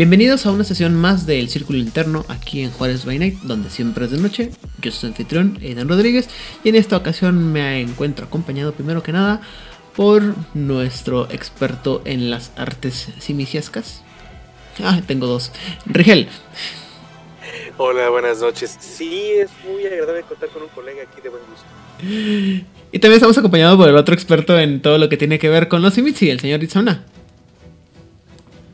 Bienvenidos a una sesión más del Círculo Interno aquí en Juárez by Night, donde siempre es de noche. Yo soy su anfitrión, Aidan Rodríguez, y en esta ocasión me encuentro acompañado primero que nada por nuestro experto en las artes simiciascas. Ah, tengo dos. Rigel. Hola, buenas noches. Sí, es muy agradable contar con un colega aquí de buen gusto. Y también estamos acompañados por el otro experto en todo lo que tiene que ver con los Simitsi, el señor Itzona.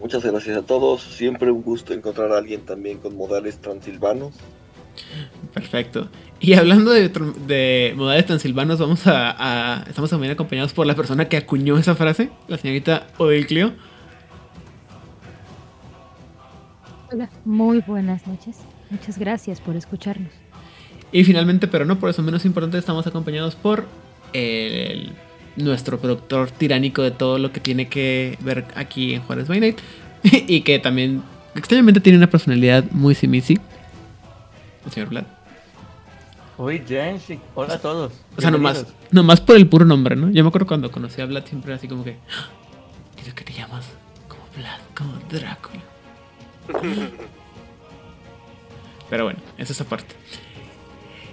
Muchas gracias a todos. Siempre un gusto encontrar a alguien también con modales transilvanos. Perfecto. Y hablando de, de modales transilvanos, vamos a, Estamos también acompañados por la persona que acuñó esa frase, la señorita Odil Hola, muy buenas noches. Muchas gracias por escucharnos. Y finalmente, pero no por eso menos importante, estamos acompañados por el, nuestro productor tiránico de todo lo que tiene que ver aquí en Juárez by Night. y que también, extrañamente, tiene una personalidad muy simisi. El señor Vlad. Uy, Jensi, hola a todos. O sea, nomás, nomás por el puro nombre, ¿no? Yo me acuerdo cuando conocí a Vlad siempre así como que. Dices que te llamas como Vlad, como Drácula. Pero bueno, esa es aparte.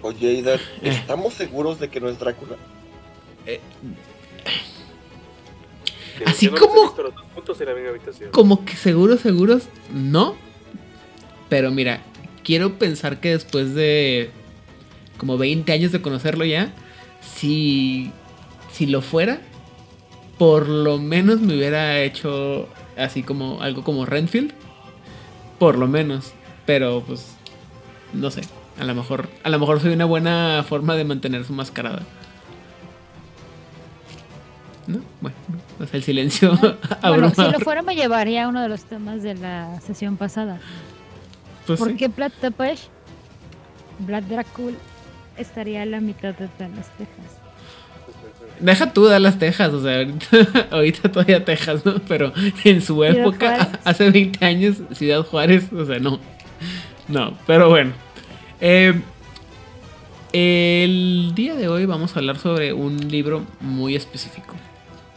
Oye, Aidan, eh. ¿estamos seguros de que no es Drácula? Eh, así como. Como que seguros, seguros, no. Pero mira, quiero pensar que después de como 20 años de conocerlo ya, si, si lo fuera, por lo menos me hubiera hecho así como algo como Renfield. Por lo menos. Pero pues no sé. A lo mejor, a lo mejor soy una buena forma de mantener su mascarada. ¿No? Bueno, o sea, el silencio bueno, si lo fuera me llevaría a uno de los temas de la sesión pasada. Pues ¿Por qué Vlad Tepes, Vlad Dracul, estaría a la mitad de las Texas? Deja tú dar las Texas, o sea, ahorita, todavía Texas, ¿no? Pero en su época, hace 20 años, Ciudad Juárez, o sea, no. No, pero bueno. Eh, el día de hoy vamos a hablar sobre un libro muy específico.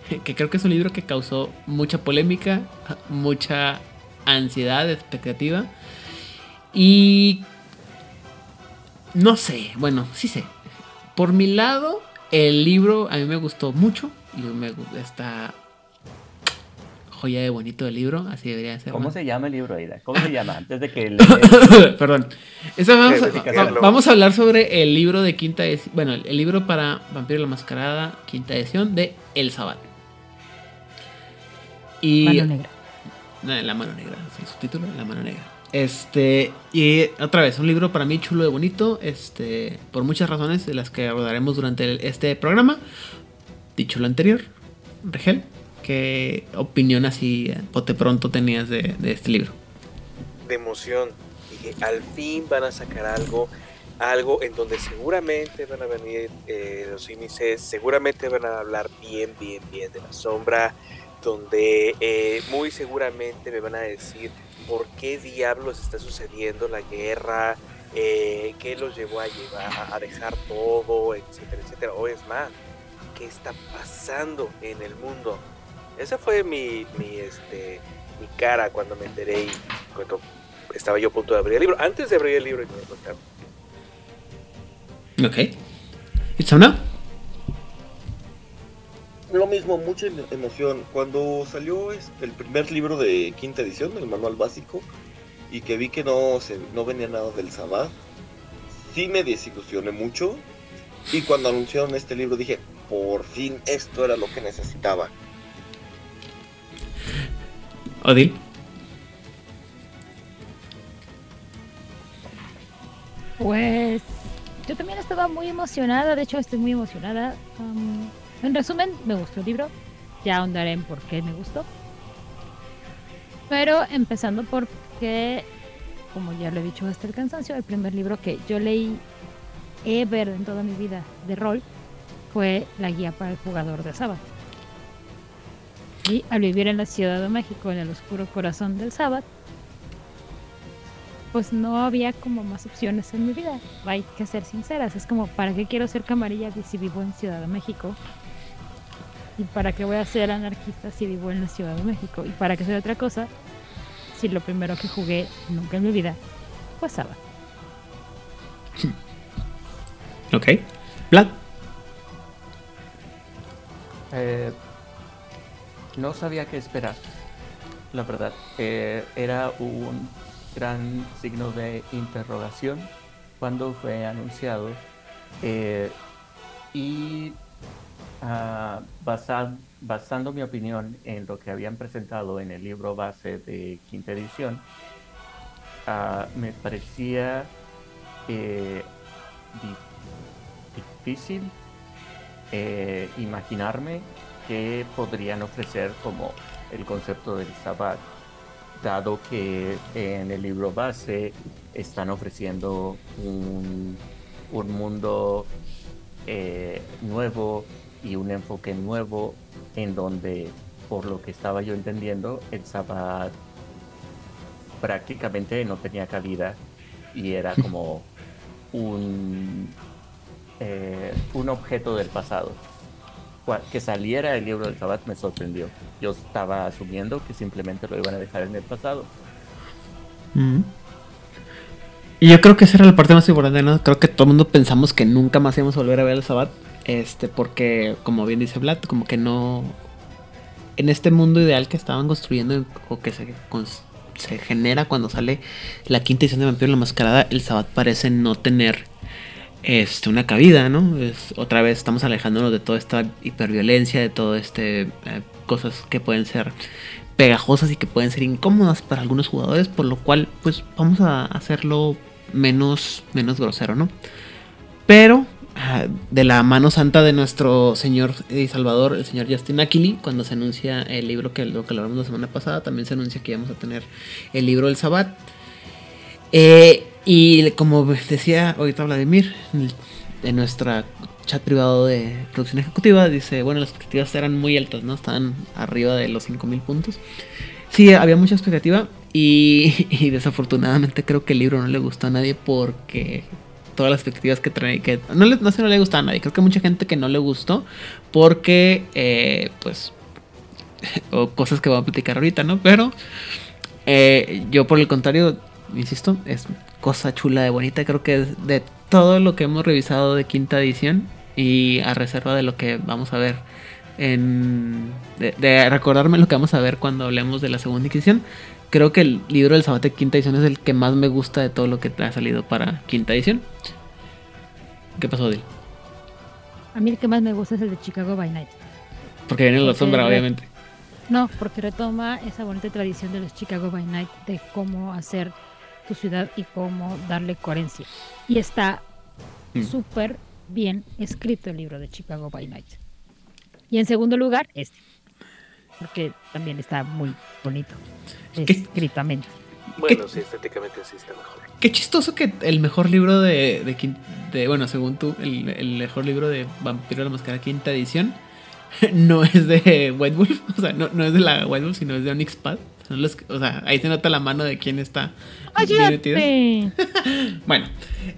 Que creo que es un libro que causó mucha polémica, mucha ansiedad, expectativa. Y... No sé, bueno, sí sé. Por mi lado, el libro a mí me gustó mucho. Y me está joya de bonito el libro, así debería ser. ¿Cómo se llama el libro, Aida? ¿Cómo se llama? Antes de que... Perdón. vamos, a, hablar sobre el libro de quinta edición, bueno, el libro para Vampiro la Mascarada, quinta edición de El Sabat. Y... Mano negra. la mano negra, su título, La mano negra. Este, y otra vez, un libro para mí chulo de bonito, este, por muchas razones de las que abordaremos durante este programa. Dicho lo anterior, Regel. ¿Qué opinión así pote pronto tenías de, este libro? De emoción. Dije, al fin van a sacar algo, algo en donde seguramente van a venir eh, los índices, seguramente van a hablar bien, bien, bien de la sombra, donde eh, muy seguramente me van a decir por qué diablos está sucediendo la guerra, eh, qué los llevó a llevar a dejar todo, etcétera, etcétera. O es más, qué está pasando en el mundo esa fue mi, mi, este, mi cara cuando me enteré y cuando estaba yo a punto de abrir el libro. Antes de abrir el libro y me contaron. Ok. Lo mismo, mucha emoción. Cuando salió este, el primer libro de quinta edición, el manual básico, y que vi que no, se, no venía nada del Sabbath, sí me desilusioné mucho. Y cuando anunciaron este libro dije, por fin esto era lo que necesitaba. Odil. Pues yo también estaba muy emocionada, de hecho estoy muy emocionada. Um, en resumen, me gustó el libro, ya ahondaré en por qué me gustó. Pero empezando por que, como ya lo he dicho hasta el cansancio, el primer libro que yo leí ever en toda mi vida de rol fue La guía para el jugador de sábado. Y al vivir en la Ciudad de México, en el oscuro corazón del sábado, pues no había como más opciones en mi vida. Hay que ser sinceras. Es como, ¿para qué quiero ser camarilla si vivo en Ciudad de México? ¿Y para qué voy a ser anarquista si vivo en la Ciudad de México? ¿Y para qué soy otra cosa si lo primero que jugué nunca en mi vida fue Sabbath. Ok. Vlad. Eh, no sabía qué esperar, la verdad. Eh, era un gran signo de interrogación cuando fue anunciado. Eh, y ah, basado, basando mi opinión en lo que habían presentado en el libro base de quinta edición, ah, me parecía eh, di- difícil eh, imaginarme qué podrían ofrecer como el concepto del Sabbat, dado que en el libro base están ofreciendo un, un mundo eh, nuevo y un enfoque nuevo en donde, por lo que estaba yo entendiendo, el Sabbat prácticamente no tenía cabida y era como un, eh, un objeto del pasado. Que saliera el libro del Sabbat me sorprendió. Yo estaba asumiendo que simplemente lo iban a dejar en el pasado. Mm. Y yo creo que esa era la parte más importante, ¿no? Creo que todo el mundo pensamos que nunca más íbamos a volver a ver el Sabbat. Este, porque, como bien dice Vlad, como que no. En este mundo ideal que estaban construyendo o que se, se genera cuando sale la quinta edición de Vampiro la Mascarada, el Sabbat parece no tener este, una cabida, ¿no? Es, otra vez estamos alejándonos de toda esta hiperviolencia, de todo este eh, cosas que pueden ser pegajosas y que pueden ser incómodas para algunos jugadores, por lo cual pues vamos a hacerlo menos menos grosero, ¿no? Pero de la mano santa de nuestro señor y salvador, el señor Justin Aquili, cuando se anuncia el libro que lo que hablamos la semana pasada, también se anuncia que vamos a tener el libro del Sabbat. Eh, y como decía ahorita Vladimir, en nuestra chat privado de producción ejecutiva, dice, bueno, las expectativas eran muy altas, ¿no? Estaban arriba de los 5000 puntos. Sí, había mucha expectativa y, y desafortunadamente creo que el libro no le gustó a nadie porque todas las expectativas que trae, que no, le, no no le gustó a nadie, creo que mucha gente que no le gustó porque, eh, pues, o cosas que vamos a platicar ahorita, ¿no? Pero eh, yo por el contrario, insisto, es cosa chula de bonita. Creo que de todo lo que hemos revisado de quinta edición y a reserva de lo que vamos a ver en... De, de recordarme lo que vamos a ver cuando hablemos de la segunda edición. Creo que el libro del Sabate quinta edición es el que más me gusta de todo lo que ha salido para quinta edición. ¿Qué pasó, Dil? A mí el que más me gusta es el de Chicago by Night. Porque viene la Porque- sombra, obviamente. No, porque retoma esa bonita tradición de los Chicago by Night de cómo hacer tu ciudad y cómo darle coherencia. Y está Mm. súper bien escrito el libro de Chicago by Night. Y en segundo lugar, este. Porque también está muy bonito ¿Qué? escritamente. Bueno, sí, estéticamente sí está mejor. Qué chistoso que el mejor libro de, de, de- bueno, según tú, el, el mejor libro de Vampiro la Máscara quinta edición no es de White Wolf, o sea, no, no es de la White Wolf, sino es de Onyx Pad. Son los que- o sea, ahí se nota la mano de quién está metido. Bueno,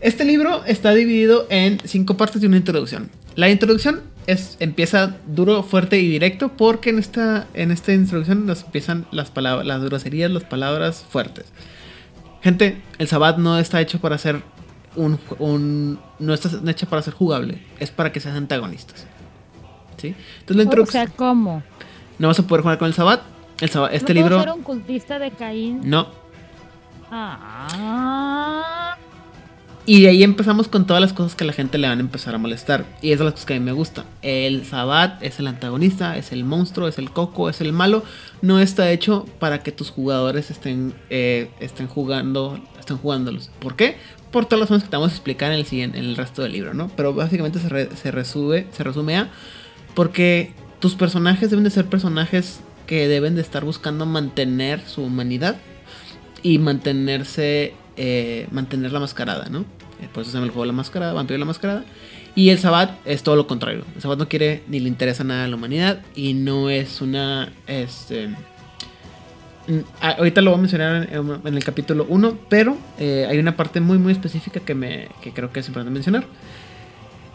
este libro está dividido en cinco partes y una introducción. La introducción es, empieza duro, fuerte y directo porque en esta, en esta introducción nos empiezan las palabras, las groserías, las palabras fuertes. Gente, el Sabbat no está hecho para ser un, un- no está hecho para ser jugable, es para que seas antagonistas. ¿Sí? Entonces la O introducción sea, ¿cómo? no vas a poder jugar con el Sabbat. El Sabbat- este ¿No libro ser un cultista de Caín? no, Ah. Y de ahí empezamos con todas las cosas que a la gente le van a empezar a molestar. Y esas son las cosas que a mí me gustan. El Sabbat es el antagonista, es el monstruo, es el coco, es el malo. No está hecho para que tus jugadores estén, eh, estén jugando, estén jugándolos. ¿Por qué? Por todas las razones que te vamos a explicar en el, siguiente, en el resto del libro, ¿no? Pero básicamente se, se, se resume a porque tus personajes deben de ser personajes que deben de estar buscando mantener su humanidad y mantenerse eh, mantener la mascarada, ¿no? Eh, Por eso se llama el juego de la mascarada, vampiro de la mascarada. Y el Sabbat es todo lo contrario. El Sabbat no quiere ni le interesa nada a la humanidad y no es una este ahorita lo voy a mencionar en, en el capítulo 1, pero eh, hay una parte muy muy específica que me que creo que es importante mencionar.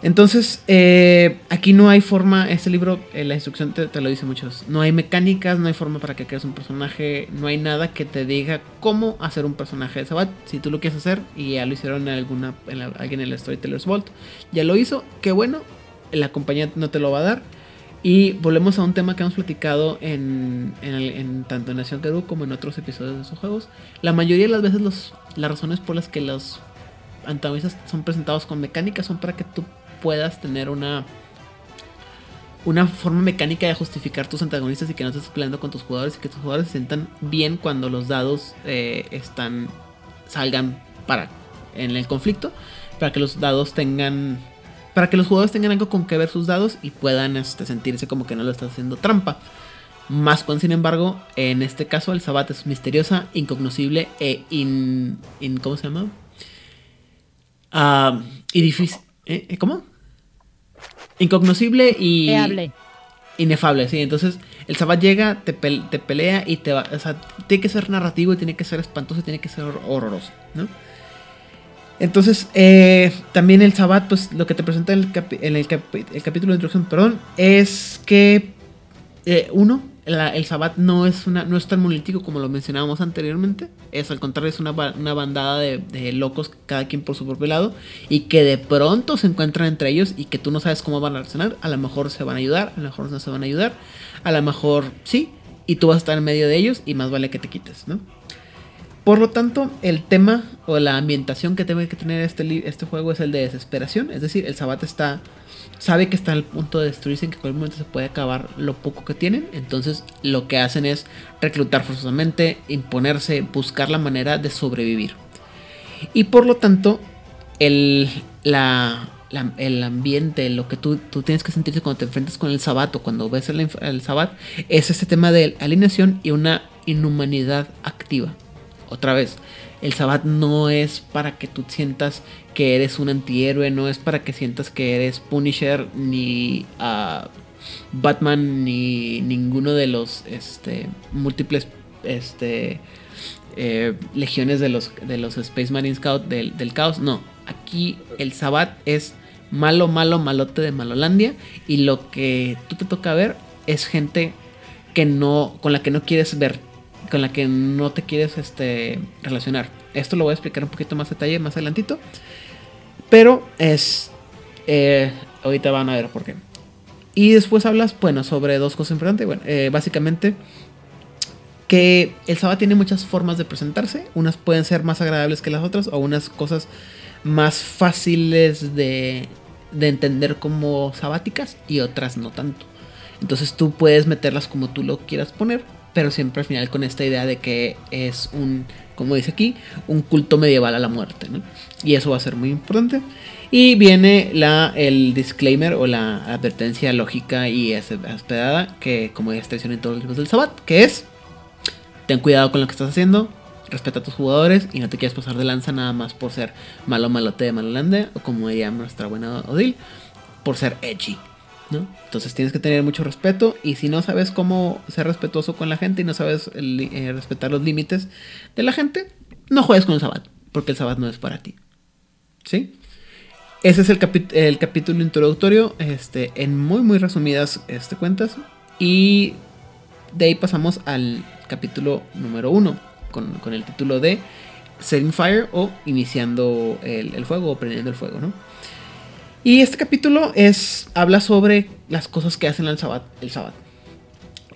Entonces, eh, aquí no hay forma, este libro, eh, la instrucción te, lo dice muchos, no hay mecánicas, no hay forma para que crees un personaje, no hay nada que te diga cómo hacer un personaje de Sabat. Si tú lo quieres hacer, y ya lo hicieron en alguna, en alguien en el Storyteller's Vault, ya lo hizo, qué bueno, la compañía no te lo va a dar. Y volvemos a un tema que hemos platicado en, tanto en Nación Perú como en otros episodios de esos juegos. La mayoría de las veces los, las razones por las que los antagonistas son presentados con mecánicas son para que tú puedas tener una una forma mecánica de justificar tus antagonistas y que no estés peleando con tus jugadores y que tus jugadores se sientan bien cuando los dados eh, están salgan para en el conflicto para que los dados tengan para que los jugadores tengan algo con que ver sus dados y puedan este, sentirse como que no lo estás haciendo trampa más con sin embargo en este caso el sabat es misteriosa incognoscible e in, ¿cómo se llama? Ah, y difícil ¿eh? ¿cómo? Incognoscible y. Inefable, sí. Entonces, el Sabbat llega, te, te, pelea y te va. O sea, tiene que ser narrativo y tiene que ser espantoso y tiene que ser horroroso, ¿no? Entonces, eh, también el Sabbat, pues lo que te presenta en el, el, capítulo de introducción, perdón, es que eh, uno, el Sabbat no es, una, no es tan monolítico como lo mencionábamos anteriormente. Es al contrario, es una, bandada de, locos, cada quien por su propio lado, y que de pronto se encuentran entre ellos y que tú no sabes cómo van a reaccionar. A lo mejor se van a ayudar, a lo mejor no se van a ayudar, a lo mejor sí, y tú vas a estar en medio de ellos y más vale que te quites, ¿no? Por lo tanto, el tema o la ambientación que tiene que tener este, este juego es el de desesperación. Es decir, el Sabbat está sabe que está al punto de destruirse, en que cualquier momento se puede acabar lo poco que tienen. Entonces lo que hacen es reclutar forzosamente, imponerse, buscar la manera de sobrevivir. Y por lo tanto, el, la, el ambiente, lo que tú, tú, tienes que sentirte cuando te enfrentas con el Sabbat o cuando ves el, el Sabbat, es este tema de alineación y una inhumanidad activa. Otra vez, el Sabbat no es para que tú sientas que eres un antihéroe, no es para que sientas que eres Punisher, ni uh, Batman, ni ninguno de los este, múltiples este, eh, legiones de los, de los Space Marine Scout del, del caos. No, aquí el Sabbat es malo, malo, malote de Malolandia. Y lo que tú te toca ver es gente que no, con la que no quieres ver con la que no te quieres este, relacionar. Esto lo voy a explicar un poquito más detalle más adelantito. Pero es... Eh, ahorita van a ver por qué. Y después hablas, bueno, sobre dos cosas importantes. Bueno, eh, básicamente que el Sabbat tiene muchas formas de presentarse. Unas pueden ser más agradables que las otras o unas cosas más fáciles de, de entender como sabáticas y otras no tanto. Entonces tú puedes meterlas como tú lo quieras poner pero siempre al final con esta idea de que es un, como dice aquí, un culto medieval a la muerte, ¿no? Y eso va a ser muy importante. Y viene la, el disclaimer o la advertencia lógica y esperada, que como ya está en todos los libros del Sabbat, que es, ten cuidado con lo que estás haciendo, respeta a tus jugadores y no te quieras pasar de lanza nada más por ser malo malote de o como llama nuestra buena Odil, por ser edgy. Entonces tienes que tener mucho respeto y si no sabes cómo ser respetuoso con la gente y no sabes eh, respetar los límites de la gente, no juegues con el Sabbat, porque el Sabbat no es para ti. ¿Sí? Ese es el, el capítulo introductorio, este, en muy muy resumidas este, cuentas. Y de ahí pasamos al capítulo número uno, con, el título de Setting Fire o iniciando el, el fuego o prendiendo el fuego, ¿no? Y este capítulo es habla sobre las cosas que hacen el sábado. El sábado.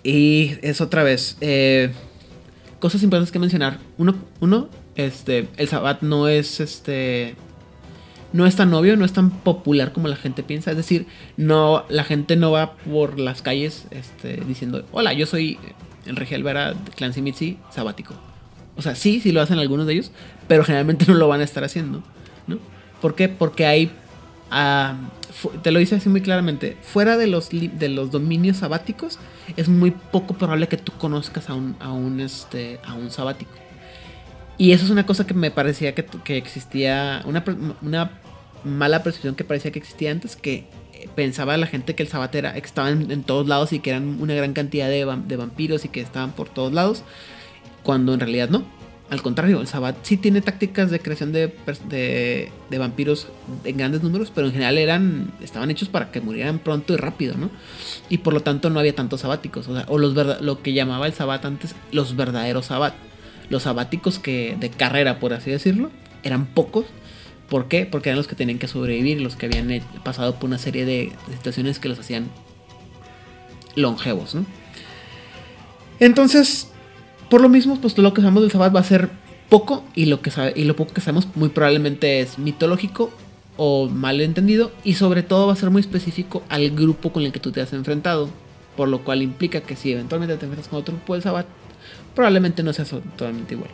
Y es otra vez eh, cosas importantes que mencionar. Uno, uno, este, el Sabbat no es este no es tan obvio, no es tan popular como la gente piensa. Es decir, no, la gente no va por las calles este, diciendo, hola, yo soy Enrique Alvera de Clan Simitsi sabático. O sea, sí, sí lo hacen algunos de ellos, pero generalmente no lo van a estar haciendo. ¿no? ¿Por qué? Porque hay te lo dice así muy claramente, fuera de los, de los dominios sabáticos, es muy poco probable que tú conozcas a un, a un, este, a un sabático. Y eso es una cosa que me parecía que, que existía, una, una, mala percepción que parecía que existía antes, que pensaba la gente que el sabat era, que estaban en todos lados y que eran una gran cantidad de, de vampiros y que estaban por todos lados, cuando en realidad no. Al contrario, el Sabbat sí tiene tácticas de creación de, de, vampiros en grandes números, pero en general eran estaban hechos para que murieran pronto y rápido, ¿no? Y por lo tanto no había tantos sabáticos, o, sea, o los lo que llamaba el Sabbat antes los verdaderos Sabbat. Los sabáticos que de carrera, por así decirlo, eran pocos. ¿Por qué? Porque eran los que tenían que sobrevivir, los que habían pasado por una serie de situaciones que los hacían longevos, ¿no? Entonces, por lo mismo, pues lo que sabemos del Sabbat va a ser poco y lo, que y lo poco que sabemos muy probablemente es mitológico o mal entendido y sobre todo va a ser muy específico al grupo con el que tú te has enfrentado, por lo cual implica que si eventualmente te enfrentas con otro grupo del Sabbat, probablemente no sea totalmente igual.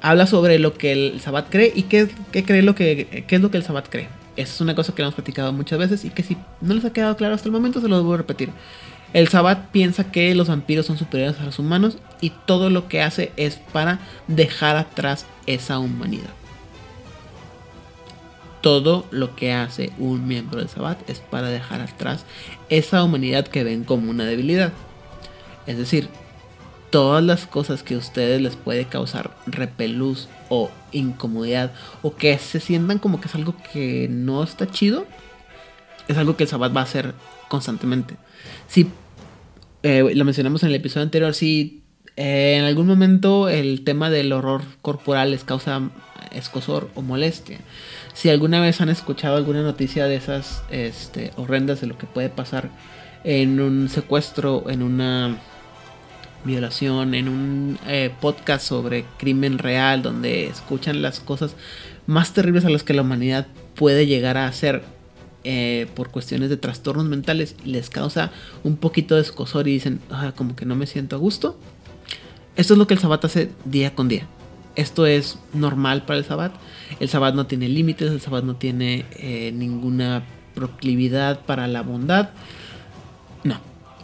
Habla sobre lo que el Sabbat cree y qué, es lo que el Sabbat cree. Esa es una cosa que hemos platicado muchas veces y que si no les ha quedado claro hasta el momento se lo a repetir. El Sabbat piensa que los vampiros son superiores a los humanos y todo lo que hace es para dejar atrás esa humanidad. Todo lo que hace un miembro del Sabbat es para dejar atrás esa humanidad que ven como una debilidad. Es decir, todas las cosas que a ustedes les puede causar repelús o incomodidad o que se sientan como que es algo que no está chido, es algo que el Sabbat va a hacer constantemente. Si eh, lo mencionamos en el episodio anterior, si eh, en algún momento el tema del horror corporal les causa escosor o molestia, si alguna vez han escuchado alguna noticia de esas este, horrendas de lo que puede pasar en un secuestro, en una violación, en un eh, podcast sobre crimen real, donde escuchan las cosas más terribles a las que la humanidad puede llegar a hacer eh, por cuestiones de trastornos mentales les causa un poquito de escosor y dicen, ah, como que no me siento a gusto. Esto es lo que el Sabbat hace día con día. Esto es normal para el Sabbat. El Sabbat no tiene límites, el Sabbat no tiene eh, ninguna proclividad para la bondad. No,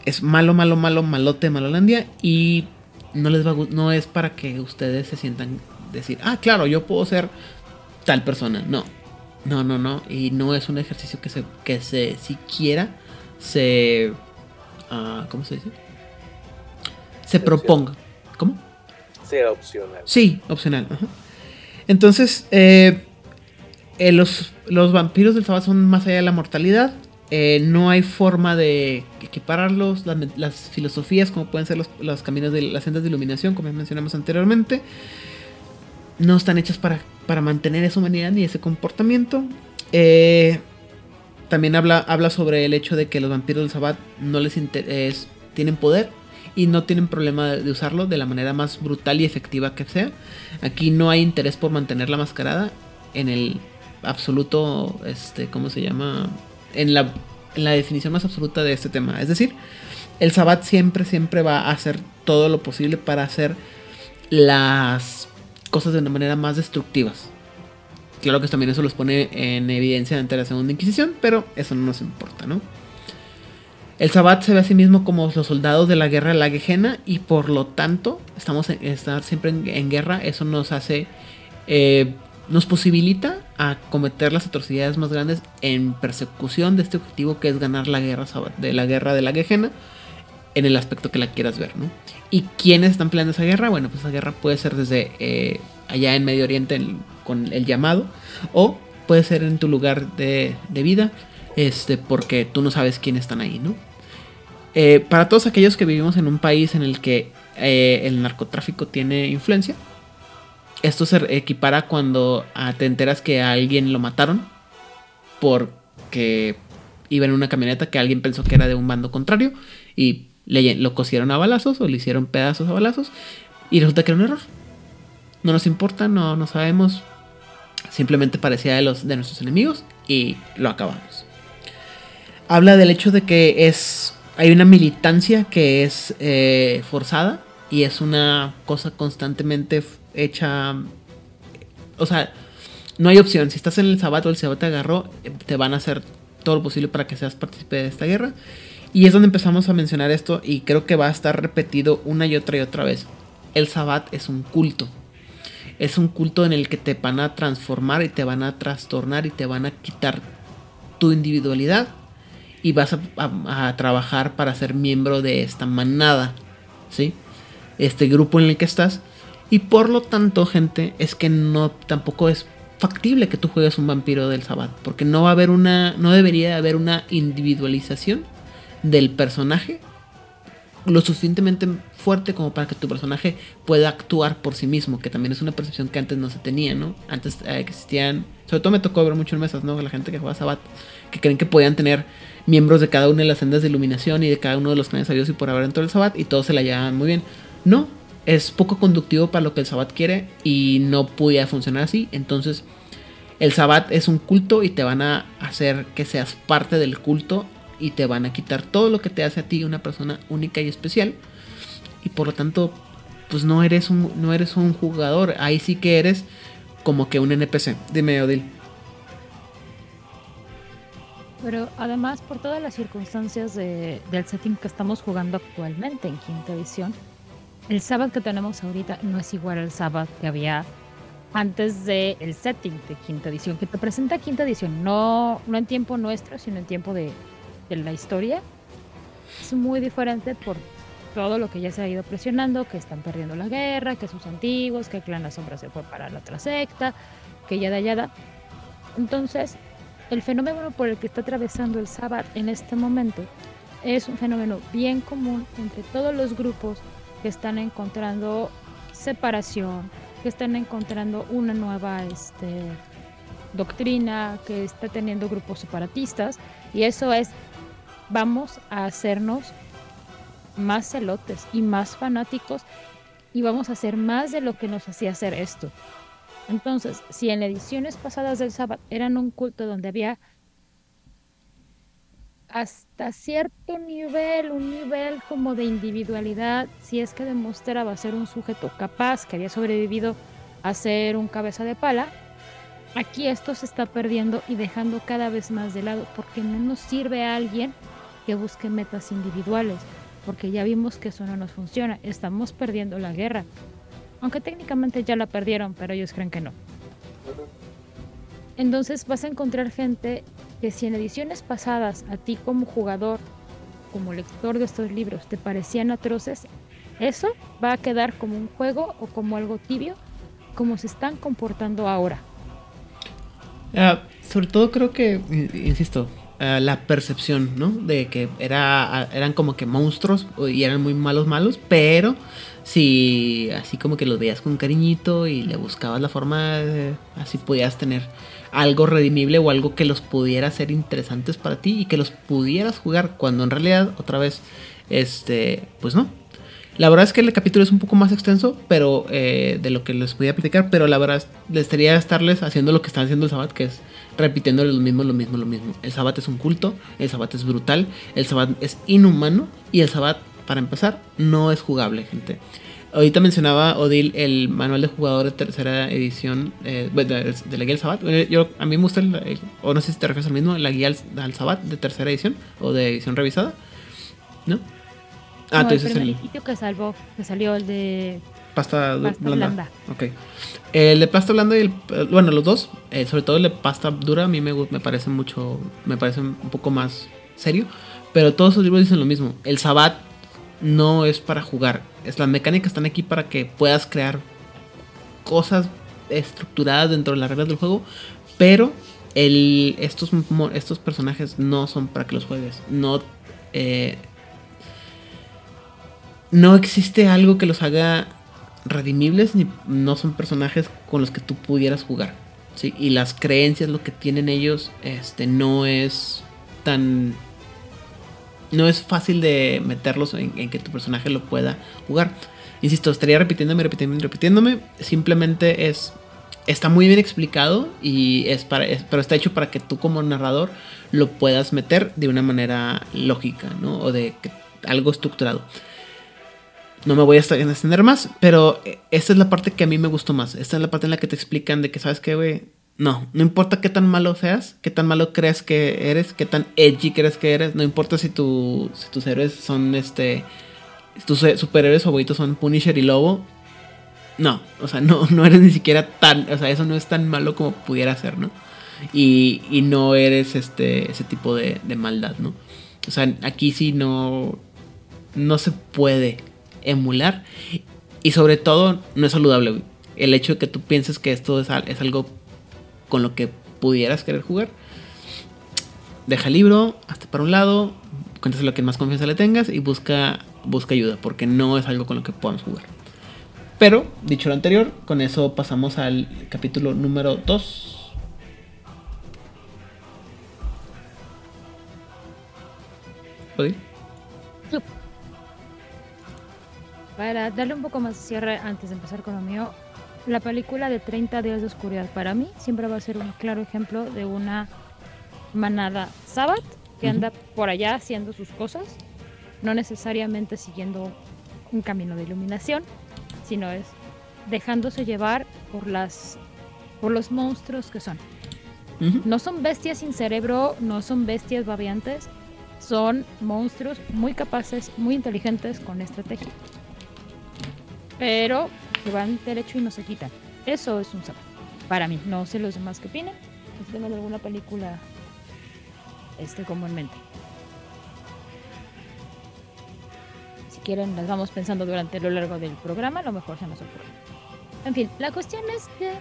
es malo, malo, malo, malote, malolandia y no les va no es para que ustedes se sientan decir, ah, claro, yo puedo ser tal persona. No, no, no, no. Y no es un ejercicio que se, que se siquiera se... Uh, ¿Cómo se dice? Se proponga. ¿Cómo? Sea opcional. Sí, opcional. Entonces, eh, eh, los, los, vampiros del Sabbat son más allá de la mortalidad. Eh, no hay forma de equipararlos. Las, las, filosofías, como pueden ser los, los caminos de las sendas de iluminación, como mencionamos anteriormente, no están hechas para, para mantener esa humanidad ni ese comportamiento. Eh, también habla, habla sobre el hecho de que los vampiros del Sabbat no les tienen poder y no tienen problema de usarlo de la manera más brutal y efectiva que sea. Aquí no hay interés por mantener la mascarada en el absoluto, este, ¿cómo se llama? En la, en la definición más absoluta de este tema. Es decir, el Sabbat siempre, siempre va a hacer todo lo posible para hacer las cosas de una manera más destructivas. Claro que también eso los pone en evidencia ante la Segunda Inquisición, pero eso no nos importa, ¿no? El Sabbat se ve a sí mismo como los soldados de la guerra de la Gejena y por lo tanto estamos en, estar siempre en, guerra. Eso nos hace, eh, nos posibilita a cometer las atrocidades más grandes en persecución de este objetivo que es ganar la guerra de la guerra de la en el aspecto que la quieras ver, ¿no? ¿Y quiénes están peleando esa guerra? Bueno, pues esa guerra puede ser desde eh, allá en Medio Oriente con el llamado, o puede ser en tu lugar de, vida, este, porque tú no sabes quiénes están ahí, ¿no? Eh, para todos aquellos que vivimos en un país en el que eh, el narcotráfico tiene influencia, esto se equipara cuando ah, te enteras que a alguien lo mataron porque iba en una camioneta que alguien pensó que era de un bando contrario y lo cosieron a balazos o le hicieron pedazos a balazos y resulta que era un error. No nos importa, no, no sabemos. Simplemente parecía de, los, de nuestros enemigos y lo acabamos. Habla del hecho de que es hay una militancia que es eh, forzada y es una cosa constantemente hecha. O sea, no hay opción. Si estás en el sabato, el sabato te agarró, te van a hacer todo lo posible para que seas partícipe de esta guerra. Y es donde empezamos a mencionar esto y creo que va a estar repetido una y otra y otra vez. El Sabbat es un culto. Es un culto en el que te van a transformar y te van a trastornar y te van a quitar tu individualidad y vas a, trabajar para ser miembro de esta manada, ¿sí? Este grupo en el que estás Y por lo tanto, gente, es que no tampoco es factible que tú juegues un vampiro del Sabbat, porque no va a haber una no debería haber una individualización del personaje lo suficientemente fuerte como para que tu personaje pueda actuar por sí mismo, que también es una percepción que antes no se tenía, ¿no? Antes eh, existían, sobre todo me tocó ver mucho en mesas, ¿no? La gente que juega Sabbat, que creen que podían tener miembros de cada una de las sendas de iluminación y de cada uno de los clanes sabios y por haber dentro del Sabbat y todos se la llevan muy bien. No, es poco conductivo para lo que el Sabbat quiere y no podía funcionar así. Entonces, el Sabbat es un culto y te van a hacer que seas parte del culto y te van a quitar todo lo que te hace a ti una persona única y especial. Y por lo tanto, pues no eres un, no eres un jugador. Ahí sí que eres como que un NPC. Dime, Odil. Pero además, por todas las circunstancias del setting que estamos jugando actualmente en quinta edición, el Sabbath que tenemos ahorita no es igual al Sabbath que había antes del el setting de quinta edición, que te presenta quinta edición, no, no en tiempo nuestro, sino en tiempo de, de la historia. Es muy diferente por todo lo que ya se ha ido presionando, que están perdiendo la guerra, que sus antiguos, que clan La Sombra se fue para la otra secta, que ya ya da. Entonces, el fenómeno por el que está atravesando el Sabbath en este momento es un fenómeno bien común entre todos los grupos que están encontrando separación, que están encontrando una nueva este, doctrina, que está teniendo grupos separatistas, y eso es, vamos a hacernos más celotes y más fanáticos y vamos a hacer más de lo que nos hacía hacer esto. Entonces, si en ediciones pasadas del sábado eran un culto donde había hasta cierto nivel, un nivel como de individualidad, si es que demostraba ser un sujeto capaz que había sobrevivido a ser un cabeza de pala, aquí esto se está perdiendo y dejando cada vez más de lado porque no nos sirve a alguien que busque metas individuales, porque ya vimos que eso no nos funciona, estamos perdiendo la guerra. Aunque técnicamente ya la perdieron, pero ellos creen que no. Entonces vas a encontrar gente que si en ediciones pasadas a ti como jugador, como lector de estos libros, te parecían atroces, eso va a quedar como un juego o como algo tibio, como se están comportando ahora. Ah, sobre todo creo que, insisto, ah, la percepción, ¿no? De que era, eran como que monstruos y eran muy malos malos, pero si así como que los veías con cariñito y le buscabas la forma, así podías tener algo redimible o algo que los pudiera ser interesantes para ti y que los pudieras jugar cuando en realidad otra vez, este, pues no. La verdad es que el capítulo es un poco más extenso, pero eh, de lo que les podía platicar, pero la verdad les estaría estarles haciendo lo que están haciendo el Sabbat, que es repitiendo lo mismo, lo mismo, lo mismo. El Sabbat es un culto, el Sabbat es brutal, el Sabbat es inhumano y el Sabbat para empezar, no es jugable, gente. Ahorita mencionaba Odil el manual de jugador de tercera edición eh, de, la guía al Sabat. Yo, a mí me gusta, el, o no sé si te refieres al mismo, la guía al, Sabat de tercera edición o de edición revisada. ¿No? Ah, no, el, el que salvó, que salió el de pasta, blanda. Ok. El de pasta blanda y el. Bueno, los dos. Eh, sobre todo el de pasta dura. A mí me, me parece mucho. Me parece un poco más serio. Pero todos los libros dicen lo mismo. El Sabat no es para jugar. Es las mecánicas están aquí para que puedas crear cosas estructuradas dentro de las reglas del juego, pero el, estos, estos personajes no son para que los juegues. No, eh, no existe algo que los haga redimibles, ni no son personajes con los que tú pudieras jugar. ¿sí? Y las creencias, lo que tienen ellos, este, no es tan no es fácil de meterlos en, que tu personaje lo pueda jugar. Insisto, estaría repitiéndome, repitiéndome, repitiéndome. Simplemente es. Está muy bien explicado y es para, pero está hecho para que tú como narrador lo puedas meter de una manera lógica, ¿no? O de algo estructurado. No me voy a extender más, pero esta es la parte que a mí me gustó más. Esta es la parte en la que te explican de que, ¿sabes qué, güey? No, no importa qué tan malo seas, qué tan malo creas que eres, qué tan edgy crees que eres, no importa si, tu, si tus héroes son este. Tus superhéroes favoritos son Punisher y Lobo. No, o sea, no, no eres ni siquiera tan. O sea, eso no es tan malo como pudiera ser, ¿no? Y, y no eres este ese tipo de maldad, ¿no? O sea, aquí sí no. No se puede emular. Y sobre todo, no es saludable, El hecho de que tú pienses que esto es, algo con lo que pudieras querer jugar. Deja el libro, hasta para un lado, cuéntaselo a quien más confianza le tengas y busca, busca ayuda, porque no es algo con lo que podamos jugar. Pero, dicho lo anterior, con eso pasamos al capítulo número 2. Para darle un poco más de cierre antes de empezar con lo mío, la película de 30 días de oscuridad para mí siempre va a ser un claro ejemplo de una manada Sabbath que anda por allá haciendo sus cosas, no necesariamente siguiendo un camino de iluminación, sino es dejándose llevar por las por los monstruos que son. No son bestias sin cerebro, no son bestias babiantes, son monstruos muy capaces, muy inteligentes con estrategia. Pero que van derecho y no se quitan. Eso es un sabor. Para mí, no sé los demás qué opinan. Si alguna película este, como en mente. Si quieren, las vamos pensando durante lo largo del programa, a lo mejor se nos ocurre. En fin, la cuestión es que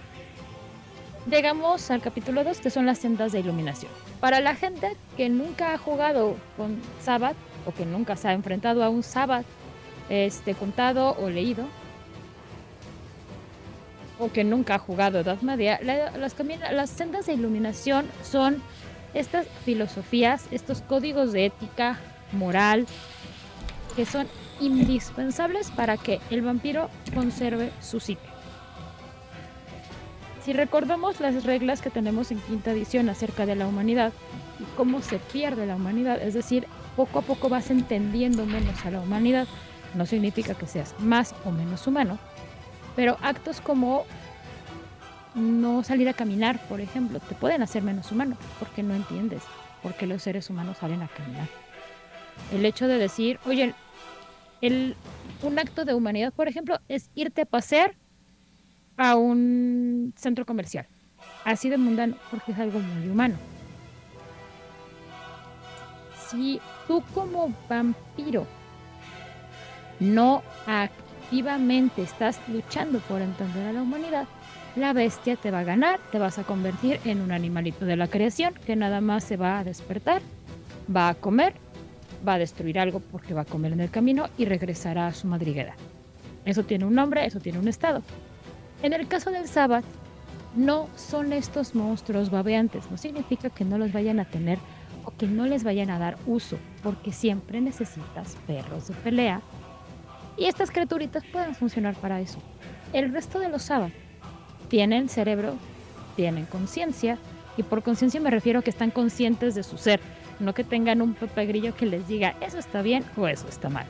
llegamos al capítulo 2, que son las sendas de iluminación. Para la gente que nunca ha jugado con Sabbath o que nunca se ha enfrentado a un Sabbath este, contado o leído, o que nunca ha jugado Edad Media, las, las sendas de iluminación son estas filosofías, estos códigos de ética, moral, que son indispensables para que el vampiro conserve su sitio. Si recordamos las reglas que tenemos en quinta edición acerca de la humanidad y cómo se pierde la humanidad, es decir, poco a poco vas entendiendo menos a la humanidad, no significa que seas más o menos humano, pero actos como no salir a caminar, por ejemplo, te pueden hacer menos humano, porque no entiendes por qué los seres humanos salen a caminar. El hecho de decir, oye, un acto de humanidad, por ejemplo, es irte a pasear a un centro comercial. Así de mundano, porque es algo muy humano. Si tú como vampiro no activamente estás luchando por entender a la humanidad, la bestia te va a ganar, te vas a convertir en un animalito de la creación que nada más se va a despertar, va a comer, va a destruir algo porque va a comer en el camino y regresará a su madriguera. Eso tiene un nombre, eso tiene un estado. En el caso del Sabbath, no son estos monstruos babeantes, no significa que no los vayan a tener o que no les vayan a dar uso, porque siempre necesitas perros de pelea y estas criaturitas pueden funcionar para eso. El resto de los Sabbath tienen cerebro, tienen conciencia, y por conciencia me refiero a que están conscientes de su ser, no que tengan un pepe grillo que les diga eso está bien o eso está mal.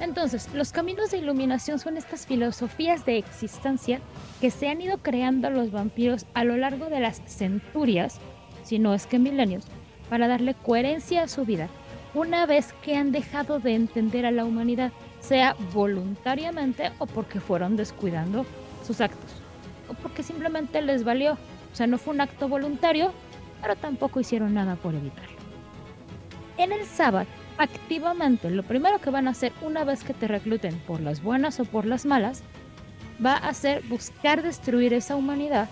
Entonces, los caminos de iluminación son estas filosofías de existencia que se han ido creando los vampiros a lo largo de las centurias, si no es que milenios, para darle coherencia a su vida, una vez que han dejado de entender a la humanidad sea voluntariamente o porque fueron descuidando sus actos, o porque simplemente les valió. O sea, no fue un acto voluntario, pero tampoco hicieron nada por evitarlo. En el sábado, activamente, lo primero que van a hacer una vez que te recluten por las buenas o por las malas, va a ser buscar destruir esa humanidad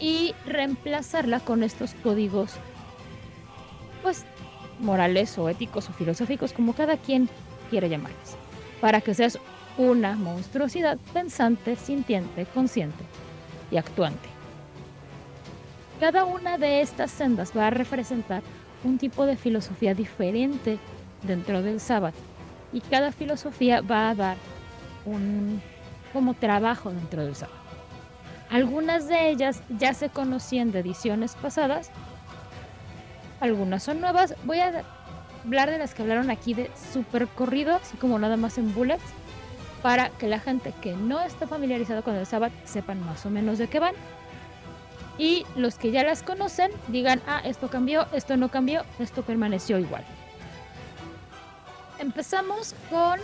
y reemplazarla con estos códigos pues morales o éticos o filosóficos, como cada quien quiera llamarles, para que seas una monstruosidad pensante, sintiente, consciente y actuante. Cada una de estas sendas va a representar un tipo de filosofía diferente dentro del sábado y cada filosofía va a dar un como trabajo dentro del sábado. Algunas de ellas ya se conocían de ediciones pasadas algunas son nuevas. Voy a hablar de las que hablaron aquí de super corrido, así como nada más en bullets, para que la gente que no está familiarizada con el Sabbath sepan más o menos de qué van. Y los que ya las conocen digan, ah, esto cambió, esto no cambió, esto permaneció igual. Empezamos con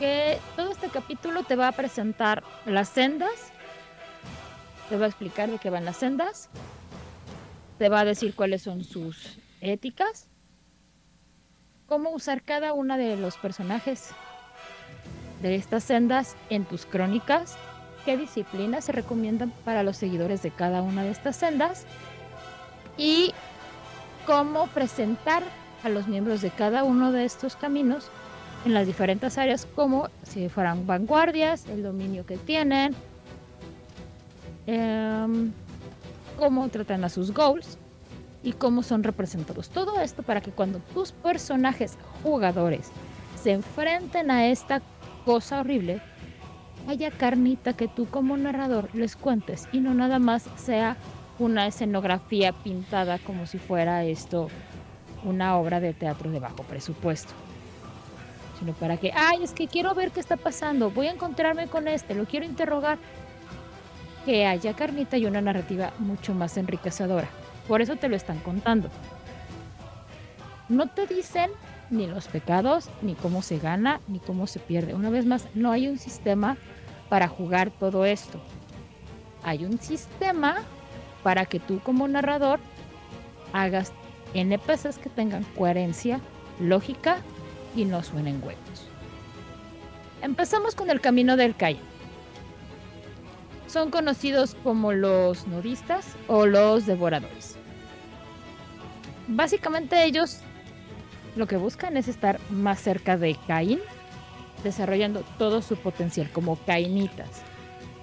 que todo este capítulo te va a presentar las sendas, te va a explicar de qué van las sendas, te va a decir cuáles son sus éticas. Cómo usar cada una de los personajes de estas sendas en tus crónicas, qué disciplinas se recomiendan para los seguidores de cada una de estas sendas y cómo presentar a los miembros de cada uno de estos caminos en las diferentes áreas, como si fueran vanguardias, el dominio que tienen, em, cómo tratan a sus goals y cómo son representados. Todo esto para que cuando tus personajes jugadores se enfrenten a esta cosa horrible, haya carnita que tú como narrador les cuentes y no nada más sea una escenografía pintada como si fuera esto una obra de teatro de bajo presupuesto. Sino para que, ay, es que quiero ver qué está pasando, voy a encontrarme con este, lo quiero interrogar. Que haya carnita y una narrativa mucho más enriquecedora. Por eso te lo están contando. No te dicen ni los pecados, ni cómo se gana, ni cómo se pierde. Una vez más, no hay un sistema para jugar todo esto. Hay un sistema para que tú como narrador hagas NPCs que tengan coherencia, lógica y no suenen huecos. Empezamos con el camino del Calle. Son conocidos como los nudistas o los devoradores. Básicamente ellos lo que buscan es estar más cerca de Caín, desarrollando todo su potencial como cainitas.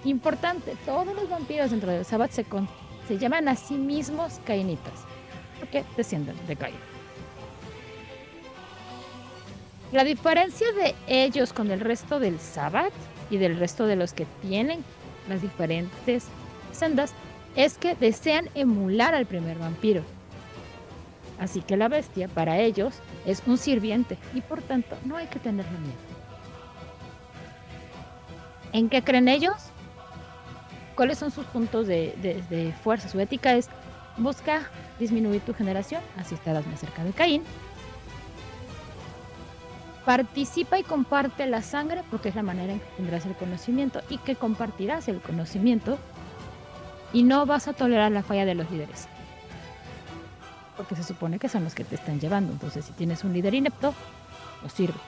Importante, todos los vampiros dentro del Sabbath se, se llaman a sí mismos cainitas, porque descienden de Caín. La diferencia de ellos con el resto del Sabbath y del resto de los que tienen las diferentes sendas es que desean emular al primer vampiro. Así que la bestia para ellos es un sirviente y por tanto no hay que tenerle miedo. ¿En qué creen ellos? ¿Cuáles son sus puntos de, fuerza? Su ética es busca disminuir tu generación, así estarás más cerca de Caín. Participa y comparte la sangre porque es la manera en que tendrás el conocimiento y que compartirás el conocimiento y no vas a tolerar la falla de los líderes porque se supone que son los que te están llevando. Entonces, si tienes un líder inepto, no sirve.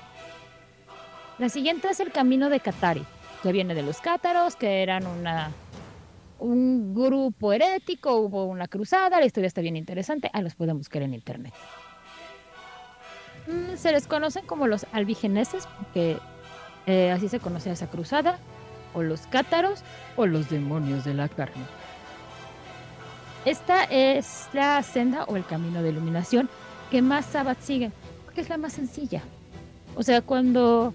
La siguiente es el camino de Katari, que viene de los cátaros, que eran una, un grupo herético, hubo una cruzada, la historia está bien interesante, ahí los pueden buscar en internet. Mm, se les conocen como los albigeneses, porque eh, así se conoce esa cruzada, o los cátaros, o los demonios de la carne. Esta es la senda o el camino de iluminación que más Sabbath siguen, porque es la más sencilla. O sea, cuando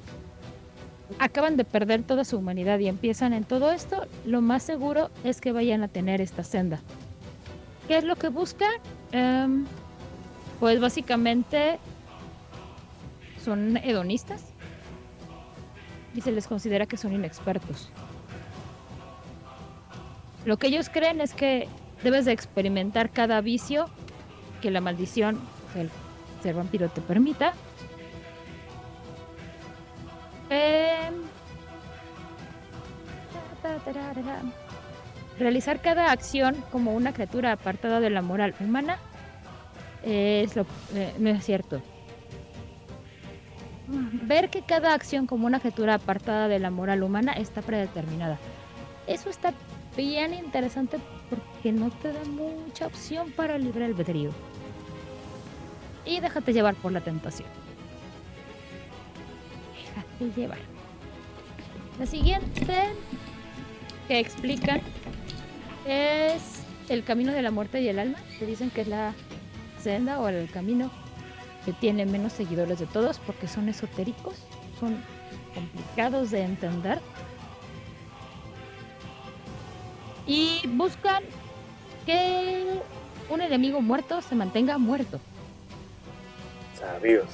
acaban de perder toda su humanidad y empiezan en todo esto, lo más seguro es que vayan a tener esta senda. ¿Qué es lo que buscan? Em, pues básicamente son hedonistas y se les considera que son inexpertos. Lo que ellos creen es que Debes de experimentar cada vicio que la maldición del ser vampiro te permita. Em, realizar cada acción como una criatura apartada de la moral humana es lo, eh, no es cierto. Ver que cada acción como una criatura apartada de la moral humana está predeterminada. Eso está bien interesante porque no te da mucha opción para libre albedrío. Y déjate llevar por la tentación. Déjate llevar. La siguiente que explican es el camino de la muerte y el alma. Se dicen que es la senda o el camino que tiene menos seguidores de todos porque son esotéricos, son complicados de entender y buscan que un enemigo muerto se mantenga muerto. Sabios.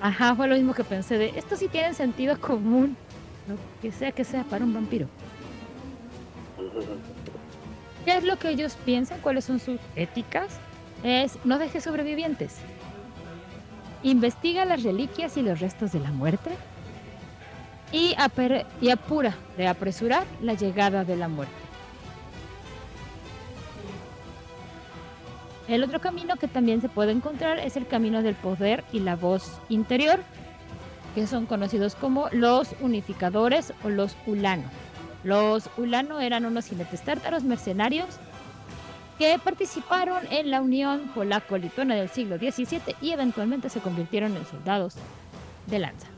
Ajá, fue lo mismo que pensé de esto sí tiene sentido común, lo que sea que sea para un vampiro. ¿Qué es lo que ellos piensan? ¿Cuáles son sus éticas? Es no dejes sobrevivientes. Investiga las reliquias y los restos de la muerte y, apura de apresurar la llegada de la muerte. El otro camino que también se puede encontrar es el camino del poder y la voz interior, que son conocidos como los unificadores o los Ulano. Los Ulano eran unos jinetes tártaros mercenarios que participaron en la Unión Polaco-Lituana del siglo XVII y eventualmente se convirtieron en soldados de lanza.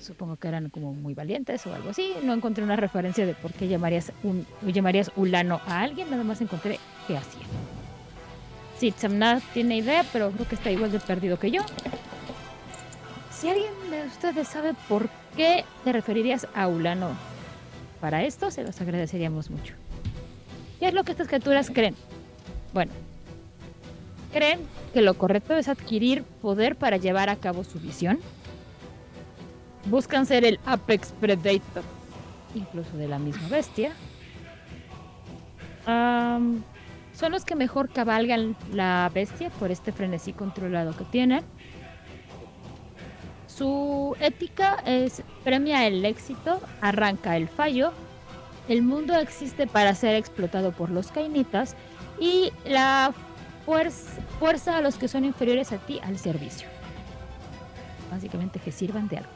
Supongo que eran como muy valientes o algo así. No encontré una referencia de por qué llamarías, un, llamarías Ulano a alguien, nada más encontré qué hacía. Sí, Samnat tiene idea, pero creo que está igual de perdido que yo. Si alguien de ustedes sabe por qué te referirías a Ulano para esto, se los agradeceríamos mucho. ¿Qué es lo que estas criaturas creen? Bueno, creen que lo correcto es adquirir poder para llevar a cabo su visión. Buscan ser el Apex Predator, incluso de la misma bestia. son los que mejor cabalgan la bestia por este frenesí controlado que tienen. Su ética es premia el éxito, arranca el fallo, el mundo existe para ser explotado por los cainitas y la fuerza, a los que son inferiores a ti al servicio. Básicamente que sirvan de algo.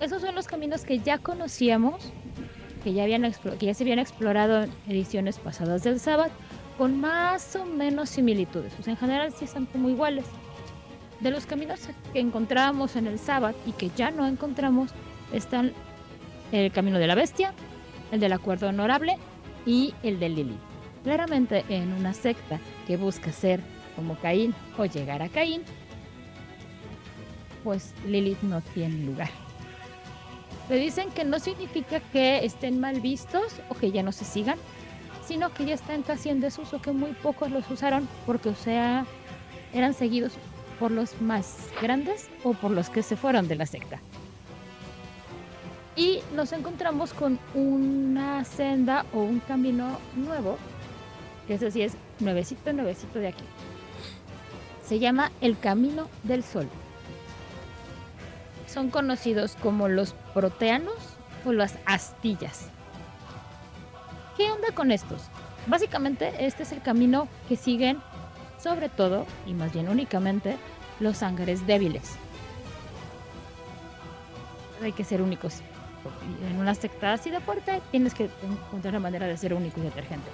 Esos son los caminos que ya conocíamos, que ya, habían que ya se habían explorado en ediciones pasadas del Sabbath, con más o menos similitudes. en general sí están como iguales. De los caminos que encontrábamos en el Sabbath y que ya no encontramos, están el camino de la bestia, el del acuerdo honorable y el de Lilith. Claramente en una secta que busca ser como Caín o llegar a Caín, pues Lilith no tiene lugar. Le dicen que no significa que estén mal vistos o que ya no se sigan, sino que ya están casi en desuso, que muy pocos los usaron porque, o sea, eran seguidos por los más grandes o por los que se fueron de la secta. Y nos encontramos con una senda o un camino nuevo, que eso sí es nuevecito, nuevecito de aquí. Se llama el Camino del Sol. Son conocidos como los proteanos o las astillas. ¿Qué onda con estos? Básicamente este es el camino que siguen sobre todo, y más bien únicamente, los sangres débiles. Hay que ser únicos. En una secta así de fuerte tienes que encontrar una manera de ser único y detergente.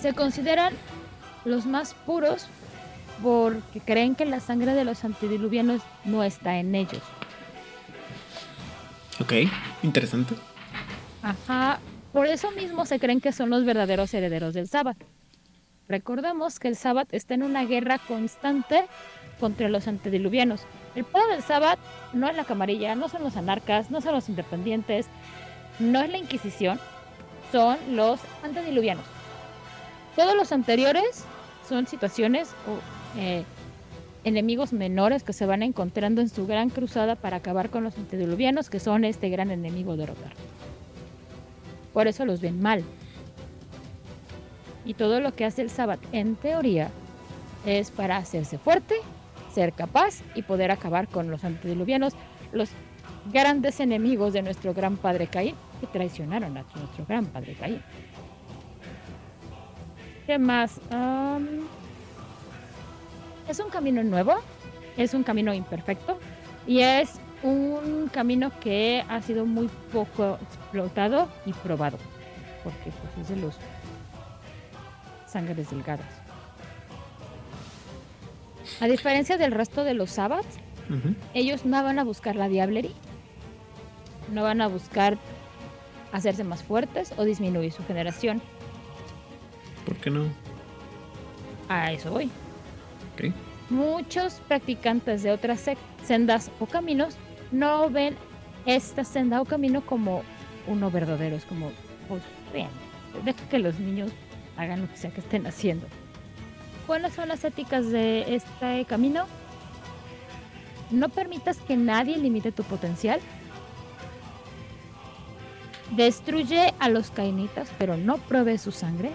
Se consideran los más puros porque creen que la sangre de los antediluvianos no está en ellos. Ok, interesante. Ajá, por eso mismo se creen que son los verdaderos herederos del sábado. Recordemos que el Sabbat está en una guerra constante contra los antediluvianos. El pueblo del Sabbat no es la camarilla, no son los anarcas, no son los independientes, no es la Inquisición, son los antediluvianos. Todos los anteriores son situaciones o eh, enemigos menores que se van encontrando en su gran cruzada para acabar con los antediluvianos, que son este gran enemigo derrotar. Por eso los ven mal, y todo lo que hace el Sabbat, en teoría, es para hacerse fuerte, ser capaz y poder acabar con los antediluvianos, los grandes enemigos de nuestro gran padre Caín, que traicionaron a nuestro gran padre Caín. ¿Qué más? es un camino nuevo, es un camino imperfecto y es un camino que ha sido muy poco explotado y probado, porque pues, es de los sangres delgadas. A diferencia del resto de los sabbats, ellos no van a buscar la diablería, no van a buscar hacerse más fuertes o disminuir su generación. ¿Por qué no? A eso voy. Muchos practicantes de otras sendas o caminos no ven esta senda o camino como uno verdadero. Es como, pues bien, deja que los niños hagan lo que sea que estén haciendo. ¿Cuáles son las éticas de este camino? No permitas que nadie limite tu potencial. Destruye a los cainitas, pero no pruebe su sangre.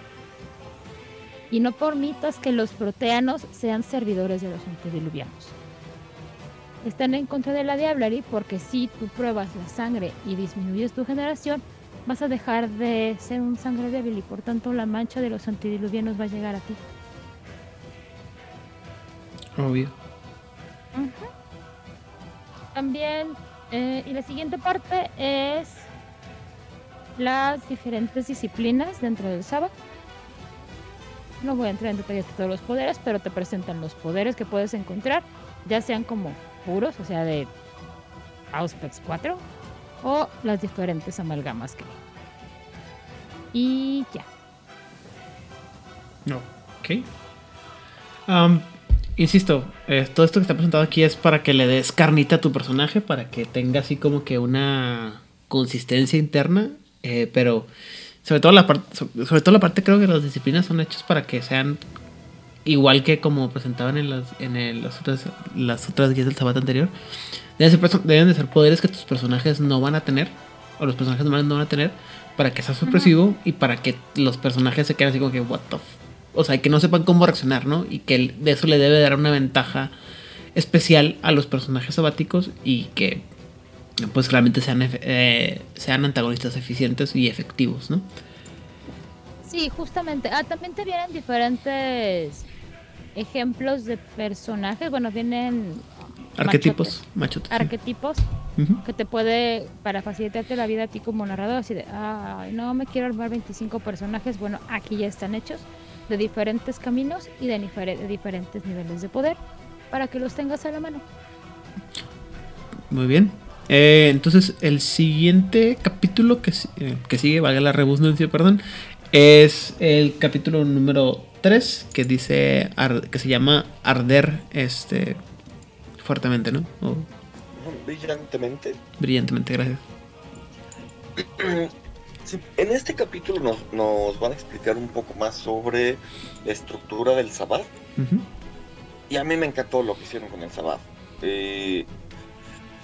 Y no permitas que los proteanos sean servidores de los antediluvianos. están en contra de la Diablerie porque si tú pruebas la sangre y disminuyes tu generación, vas a dejar de ser un sangre débil y por tanto la mancha de los antidiluvianos va a llegar a ti. Obvio. También, eh, y la siguiente parte es las diferentes disciplinas dentro del sábado. No voy a entrar en detalles de todos los poderes, pero te presentan los poderes que puedes encontrar, ya sean como puros, o sea, de Auspex 4, o las diferentes amalgamas que hay. Y ya. No, ok. Insisto, eh, todo esto que está presentado aquí es para que le des carnita a tu personaje, para que tenga así como que una consistencia interna, eh, pero sobre todo la parte, sobre todo la parte creo que las disciplinas son hechas para que sean igual que como presentaban en las en las otras las otras guías del sabato anterior. Deben ser, deben de ser poderes que tus personajes no van a tener o los personajes normales no van a tener para que sea sorpresivo y para que los personajes se queden así como que what the o sea, que no sepan cómo reaccionar, ¿no? Y que de eso le debe dar una ventaja especial a los personajes sabáticos y que pues claramente sean, eh, sean antagonistas eficientes y efectivos, ¿no? Sí, justamente. Ah, también te vienen diferentes ejemplos de personajes. Bueno, vienen arquetipos, machotes, arquetipos que te puede para facilitarte la vida a ti como narrador, así de, ay, no me quiero armar 25 personajes. Bueno, aquí ya están hechos de diferentes caminos y de, diferentes niveles de poder para que los tengas a la mano. Muy bien. Eh, entonces, el siguiente capítulo que, eh, que sigue, valga la redundancia, perdón, es el capítulo número 3 que dice que se llama Arder este fuertemente, ¿no? Brillantemente. Brillantemente, gracias. en este capítulo nos, nos, van a explicar un poco más sobre la estructura del Sabbath. Y a mí me encantó lo que hicieron con el Sabbath. Eh,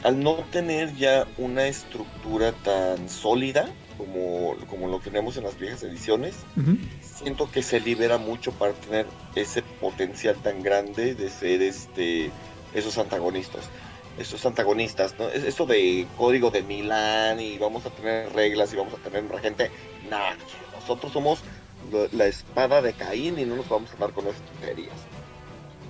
al no tener ya una estructura tan sólida como, como lo tenemos en las viejas ediciones, siento que se libera mucho para tener ese potencial tan grande de ser este esos antagonistas estos antagonistas, ¿no? Esto de código de Milán y vamos a tener reglas y vamos a tener gente, nada, nosotros somos la espada de Caín y no nos vamos a andar con esas tonterías.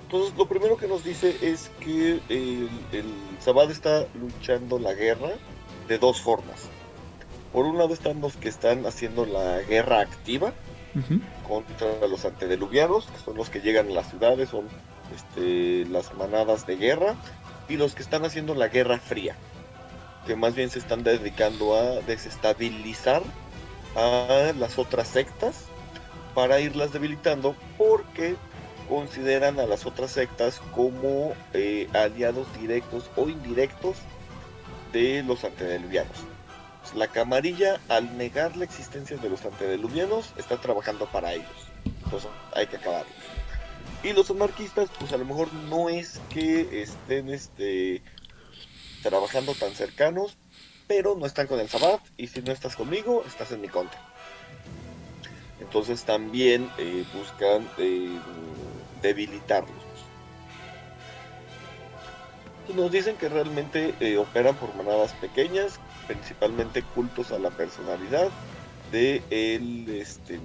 Entonces, lo primero que nos dice es que el, el Sabad está luchando la guerra de dos formas. Por un lado están los que están haciendo la guerra activa contra los antediluvianos, que son los que llegan a las ciudades, son este, las manadas de guerra y los que están haciendo la Guerra Fría, que más bien se están dedicando a desestabilizar a las otras sectas para irlas debilitando porque consideran a las otras sectas como eh, aliados directos o indirectos de los antediluvianos. La camarilla, al negar la existencia de los antediluvianos, está trabajando para ellos. Entonces hay que acabarlos. Y los anarquistas, pues a lo mejor no es que estén este, trabajando tan cercanos, pero no están con el Sabbat y si no estás conmigo, estás en mi contra. Entonces también eh, buscan eh, debilitarlos. Nos dicen que realmente eh, operan por manadas pequeñas, principalmente cultos a la personalidad de el, este,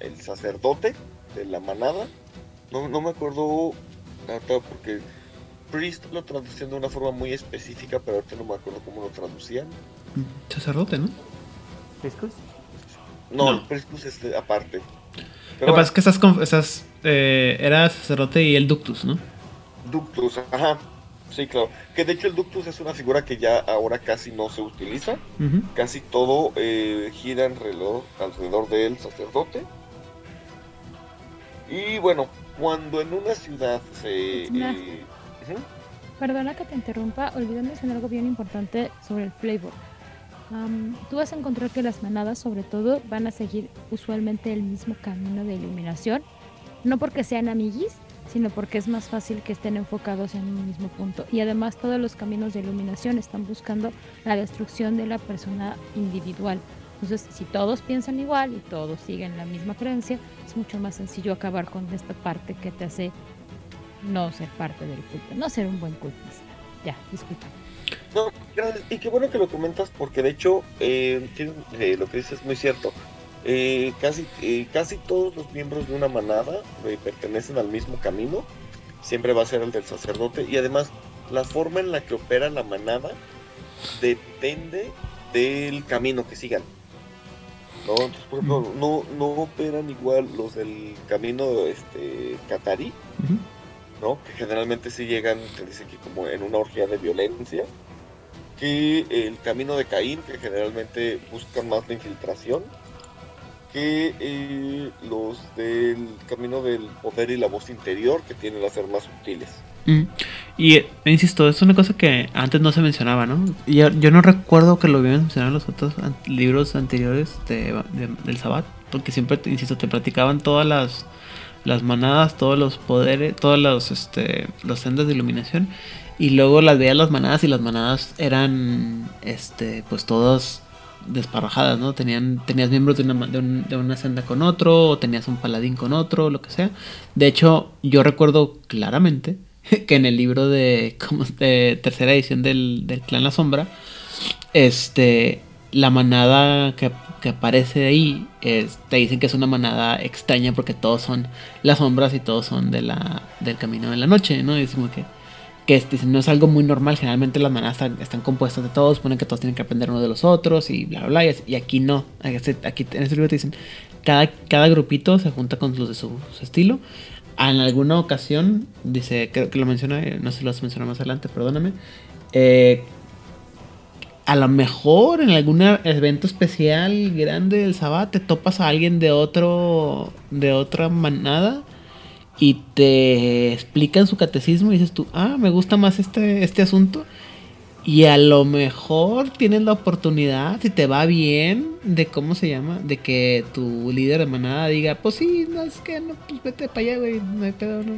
el sacerdote de la manada no, no me acuerdo porque Priest lo traducían de una forma muy específica, pero ahorita no me acuerdo cómo lo traducían. Sacerdote, ¿no? ¿Priscus? No, no. Priscus es aparte. Pero lo que pasa es que estás, estás eh, era sacerdote y el Ductus, ¿no? Ductus, ajá. Sí, claro. Que de hecho el Ductus es una figura que ya ahora casi no se utiliza. Casi todo eh, gira alrededor, alrededor del sacerdote. Y bueno, cuando en una ciudad se... Eh, Perdona que te interrumpa, olvidé mencionar algo bien importante sobre el flavor. tú vas a encontrar que las manadas sobre todo van a seguir usualmente el mismo camino de iluminación, no porque sean amiguis, sino porque es más fácil que estén enfocados en un mismo punto. Y además todos los caminos de iluminación están buscando la destrucción de la persona individual. Entonces, si todos piensan igual y todos siguen la misma creencia, es mucho más sencillo acabar con esta parte que te hace no ser parte del culto, no ser un buen cultista. Ya, disculpa. No. Y qué bueno que lo comentas porque de hecho eh, eh, lo que dices es muy cierto. Eh, casi, casi todos los miembros de una manada pertenecen al mismo camino. Siempre va a ser el del sacerdote. Y además, la forma en la que opera la manada depende del camino que sigan. ¿No? Entonces, por ejemplo, no, no operan igual los del camino este, catarí, ¿no? Que generalmente sí llegan, te dice que como en una orgía de violencia, que el camino de Caín, que generalmente buscan más la infiltración, que eh, los del camino del poder y la voz interior, que tienen a ser más sutiles. Y insisto, es una cosa que antes no se mencionaba, ¿no? Yo, yo no recuerdo que lo hubieran mencionado en los otros libros anteriores de, del Sabbat, porque siempre, insisto, te platicaban todas las, las manadas, todos los poderes, todos los, este, los sendas de iluminación, y luego las veías las manadas y las manadas eran, este, pues todas desparrajadas, ¿no? Tenían, tenías miembros de una, de, una senda con otro, o tenías un paladín con otro, lo que sea. De hecho, yo recuerdo claramente que en el libro de, como tercera edición del, del, Clan La Sombra, este, la manada que, que aparece ahí, te dicen que es una manada extraña porque todos son las sombras y todos son de la, del camino de la noche, ¿no? Y que, que no es algo muy normal, generalmente las manadas están, compuestas de todos, ponen que todos tienen que aprender uno de los otros y bla, bla, bla, y aquí no, aquí en este libro te dicen, cada, cada grupito se junta con los de su estilo en alguna ocasión, dice, creo que lo menciona, no sé si lo has mencionado más adelante, perdóname. Eh, a lo mejor en algún evento especial grande del Sabbat te topas a alguien de otro de otra manada y te explican su catecismo y dices tú, ah, me gusta más este, este asunto y a lo mejor tienes la oportunidad, si te va bien, de cómo se llama, de que tu líder de manada diga, pues sí, no es que no, pues vete para allá, güey, no hay pedo, no.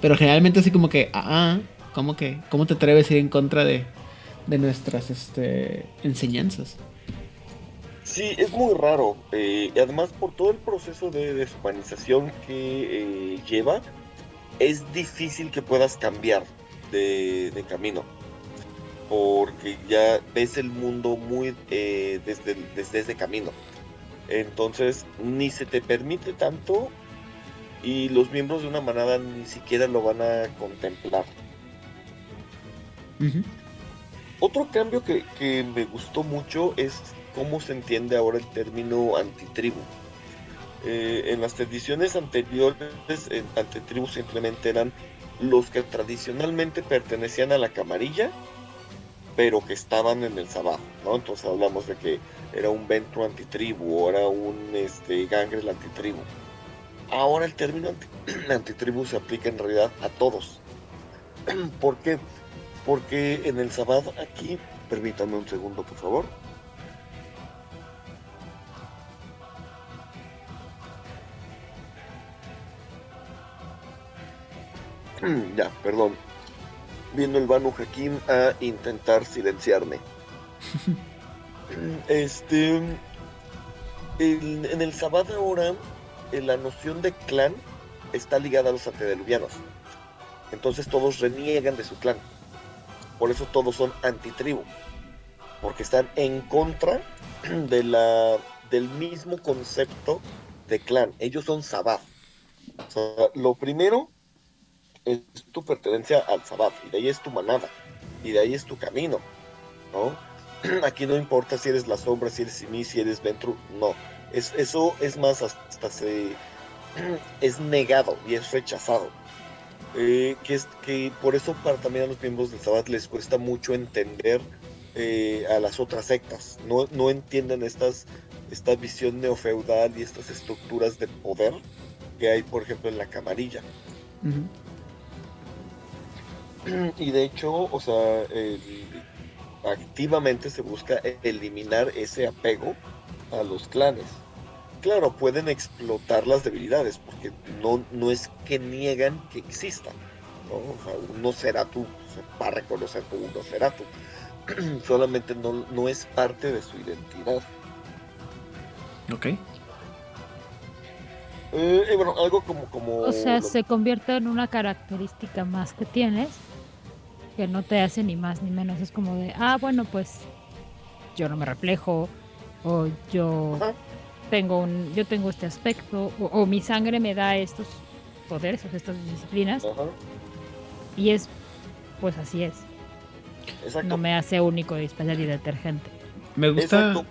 Pero generalmente así como que, ah, ¿cómo que? ¿Cómo te atreves a ir en contra de, de nuestras este, enseñanzas? Sí, es muy raro. Eh, y además por todo el proceso de deshumanización que eh, lleva, es difícil que puedas cambiar de, de camino porque ya ves el mundo muy eh, desde, desde ese camino. Entonces ni se te permite tanto y los miembros de una manada ni siquiera lo van a contemplar. Otro cambio que, me gustó mucho es cómo se entiende ahora el término antitribu. Eh, en las ediciones anteriores, en antitribu simplemente eran los que tradicionalmente pertenecían a la camarilla pero que estaban en el Sabbath, ¿no? Entonces hablamos de que era un Ventro antitribu, era un este, Gangrel antitribu. Ahora el término antitribu se aplica en realidad a todos. ¿Por qué? Porque en el Sabbath aquí, permítanme un segundo por favor. ya, perdón viendo el Banu Hakim a intentar silenciarme. este. en el Sabbat ahora, la noción de clan está ligada a los antediluvianos. Entonces todos reniegan de su clan. Por eso todos son antitribu. Porque están en contra de la, del mismo concepto de clan. Ellos son Sabbath. lo primero es tu pertenencia al Sabbat, y de ahí es tu manada, y de ahí es tu camino, ¿no? Aquí no importa si eres la sombra, si eres Simi, si eres Ventru, no. Es, eso es más, hasta se. es negado y es rechazado. Eh, que es que por eso para también a los miembros del Sabbat les cuesta mucho entender eh, a las otras sectas. No, no entienden estas, esta visión neofeudal y estas estructuras de poder que hay, por ejemplo, en la camarilla. Y de hecho, o sea, activamente se busca eliminar ese apego a los clanes. Claro, pueden explotar las debilidades, porque no, no es que niegan que existan. ¿no? O sea, un Nosferatu se va a reconocer como un Nosferatu. Solamente no, no es parte de su identidad. Ok. Eh, bueno, algo como, como... O sea, se convierte en una característica más que tienes que no te hace ni más ni menos. Es como de, ah, bueno, pues yo no me reflejo, o yo tengo un, yo tengo este aspecto, o, mi sangre me da estos poderes, o estas disciplinas. Y es, pues así es. No me hace único, especial y detergente. Me gusta.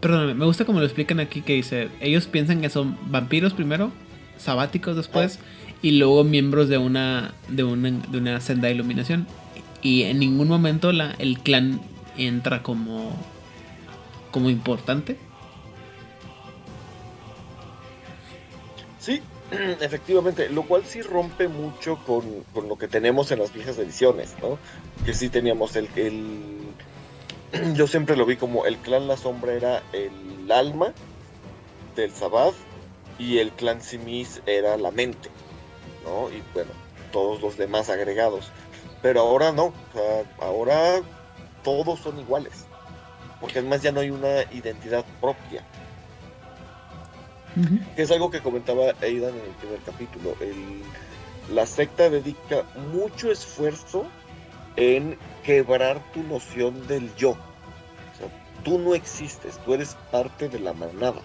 Perdóname, me gusta como lo explican aquí que dice, ellos piensan que son vampiros primero, sabáticos después y luego miembros de una de una, de una senda de iluminación y en ningún momento la, el clan entra como como importante. Sí, efectivamente, lo cual sí rompe mucho con, con, lo que tenemos en las viejas ediciones, ¿no? Que sí teníamos el, el yo siempre lo vi como el clan La Sombra era el alma del Sabbath y el clan Simis era la mente, ¿no? Y bueno, todos los demás agregados. Pero ahora no, ahora todos son iguales, porque además ya no hay una identidad propia. Que es algo que comentaba Aidan en el primer capítulo. la secta dedica mucho esfuerzo en quebrar tu noción del yo. O sea, tú no existes, tú eres parte de la manada,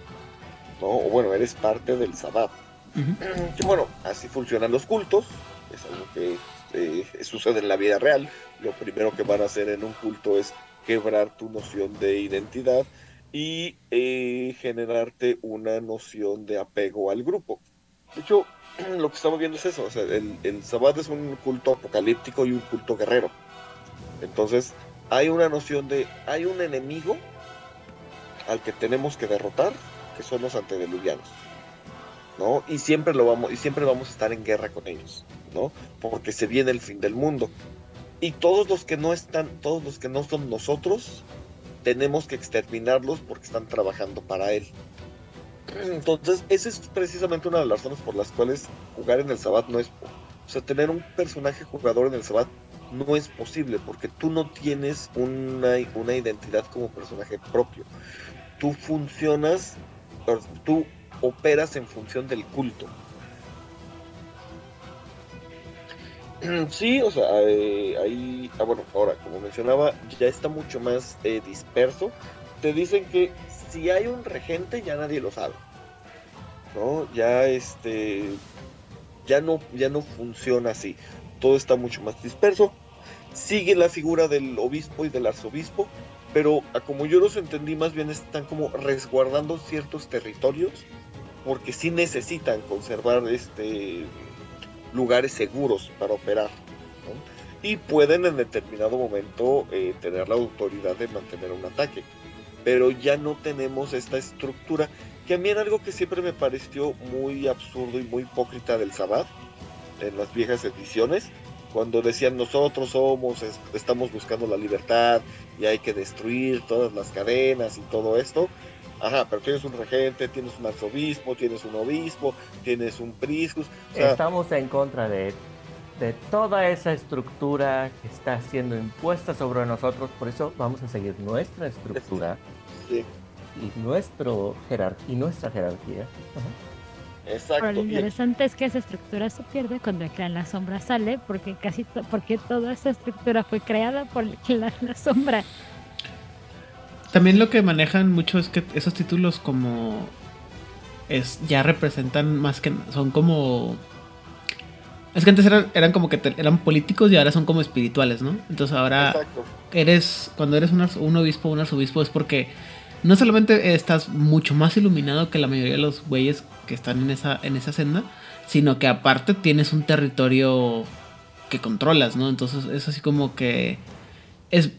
¿no? O bueno, eres parte del sabbat. Bueno, así funcionan los cultos, es algo que eh, sucede en la vida real. Lo primero que van a hacer en un culto es quebrar tu noción de identidad y eh, generarte una noción de apego al grupo. De hecho, lo que estamos viendo es eso, o sea, el, el es un culto apocalíptico y un culto guerrero. Entonces, hay una noción de, hay un enemigo al que tenemos que derrotar, que son los antediluvianos. ¿No? Y siempre lo vamos, y siempre vamos a estar en guerra con ellos, ¿no? Porque se viene el fin del mundo. Y todos los que no están, todos los que no son nosotros, tenemos que exterminarlos porque están trabajando para él. Entonces, esa es precisamente una de las razones por las cuales jugar en el Sabbat no es. O sea, tener un personaje jugador en el Sabbat no es posible porque tú no tienes una, una identidad como personaje propio. Tú funcionas, tú operas en función del culto. Sí, o sea, eh, ahí, ah, bueno, ahora, como mencionaba, ya está mucho más eh, disperso. Te dicen que si hay un regente, ya nadie lo sabe. ¿No? Ya este. Ya no, ya no funciona así todo está mucho más disperso. Sigue la figura del obispo y del arzobispo, pero como yo los entendí, más bien están como resguardando ciertos territorios, porque sí necesitan conservar este lugares seguros para operar. Y pueden en determinado momento eh, tener la autoridad de mantener un ataque. Pero ya no tenemos esta estructura, que a mí era algo que siempre me pareció muy absurdo y muy hipócrita del Sabbat en las viejas ediciones, cuando decían nosotros somos, estamos buscando la libertad y hay que destruir todas las cadenas y todo esto. Ajá, pero tienes un regente, tienes un arzobispo, tienes un obispo, tienes un priscus. Estamos en contra de, de toda esa estructura que está siendo impuesta sobre nosotros, por eso vamos a seguir nuestra estructura y, nuestro y nuestra jerarquía. Exacto. lo interesante es que esa estructura se pierde cuando el clan La Sombra sale, porque casi porque toda esa estructura fue creada por el clan La Sombra. También lo que manejan mucho es que esos títulos como es ya representan más que son como es que antes eran, eran como que eran políticos y ahora son como espirituales, ¿no? Entonces ahora eres cuando eres un, un obispo un arzobispo es porque no solamente estás mucho más iluminado que la mayoría de los güeyes que están en esa, en esa senda, sino que aparte tienes un territorio que controlas, ¿no? Entonces es así como que es,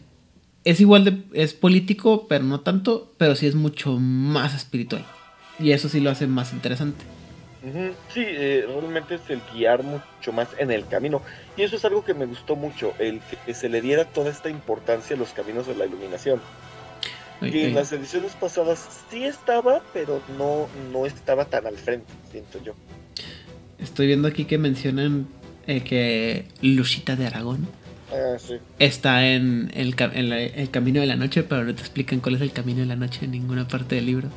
es igual de, es político, pero no tanto, pero sí es mucho más espiritual. Y eso sí lo hace más interesante. Sí, eh, realmente es el guiar mucho más en el camino. Y eso es algo que me gustó mucho, el que se le diera toda esta importancia a los caminos de la iluminación que en las ediciones pasadas sí estaba, pero no, no estaba tan al frente, siento yo. Estoy viendo aquí que mencionan eh, que Luchita de Aragón sí. está en, el, en el, camino de la noche, pero no te explican cuál es el camino de la noche en ninguna parte del libro.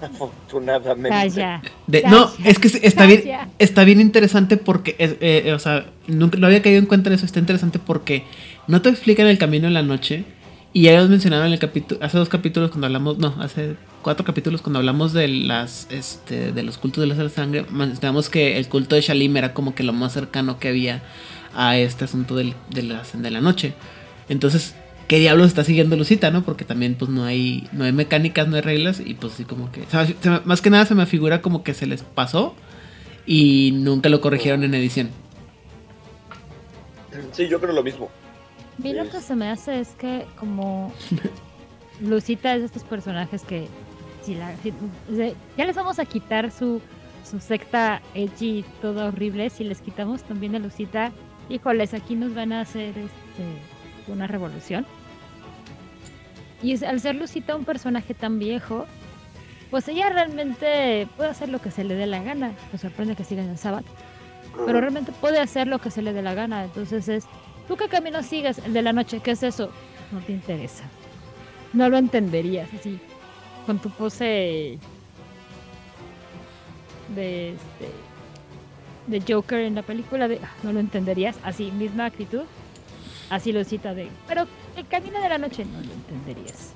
Afortunadamente. no, es que está bien, está bien interesante porque, eh, o sea, nunca lo había caído en cuenta en eso. Está interesante porque no te explican el camino en la noche. Y ya hemos mencionado en el capítulo, hace dos capítulos cuando hablamos, no, hace cuatro capítulos cuando hablamos de las, este, de los cultos de la sangre, mencionamos que el culto de Shalim era como que lo más cercano que había a este asunto de, la, de la noche. Entonces, ¿qué diablos está siguiendo Lucita, no? Porque también pues no hay no hay mecánicas, no hay reglas y pues sí como que más que nada se me figura como que se les pasó y nunca lo corrigieron en edición. Sí, yo creo lo mismo. A mí lo que se me hace es que como Lucita es de estos personajes que si la, ya les vamos a quitar su, su secta edgy todo horrible, si les quitamos también a Lucita, híjoles, aquí nos van a hacer este, una revolución. Y al ser Lucita un personaje tan viejo, pues ella realmente puede hacer lo que se le dé la gana. Me sorprende que siga en el sábado. Pero realmente puede hacer lo que se le dé la gana. Entonces es, ¿tú qué camino sigues? El de la noche, ¿qué es eso? No te interesa. No lo entenderías así. Con tu pose de este de Joker en la película de ah, no lo entenderías así misma actitud así lo cita de pero el camino de la noche no lo entenderías.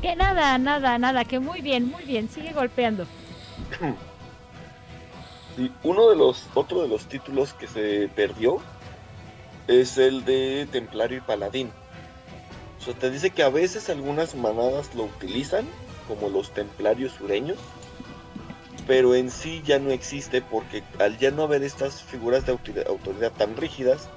Que nada, nada, nada, que muy bien, muy bien, sigue golpeando. Uno de los, otro de los títulos que se perdió es el de Templario y Paladín. O sea, te dice que a veces algunas manadas lo utilizan, como los templarios sureños, pero en sí ya no existe porque al ya no haber estas figuras de autoridad tan rígidas,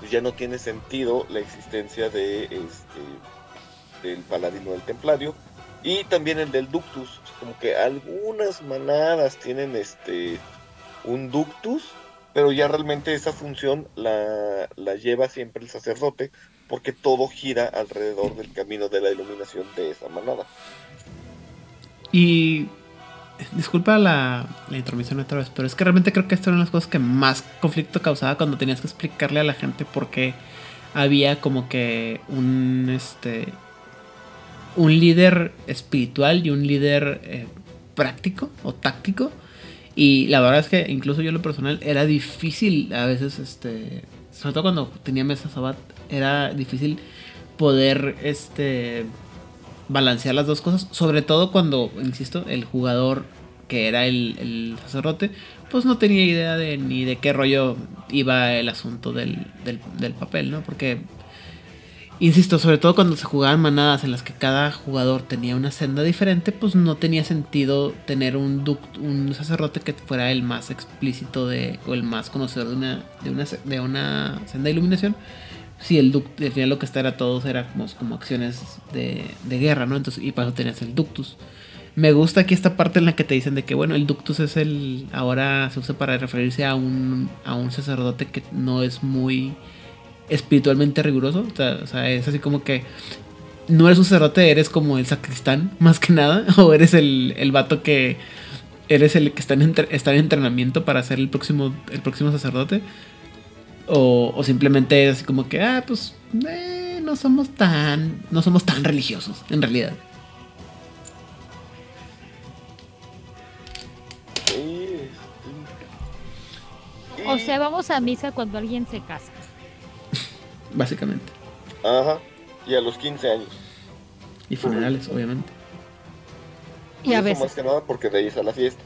pues ya no tiene sentido la existencia de este del paladino del templario y también el del ductus. Como que algunas manadas tienen este un ductus pero ya realmente esa función la, la lleva siempre el sacerdote porque todo gira alrededor del camino de la iluminación de esa manada. Y disculpa la, la, intromisión otra vez, pero es que realmente creo que esta era una de las cosas que más conflicto causaba cuando tenías que explicarle a la gente por qué había como que un este un líder espiritual y un líder eh, práctico o táctico. Y la verdad es que incluso yo lo personal era difícil a veces este sobre todo cuando tenía mesa sabat era difícil poder este balancear las dos cosas, sobre todo cuando, insisto, el jugador que era el, sacerdote, pues no tenía idea de ni de qué rollo iba el asunto del, del, papel, ¿no? Porque, insisto, sobre todo cuando se jugaban manadas en las que cada jugador tenía una senda diferente, pues no tenía sentido tener un, un sacerdote que fuera el más explícito de, o el más conocedor de una, de una, de una senda de iluminación sí, el ductus, al final lo que está era todos era como, acciones de, guerra, ¿no? Entonces, y para eso tenías el ductus. Me gusta aquí esta parte en la que te dicen de que, bueno, el ductus es el, ahora se usa para referirse a un, a un sacerdote que no es muy espiritualmente riguroso. O sea, es así como que no eres un sacerdote, eres como el sacristán, más que nada. O eres el, el vato que, eres el que está en, está en entrenamiento para ser el próximo, el próximo sacerdote. O, simplemente es así como que, ah, pues eh, no somos tan, no somos tan religiosos, en realidad. O sea, vamos a misa cuando alguien se casa. Básicamente. Ajá. Y a los 15 años. Y funerales, obviamente. Y, a veces. Más que nada porque de ahí es a la fiesta.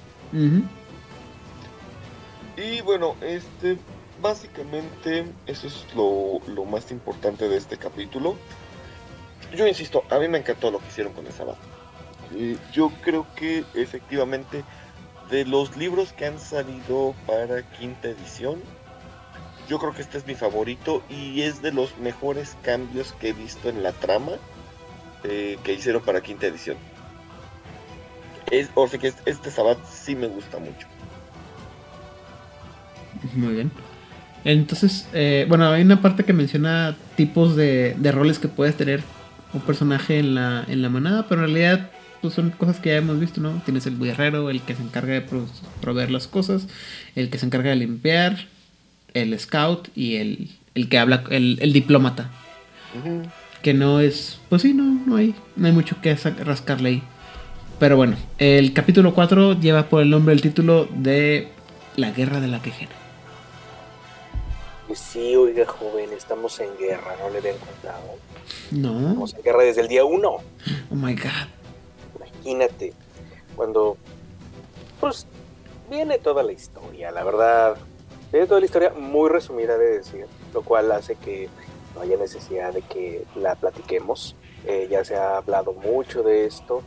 Y bueno, este, básicamente eso es lo, más importante de este capítulo. Yo insisto, a mí me encantó lo que hicieron con esa banda. Yo creo que efectivamente de los libros que han salido para quinta edición, yo creo que este es mi favorito y es de los mejores cambios que he visto en la trama eh, que hicieron para quinta edición. Es, o sea que este Sabat sí me gusta mucho. Muy bien. Entonces, eh, bueno, hay una parte que menciona tipos de, roles que puedes tener un personaje en la, en la manada, pero en realidad pues, son cosas que ya hemos visto, ¿no? Tienes el guerrero, el que se encarga de proveer las cosas, el que se encarga de limpiar, el scout y el, el que habla, el, el diplomata. Que no es, pues sí, no, no hay, no hay mucho que rascarle ahí. Pero bueno, el capítulo 4 lleva por el nombre el título de La Guerra de la Quejera. Pues sí, oiga, joven, estamos en guerra, ¿no le habían contado? No. Estamos en guerra desde el día 1. Oh my god. Imagínate, cuando. Pues viene toda la historia, la verdad. Viene toda la historia muy resumida de decir, lo cual hace que no haya necesidad de que la platiquemos. Eh, ya se ha hablado mucho de esto,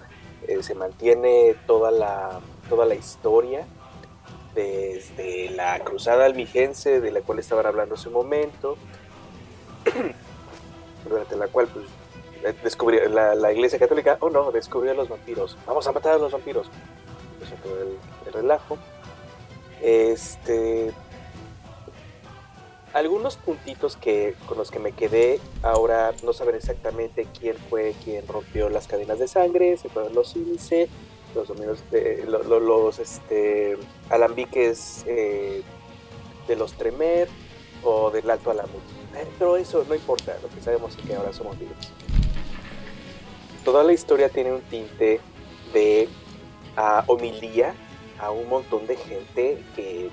eh, se mantiene toda la, toda la historia desde la cruzada almigense de la cual estaban hablando hace un momento, durante la cual pues, eh, descubrió la, iglesia católica, oh no, descubrió a los vampiros, vamos a matar a los vampiros. Eso todo el, el relajo. Este, algunos puntitos que con los que me quedé ahora no saben exactamente quién fue quien rompió las cadenas de sangre, se fueron los índices, los dominios de, los, este, alambiques eh, de los Tremer o del Alto Alamut. Pero eso no importa, lo que sabemos es que ahora somos libres. Toda la historia tiene un tinte de homilía a un montón de gente que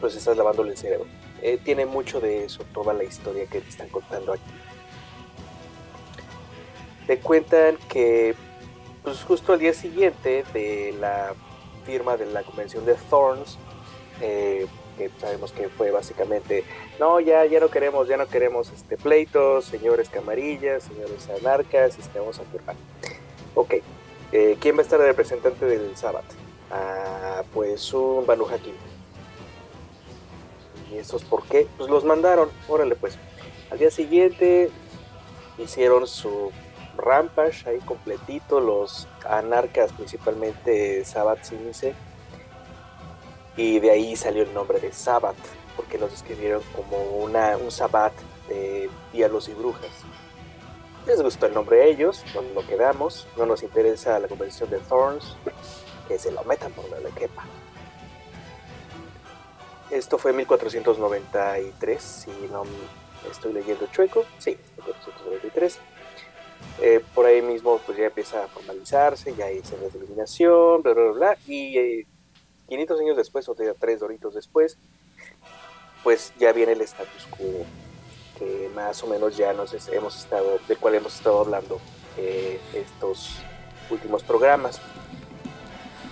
pues está lavándole el cerebro eh, tiene mucho de eso, toda la historia que te están contando aquí. Te cuentan que pues justo al día siguiente de la firma de la convención de Thorns, eh, que sabemos que fue básicamente, no, ya, ya no queremos, ya no queremos este pleitos, señores camarillas, señores anarcas, este, vamos a firmar. Ok, eh, ¿quién va a estar el representante del Sabbath? Ah, pues un Banu ¿Y esos por qué? Pues los mandaron, órale pues. Al día siguiente hicieron su rampage ahí completito, los anarcas, principalmente Sabbath Sinice. Y de ahí salió el nombre de Sabbath, porque los escribieron como una, un Sabbath de diablos y brujas. Les gustó el nombre a ellos, no lo quedamos, no nos interesa la convención de Thorns, que se lo metan por le quepa. Esto fue en 1493, si no estoy leyendo chueco. Sí, 1493. Eh, por ahí mismo pues ya empieza a formalizarse, ya hay escenas de iluminación, bla, bla, bla, y 500 eh, años después, o sea, tres doritos después, pues ya viene el status quo que más o menos ya nos hemos estado, del cual hemos estado hablando eh, estos últimos programas.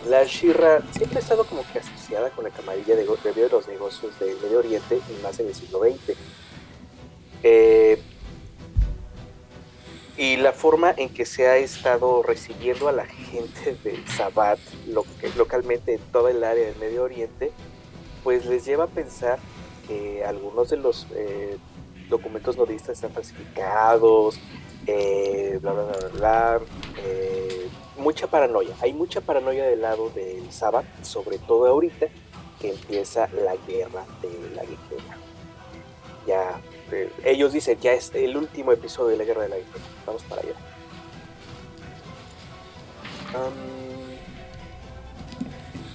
La Shirra siempre ha estado como que asociada con la camarilla de, de los negocios del Medio Oriente y más en el siglo XX. Eh, y la forma en que se ha estado recibiendo a la gente del Sabbat lo, localmente en toda el área del Medio Oriente, pues les lleva a pensar que algunos de los eh, documentos nodistas están falsificados, eh, bla, bla, bla, bla, mucha paranoia. Hay mucha paranoia del lado del Sabbath, sobre todo ahorita que empieza la guerra de la guerra. Ya, eh, ellos dicen ya es el último episodio de la guerra de la guerra. Vamos para allá.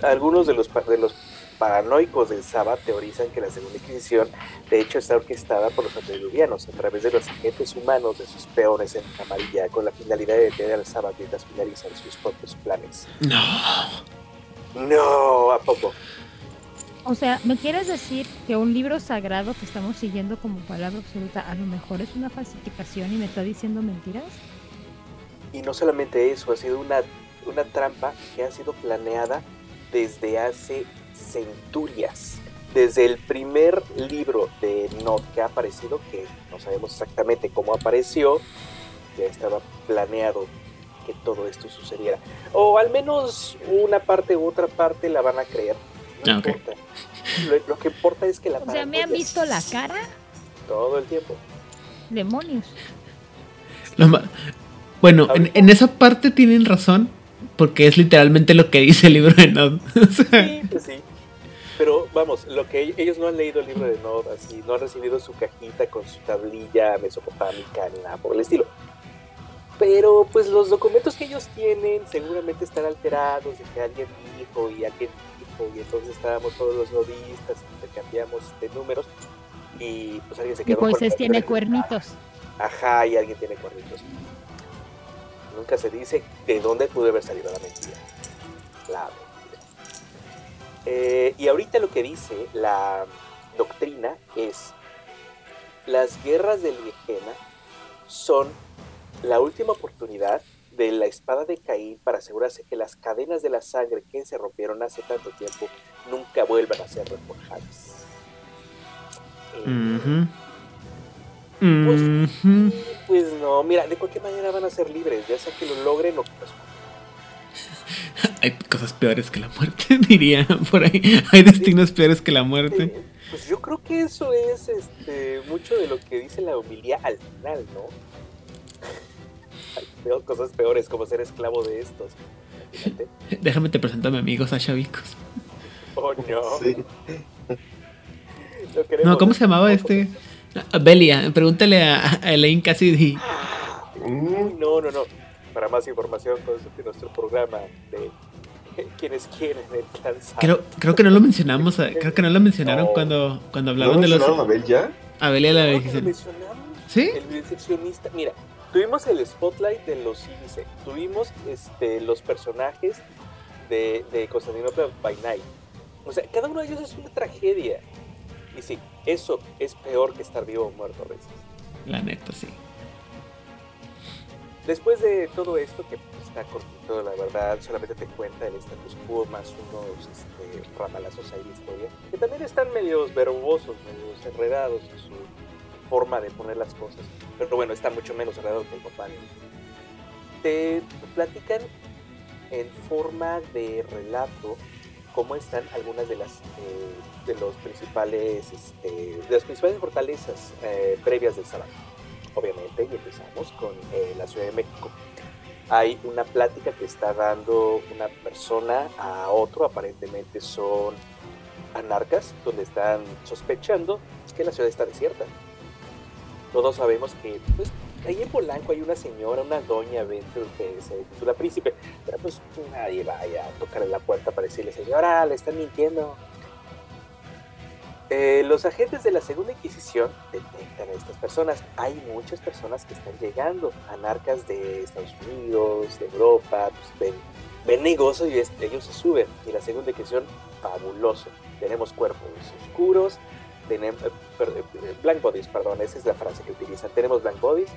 algunos de los, de los paranoicos del Saba teorizan que la Segunda Inquisición de hecho está orquestada por los antediluvianos a través de los agentes humanos de sus peones en amarilla con la finalidad de detener al Saba mientras finalizan sus propios planes. No. No, ¿a poco? O sea, ¿me quieres decir que un libro sagrado que estamos siguiendo como palabra absoluta a lo mejor es una falsificación y me está diciendo mentiras? Y no solamente eso, ha sido una, una trampa que ha sido planeada desde hace centurias. Desde el primer libro de Not que ha aparecido, que no sabemos exactamente cómo apareció, ya estaba planeado que todo esto sucediera. O al menos una parte u otra parte la van a creer. No ah, importa. Lo, que importa es que la O sea, ¿me han visto la cara? Todo el tiempo. Demonios. Bueno, en, en, esa parte tienen razón, porque es literalmente lo que dice el libro de Nod. sí, pues sí. Pero vamos, lo que ellos no han leído el libro de Nod, así, no han recibido su cajita con su tablilla mesopotámica ni nada por el estilo. Pero pues los documentos que ellos tienen seguramente están alterados de que alguien dijo y alguien y entonces estábamos todos los nodistas, intercambiamos este, números y pues alguien se quedó. Y pues tiene cuernitos. Ajá, y alguien tiene cuernitos. Nunca se dice de dónde pudo haber salido la mentira. La mentira. Eh, y ahorita lo que dice la doctrina es, las guerras del Viejena son la última oportunidad de la espada de Caín para asegurarse que las cadenas de la sangre que se rompieron hace tanto tiempo nunca vuelvan a ser reforjadas. pues, pues, no, mira, de cualquier manera van a ser libres, ya sea que lo logren o que pues, Hay cosas peores que la muerte, diría por ahí. Hay destinos peores que la muerte. Pues yo creo que eso es este, mucho de lo que dice la homilía al final, ¿no? Hay cosas peores como ser esclavo de estos. Déjame te presento a mi amigo Sasha Vicos. Oh, no. No, ¿cómo se llamaba este? Belia, pregúntale a, Elaine Cassidy. No, no, no. Para más información, consulte nuestro programa de quienes quieren alcanzar. Creo, creo que no lo mencionamos, creo que no lo mencionaron cuando, cuando hablaron de los. a Bel ya? A Belia la no, mencionamos. ¿Sí? El diseccionista. Mira, tuvimos el spotlight de los índices, tuvimos este, los personajes de, de Constantinopla by Night. O sea, cada uno de ellos es una tragedia. Y sí, eso es peor que estar vivo o muerto a veces. La neta, sí. Después de todo esto, que está cortito, la verdad, solamente te cuenta el status quo más unos este, ramalazos ahí de historia, que también están medios verbosos, medios enredados en su forma de poner las cosas. Pero bueno, está mucho menos enredado que el. Te platican en forma de relato cómo están algunas de las eh, de los principales este, de las principales fortalezas eh, previas del sábado obviamente y empezamos con eh, la Ciudad de México. Hay una plática que está dando una persona a otro aparentemente son anarcas donde están sospechando que la ciudad está desierta todos sabemos que pues ahí en Polanco hay una señora, una doña Venture que se titula príncipe, pero pues nadie vaya a tocarle la puerta para decirle, señora, le están mintiendo. Eh, los agentes de la Segunda Inquisición detectan a estas personas. Hay muchas personas que están llegando, anarcas de Estados Unidos, de Europa, pues ven, negocio y ellos se suben. Y la Segunda Inquisición, fabuloso. Tenemos cuerpos oscuros, tenemos, eh, eh, blank bodies, perdón, esa es la frase que utilizan. Tenemos blank bodies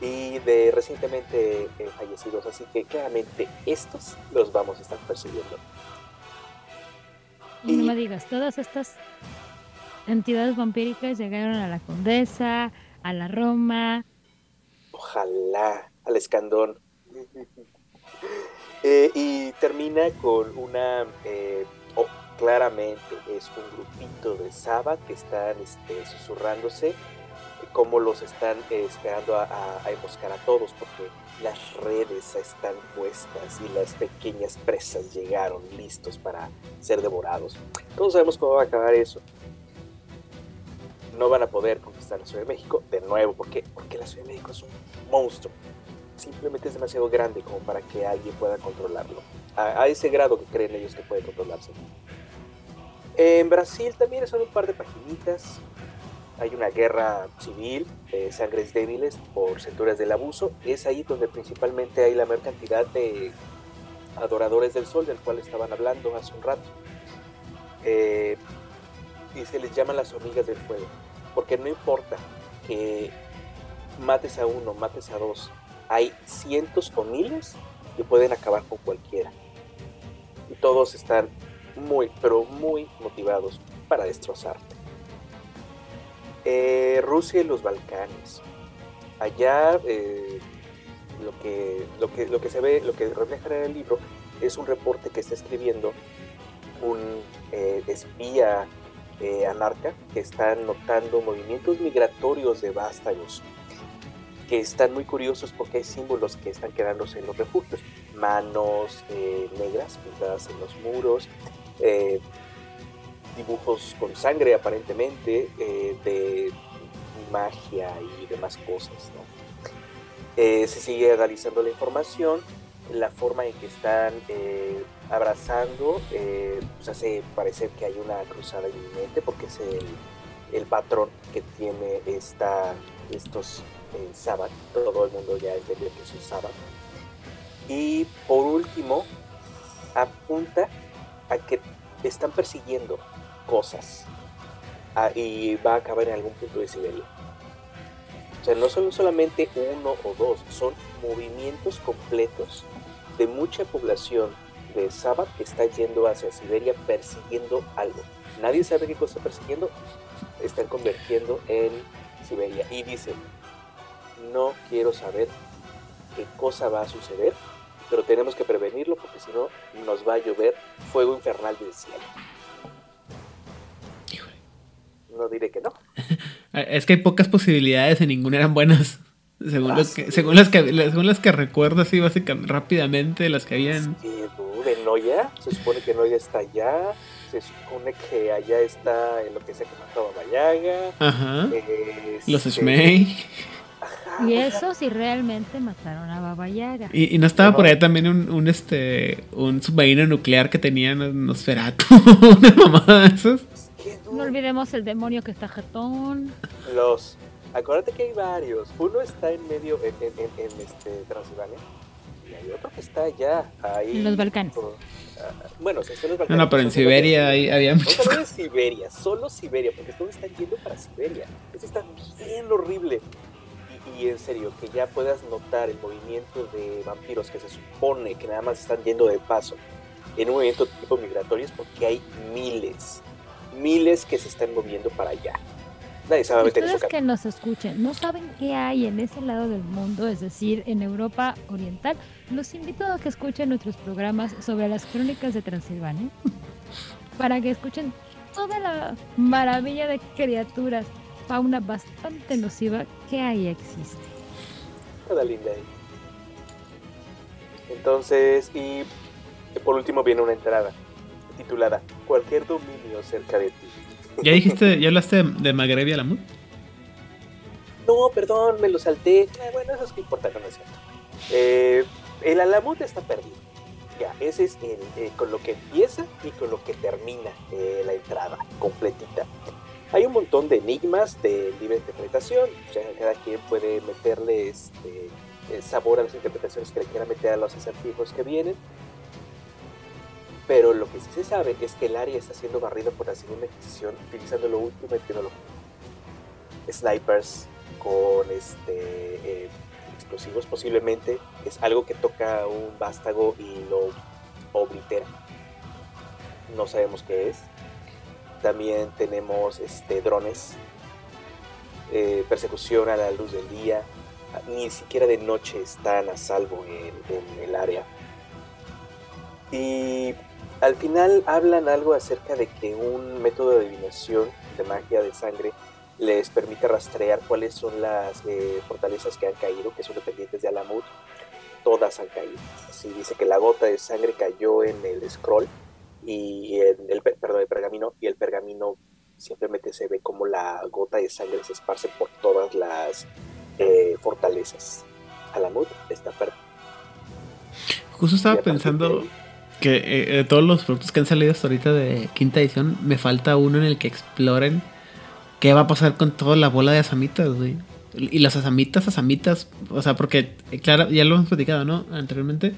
y de recientemente eh, fallecidos, así que claramente estos los vamos a estar persiguiendo. Y no me digas, todas estas entidades vampíricas llegaron a la Condesa, a la Roma. Ojalá, al escandón. y termina con una claramente es un grupito de Sabbath que están este, susurrándose cómo los están eh, esperando a, a, emboscar a todos porque las redes están puestas y las pequeñas presas llegaron listos para ser devorados. Todos sabemos cómo va a acabar eso. No van a poder conquistar la Ciudad de México de nuevo. ¿Por qué? Porque la Ciudad de México es un monstruo. Simplemente es demasiado grande como para que alguien pueda controlarlo. A, a ese grado que creen ellos que puede controlarse. En Brasil también son un par de paginitas. Hay una guerra civil, de sangres débiles por centurias del abuso. Es ahí donde principalmente hay la mayor cantidad de adoradores del sol, del cual estaban hablando hace un rato. Eh, y se les llaman las hormigas del fuego, porque no importa que mates a uno, mates a dos, hay cientos o miles que pueden acabar con cualquiera. Y todos están muy, pero muy motivados para destrozarte. Eh, Rusia y los Balcanes. Allá eh, lo, que, lo, que, lo que se ve, lo que refleja en el libro es un reporte que está escribiendo un eh, espía anarca que está notando movimientos migratorios de vástagos que están muy curiosos porque hay símbolos que están quedándose en los refugios. Manos negras pintadas en los muros, eh, dibujos con sangre aparentemente, eh, de magia y demás cosas. Eh, se sigue analizando la información, la forma en que están abrazando, pues hace parecer que hay una cruzada inminente porque es el, patrón que tiene esta, estos sábados, todo el mundo ya entendió que es un sábado. Y por último, apunta a que están persiguiendo cosas ah, y va a acabar en algún punto de Siberia. O sea, no son solamente uno o dos, son movimientos completos de mucha población de Sabbath que está yendo hacia Siberia persiguiendo algo. Nadie sabe qué cosa está persiguiendo, están convirtiendo en Siberia. Y dice, no quiero saber qué cosa va a suceder, pero tenemos que prevenirlo porque si no nos va a llover fuego infernal del cielo. No diré que no. es que hay pocas posibilidades y ninguna eran buenas. Según, ah, que, según, las que, según las que recuerdo así básicamente rápidamente, las que habían... Sí, de Noya, se supone que Noya está allá, se supone que allá está en lo que se mató a Bayaga. Ajá. Los este, Shmei. Y eso si realmente mataron a Baba Yaga. Y, no estaba por ahí también un, este un submarino nuclear que tenía Nosferatu, una mamada de esos. No olvidemos el demonio que está jetón. Los acuérdate que hay varios. Uno está en medio en, en, este Transilvania y hay otro que está allá ahí en los Balcanes. Ah, bueno, si los Balcanes. No, no, pero en Siberia ahí había muchos. No, en Siberia, solo Siberia, porque todos están yendo para Siberia. Eso está bien horrible y en serio, que ya puedas notar el movimiento de vampiros que se supone que nada más están yendo de paso en un movimiento tipo migratorio es porque hay miles, miles que se están moviendo para allá. Nadie sabe Ustedes que nos escuchen, no saben qué hay en ese lado del mundo, es decir, en Europa Oriental. Los invito a que escuchen nuestros programas sobre las crónicas de Transilvania para que escuchen toda la maravilla de criaturas fauna bastante nociva que ahí existe. Toda linda ahí. Entonces, y por último viene una entrada titulada Cualquier dominio cerca de ti. ¿Ya dijiste, ya hablaste de Magrebia Alamut? No, perdón, me lo salté. Ah, bueno, eso es que importa, no es cierto. Eh, el Alamut está perdido. Ya, ese es el, eh, con lo que empieza y con lo que termina eh, la entrada completita. Hay un montón de enigmas de libre interpretación, cada quien puede meterle este, sabor a las interpretaciones que le quiera meter a los acertijos que vienen. Pero lo que sí se sabe es que el área está siendo barrido por la segunda adquisición utilizando lo último en tecnología. Snipers con este, eh, explosivos posiblemente es algo que toca un vástago y lo oblitera. No sabemos qué es también tenemos este, drones, eh, persecución a la luz del día. Ni siquiera de noche están a salvo en, el área. Y al final hablan algo acerca de que un método de adivinación de magia de sangre les permite rastrear cuáles son las eh, fortalezas que han caído, que son dependientes de Alamut. Todas han caído. Así dice que la gota de sangre cayó en el scroll y el, perdón, el pergamino y el pergamino simplemente se ve como la gota de sangre se esparce por todas las eh, fortalezas. Alamut está perdido. Justo estaba pensando que eh, de todos los productos que han salido hasta ahorita de quinta edición, me falta uno en el que exploren qué va a pasar con toda la bola de asamitas, güey. Y las asamitas, asamitas, o sea, porque, eh, claro, ya lo hemos platicado, ¿no? Anteriormente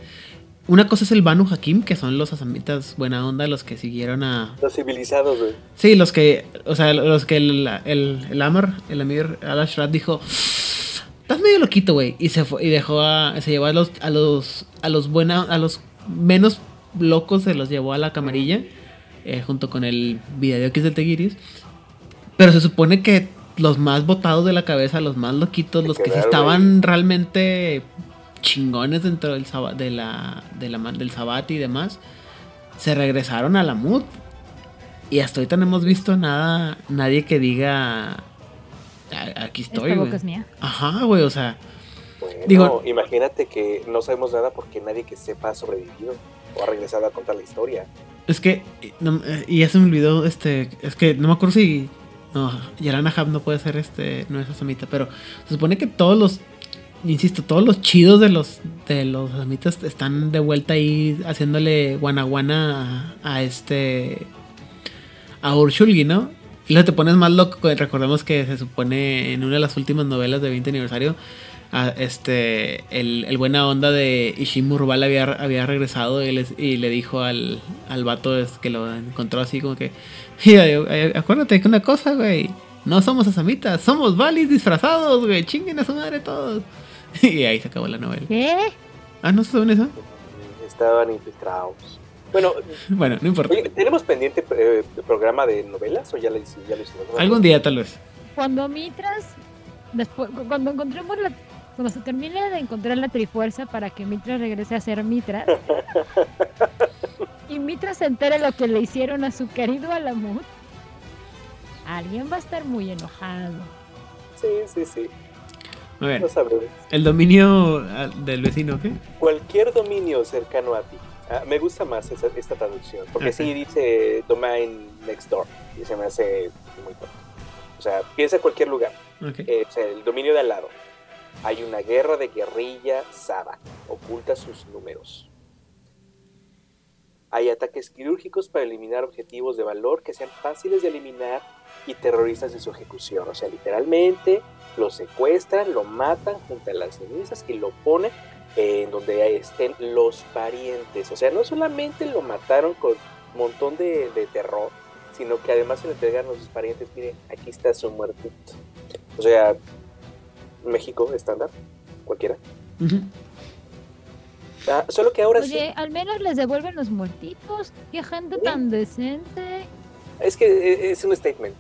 una cosa es el Banu Hakim, que son los asamitas buena onda, los que siguieron a. Los civilizados, güey. Sí, los que. O sea, los que el, el, el Amar, el Amir al dijo. Estás medio loquito, güey. Y se fue, y dejó a. Se llevó a los. A los. A los buena. A los menos locos se los llevó a la camarilla. Eh, junto con el video X del Teguiris. Pero se supone que los más botados de la cabeza, los más loquitos, los que sí estaban realmente chingones dentro del, de la, de la, del Sabat y demás, se regresaron a la MUD. Y hasta ahorita no hemos visto nada, nadie que diga, aquí estoy. Ajá, güey, o sea. digo, imagínate que no sabemos nada porque nadie que sepa ha sobrevivido o ha regresado a contar la historia. Es que, y ya se me olvidó, este, es que no me acuerdo si, no, Yarana Hub no puede ser, este, no es Asamita, pero se supone que todos los insisto, todos los chidos de los de los amitas están de vuelta ahí haciéndole guanaguana a, a este a Urshulgi, ¿no? Y luego te pones más loco, recordemos que se supone en una de las últimas novelas de 20 aniversario este el, buena onda de Ishimu había, había regresado y le, y le dijo al, al vato que lo encontró así como que eh, acuérdate que una cosa, güey, no somos asamitas, somos valis disfrazados, güey, chinguen a su madre todos. y ahí se acabó la novela. ¿Qué? Ah, ¿no saben eso? Estaban infiltrados. Bueno, bueno, no importa. ¿Tenemos pendiente eh, programa de novelas o ya lo hicimos? Algún día tal vez. Cuando Mitras, después, cuando encontremos la, cuando se termine de encontrar la trifuerza para que Mitras regrese a ser Mitras y Mitras se entere lo que le hicieron a su querido Alamut, alguien va a estar muy enojado. Sí, sí, sí. A ver, el dominio ah, del vecino, ¿qué? Cualquier dominio cercano a ti. Ah, me gusta más esta traducción, porque sí dice domain next door y se me hace muy bueno. O sea, piensa en cualquier lugar. Eh, el dominio de al lado. Hay una guerra de guerrilla Saba. Oculta sus números. Hay ataques quirúrgicos para eliminar objetivos de valor que sean fáciles de eliminar y terroristas de su ejecución. O sea, literalmente lo secuestran, lo matan junto a las cenizas y lo ponen en donde estén los parientes. O sea, no solamente lo mataron con un montón de, terror, sino que además se le entregan a sus parientes, miren, aquí está su muertito. O sea, México estándar, cualquiera. Ah, solo que ahora Oye, al menos les devuelven los muertitos. Qué gente tan decente. Es que eh, es un statement.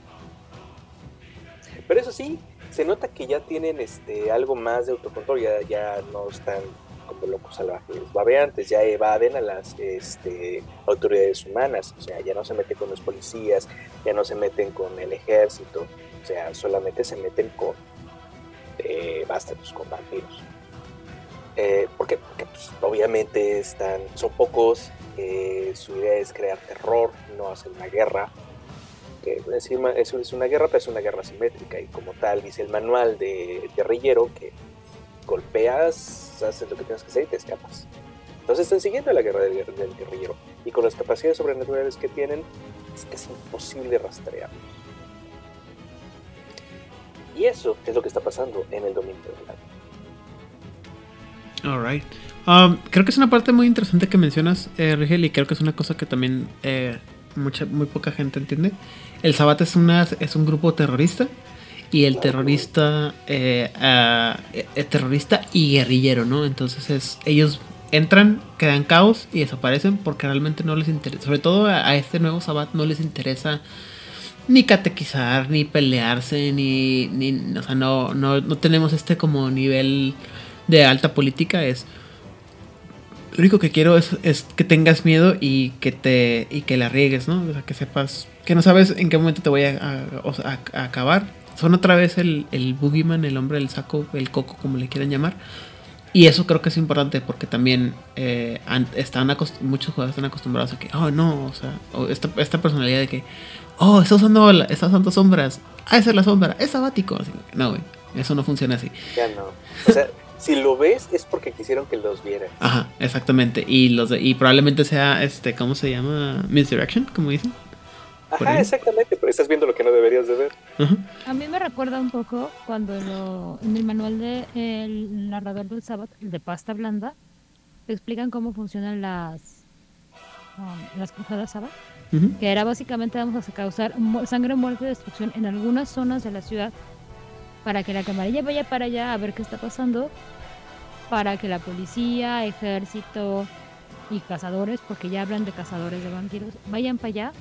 Pero eso sí, se nota que ya tienen este algo más de autocontrol, ya, ya no están como locos salvajes babeantes, ya evaden a las este, autoridades humanas, o sea, ya no se meten con los policías, ya no se meten con el ejército, o sea, solamente se meten con eh, con vampiros. Eh, porque, pues, obviamente están, son pocos, eh, su idea es crear terror, no hacer una guerra. Que encima eso es una guerra, pero es una guerra simétrica y como tal dice el manual de guerrillero que golpeas, haces lo que tienes que hacer y te escapas. Entonces están siguiendo la guerra del, guerrillero. Y con las capacidades sobrenaturales que tienen, es casi imposible rastrearlos. Y eso es lo que está pasando en el dominio del Alright. Um, creo que es una parte muy interesante que mencionas, eh, Rigel, y creo que es una cosa que también eh, mucha, muy poca gente entiende. El Sabbat es, una, es un grupo terrorista y el terrorista eh, eh, terrorista y guerrillero, ¿no? Entonces es, ellos entran, quedan caos y desaparecen porque realmente no les interesa, sobre todo a, este nuevo Sabbat no les interesa ni catequizar, ni pelearse, ni, ni o sea, no, no, no tenemos este como nivel de alta política, es lo único que quiero es, es, que tengas miedo y que te y que la riegues, ¿no? O sea, que sepas que no sabes en qué momento te voy a, a acabar son otra vez el, el boogeyman, el hombre del saco, el coco, como le quieran llamar. Y eso creo que es importante porque también eh, están muchos jugadores están acostumbrados a que, oh no, o sea, esta, esta, personalidad de que, oh, está usando, está usando sombras, ah, esa es la sombra, es sabático. no, güey, eso no funciona así. Ya no. O sea, si lo ves es porque quisieron que los vieras. Ajá, exactamente. Y, los y probablemente sea, este, ¿cómo se llama? Misdirection, como dicen. Ajá, exactamente, pero estás viendo lo que no deberías de ver. A mí me recuerda un poco cuando en el manual de El narrador del sábado, el de pasta blanda, te explican cómo funcionan las um, las cruzadas sábado, que era básicamente vamos a causar sangre, muerte y destrucción en algunas zonas de la ciudad para que la camarilla vaya para allá a ver qué está pasando, para que la policía, ejército y cazadores, porque ya hablan de cazadores de vampiros, vayan para allá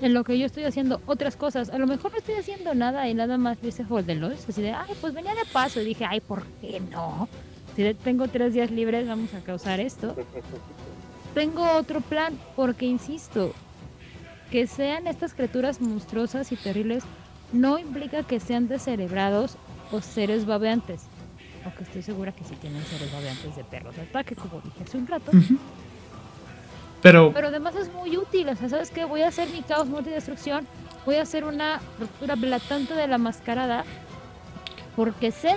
en lo que yo estoy haciendo otras cosas. A lo mejor no estoy haciendo nada y nada más dice Holdelos, así de, ay, pues venía de paso. Y dije, ay, ¿por qué no? Si tengo tres días libres, vamos a causar esto. tengo otro plan, porque insisto, que sean estas criaturas monstruosas y terribles no implica que sean descerebrados o seres babeantes. Aunque estoy segura que sí tienen seres babeantes de perros de ataque, como dije hace un rato. Pero, además es muy útil, o sea, ¿sabes qué? Voy a hacer mi caos, muerte destrucción, voy a hacer una ruptura blatante de la mascarada, porque sé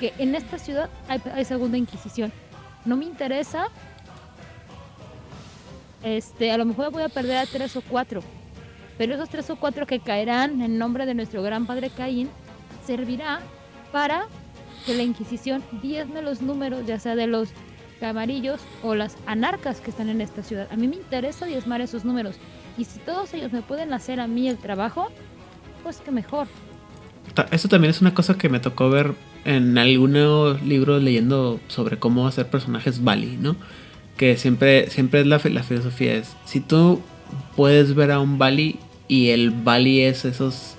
que en esta ciudad hay, segunda inquisición. No me interesa, este, a lo mejor voy a perder a tres o cuatro, pero esos tres o cuatro que caerán en nombre de nuestro gran padre Caín, servirá para de la Inquisición, diezme los números, ya sea de los camarillos o las anarcas que están en esta ciudad. A mí me interesa diezmar esos números. Y si todos ellos me pueden hacer a mí el trabajo, pues que mejor. Eso también es una cosa que me tocó ver en algunos libros leyendo sobre cómo hacer personajes Bali, ¿no? Que siempre, siempre es la, la filosofía es, si tú puedes ver a un Bali y el Bali es esos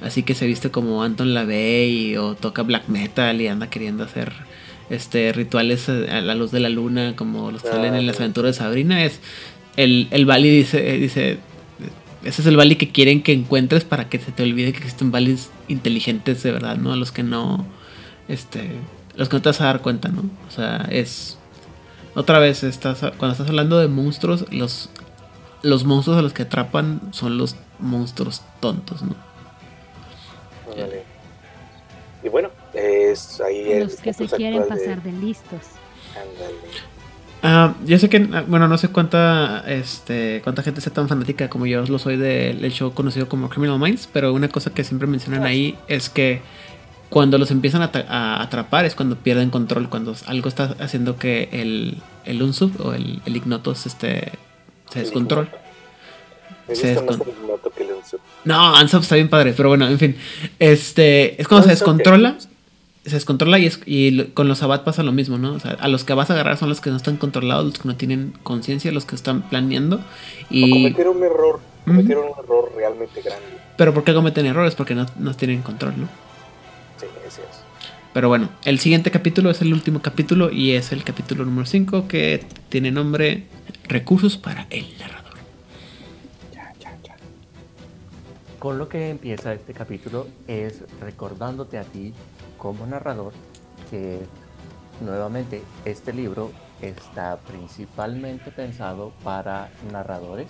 así que se viste como Anton LaVey o toca black metal y anda queriendo hacer este rituales a la luz de la luna como los que salen en las aventuras de Sabrina es el, el Bali dice dice ese es el Bali que quieren que encuentres para que se te olvide que existen Balis inteligentes de verdad, ¿no? A los que no este los que no te vas a dar cuenta, ¿no? O sea, es otra vez estás cuando estás hablando de monstruos, los los monstruos a los que atrapan son los monstruos tontos, ¿no? Y bueno, es ahí Los que se quieren pasar de, listos. Ah, yo sé que, ah, bueno, no sé cuánta, este, cuánta gente sea tan fanática como yo lo soy del show conocido como Criminal Minds, pero una cosa que siempre mencionan ah, ahí es que cuando los empiezan a, atrapar es cuando pierden control, cuando algo está haciendo que el, el unsub o el, el ignotos este, se descontrole. Se no, Ansop está bien padre, pero bueno, en fin. Este, es cuando se descontrola. Se descontrola y, y con los Abad pasa lo mismo, ¿no? O sea, a los que vas a agarrar son los que no están controlados, los que no tienen conciencia, los que están planeando. Y... cometieron un error, cometieron un error realmente grande. Pero ¿por qué cometen errores? Porque no, no tienen control, ¿no? Sí, ese es. Pero bueno, el siguiente capítulo es el último capítulo y es el capítulo número 5 que tiene nombre Recursos para el narrador. Con lo que empieza este capítulo es recordándote a ti como narrador que nuevamente este libro está principalmente pensado para narradores,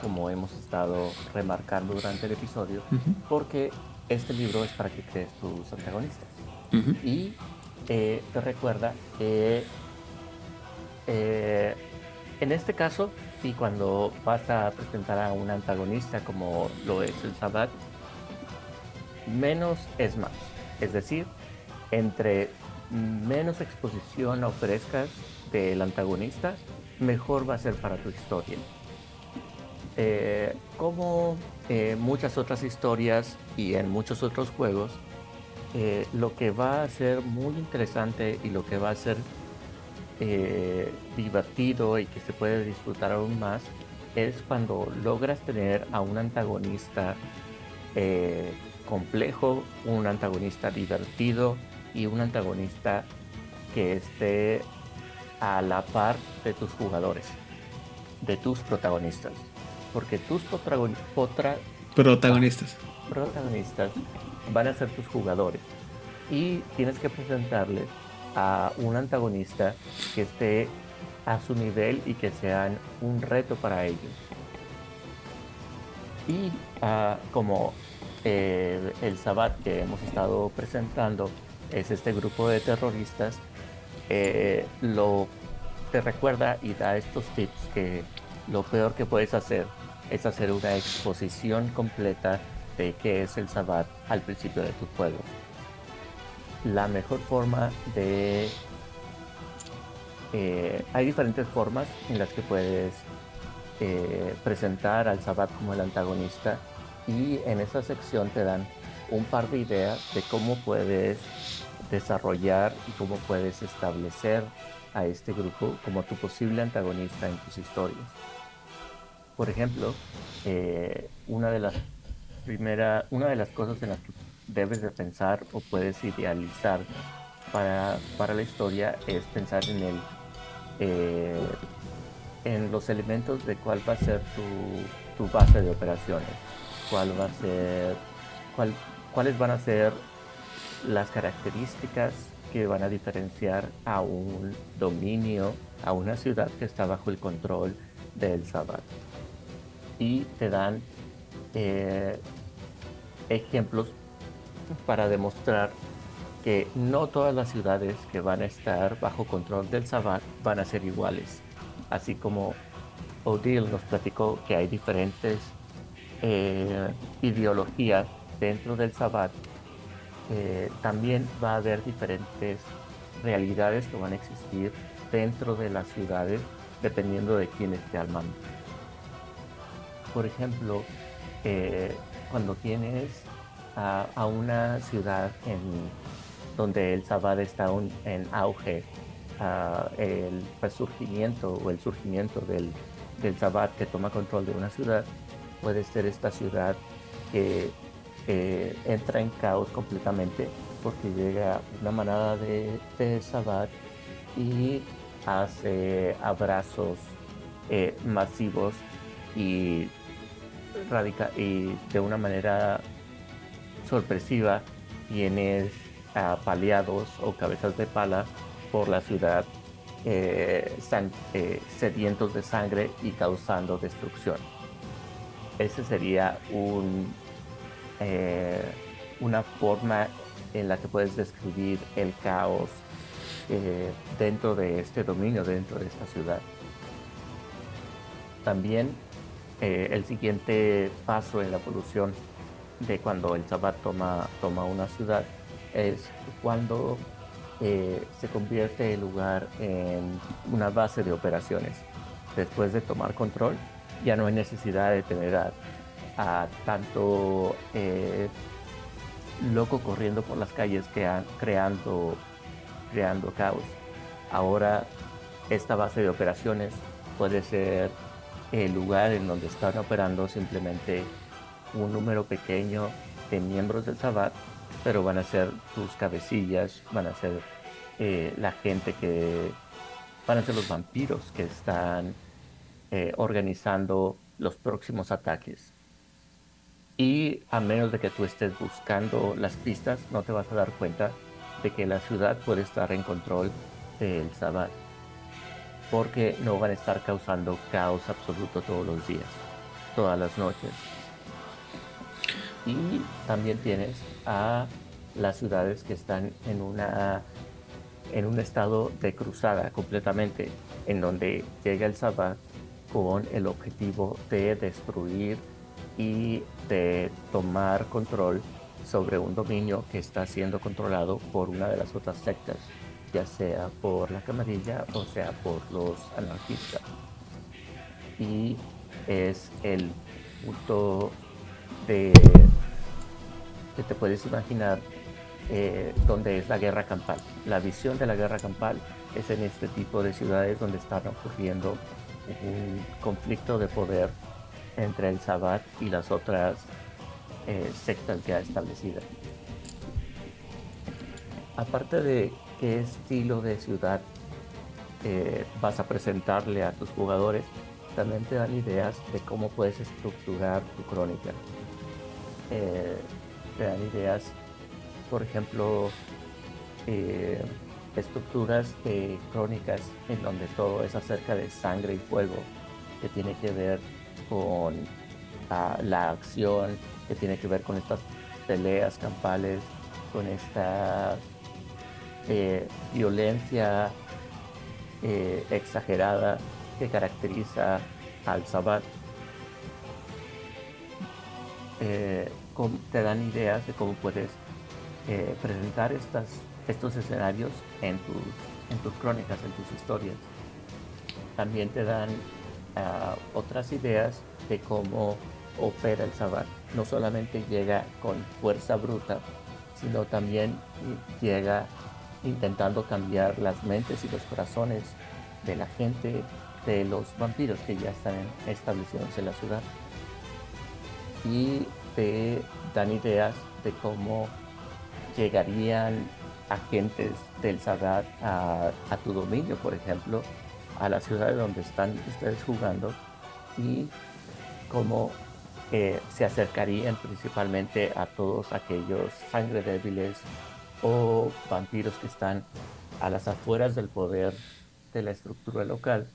como hemos estado remarcando durante el episodio, porque este libro es para que crees tus antagonistas. Y eh, te recuerda que eh, en este caso y cuando vas a presentar a un antagonista como lo es el Sabbat, menos es más. Es decir, entre menos exposición ofrezcas del antagonista, mejor va a ser para tu historia. Eh, como eh, muchas otras historias y en muchos otros juegos, eh, lo que va a ser muy interesante y lo que va a ser divertido y que se puede disfrutar aún más es cuando logras tener a un antagonista complejo, un antagonista divertido y un antagonista que esté a la par de tus jugadores, de tus protagonistas. Porque tus protagonistas. protagonistas van a ser tus jugadores y tienes que presentarles a un antagonista que esté a su nivel y que sean un reto para ellos. Y ah, como eh, el Sabbat que hemos estado presentando es este grupo de terroristas, eh, lo te recuerda y da estos tips que lo peor que puedes hacer es hacer una exposición completa de qué es el Sabbat al principio de tu juego. La mejor forma de... Eh, hay diferentes formas en las que puedes eh, presentar al Sabbat como el antagonista y en esa sección te dan un par de ideas de cómo puedes desarrollar y cómo puedes establecer a este grupo como tu posible antagonista en tus historias. Por ejemplo, eh, una de las primera, una de las cosas en las que debes de pensar o puedes idealizar para, para la historia es pensar en el eh, en los elementos de cuál va a ser tu, tu, base de operaciones, cuál va a ser, cuál, cuáles van a ser las características que van a diferenciar a un dominio, a una ciudad que está bajo el control del Sabbat. Y te dan eh, ejemplos para demostrar que no todas las ciudades que van a estar bajo control del Sabbat van a ser iguales. Así como Odile nos platicó que hay diferentes eh, ideologías dentro del Sabbat eh, también va a haber diferentes realidades que van a existir dentro de las ciudades dependiendo de quién esté al mando. Por ejemplo, eh, cuando tienes a, una ciudad en donde el Sabad está en auge, el resurgimiento o el surgimiento del, del Sabbat que toma control de una ciudad, puede ser esta ciudad que entra en caos completamente porque llega una manada de, de y hace abrazos eh, masivos y, y de una manera sorpresiva tienes paliados o cabezas de pala por la ciudad eh, eh, sedientos de sangre y causando destrucción. Ese sería un, una forma en la que puedes describir el caos eh, dentro de este dominio, dentro de esta ciudad. También eh, el siguiente paso en la evolución de cuando el Sabbat toma, toma una ciudad es cuando eh, se convierte el lugar en una base de operaciones. Después de tomar control, ya no hay necesidad de tener tanto loco corriendo por las calles creando creando caos. Ahora esta base de operaciones puede ser el lugar en donde están operando simplemente un número pequeño de miembros del Sabbat, pero van a ser tus cabecillas, van a ser eh, la gente que van a ser los vampiros que están eh, organizando los próximos ataques. Y a menos de que tú estés buscando las pistas, no te vas a dar cuenta de que la ciudad puede estar en control del Sabbat, porque no van a estar causando caos absoluto todos los días, todas las noches. Y también tienes a las ciudades que están en una en un estado de cruzada completamente, en donde llega el Sabbat con el objetivo de destruir y de tomar control sobre un dominio que está siendo controlado por una de las otras sectas, ya sea por la camarilla o sea por los anarquistas. Y es el punto de que te puedes imaginar eh, donde es la guerra campal. La visión de la guerra campal es en este tipo de ciudades donde están ocurriendo un conflicto de poder entre el Sabbat y las otras eh, sectas ya establecidas. Aparte de qué estilo de ciudad eh, vas a presentarle a tus jugadores, también te dan ideas de cómo puedes estructurar tu crónica. Eh, te dan ideas, por ejemplo, estructuras de crónicas en donde todo es acerca de sangre y fuego, que tiene que ver con la acción, que tiene que ver con estas peleas campales, con esta eh, violencia eh, exagerada que caracteriza al Sabbat. Eh, te dan ideas de cómo puedes presentar estos escenarios en tus, en tus crónicas, en tus historias. También te dan ah, otras ideas de cómo opera el Sabbat. No solamente llega con fuerza bruta, sino también llega intentando cambiar las mentes y los corazones de la gente, de los vampiros que ya están establecidos en la ciudad. Y te dan ideas de cómo llegarían agentes del Sabbat a tu dominio, por ejemplo, a la ciudad donde están ustedes jugando y cómo se acercarían principalmente a todos aquellos sangre débiles o vampiros que están a las afueras del poder de la estructura local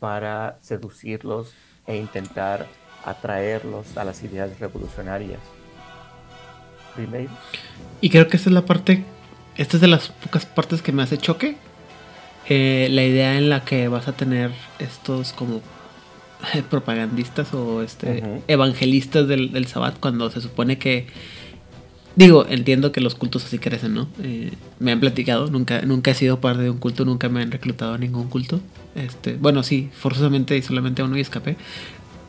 para seducirlos e intentar atraerlos a las ideas revolucionarias. Y creo que esta es la parte, esta es de las pocas partes que me hace choque. Eh, la idea en la que vas a tener estos como propagandistas o este evangelistas del, del Sabbat cuando se supone que Digo, entiendo que los cultos así crecen, ¿no? Eh, me han platicado, nunca, nunca he sido parte de un culto, nunca me han reclutado a ningún culto. Este, bueno, sí, forzosamente y solamente a uno y escapé.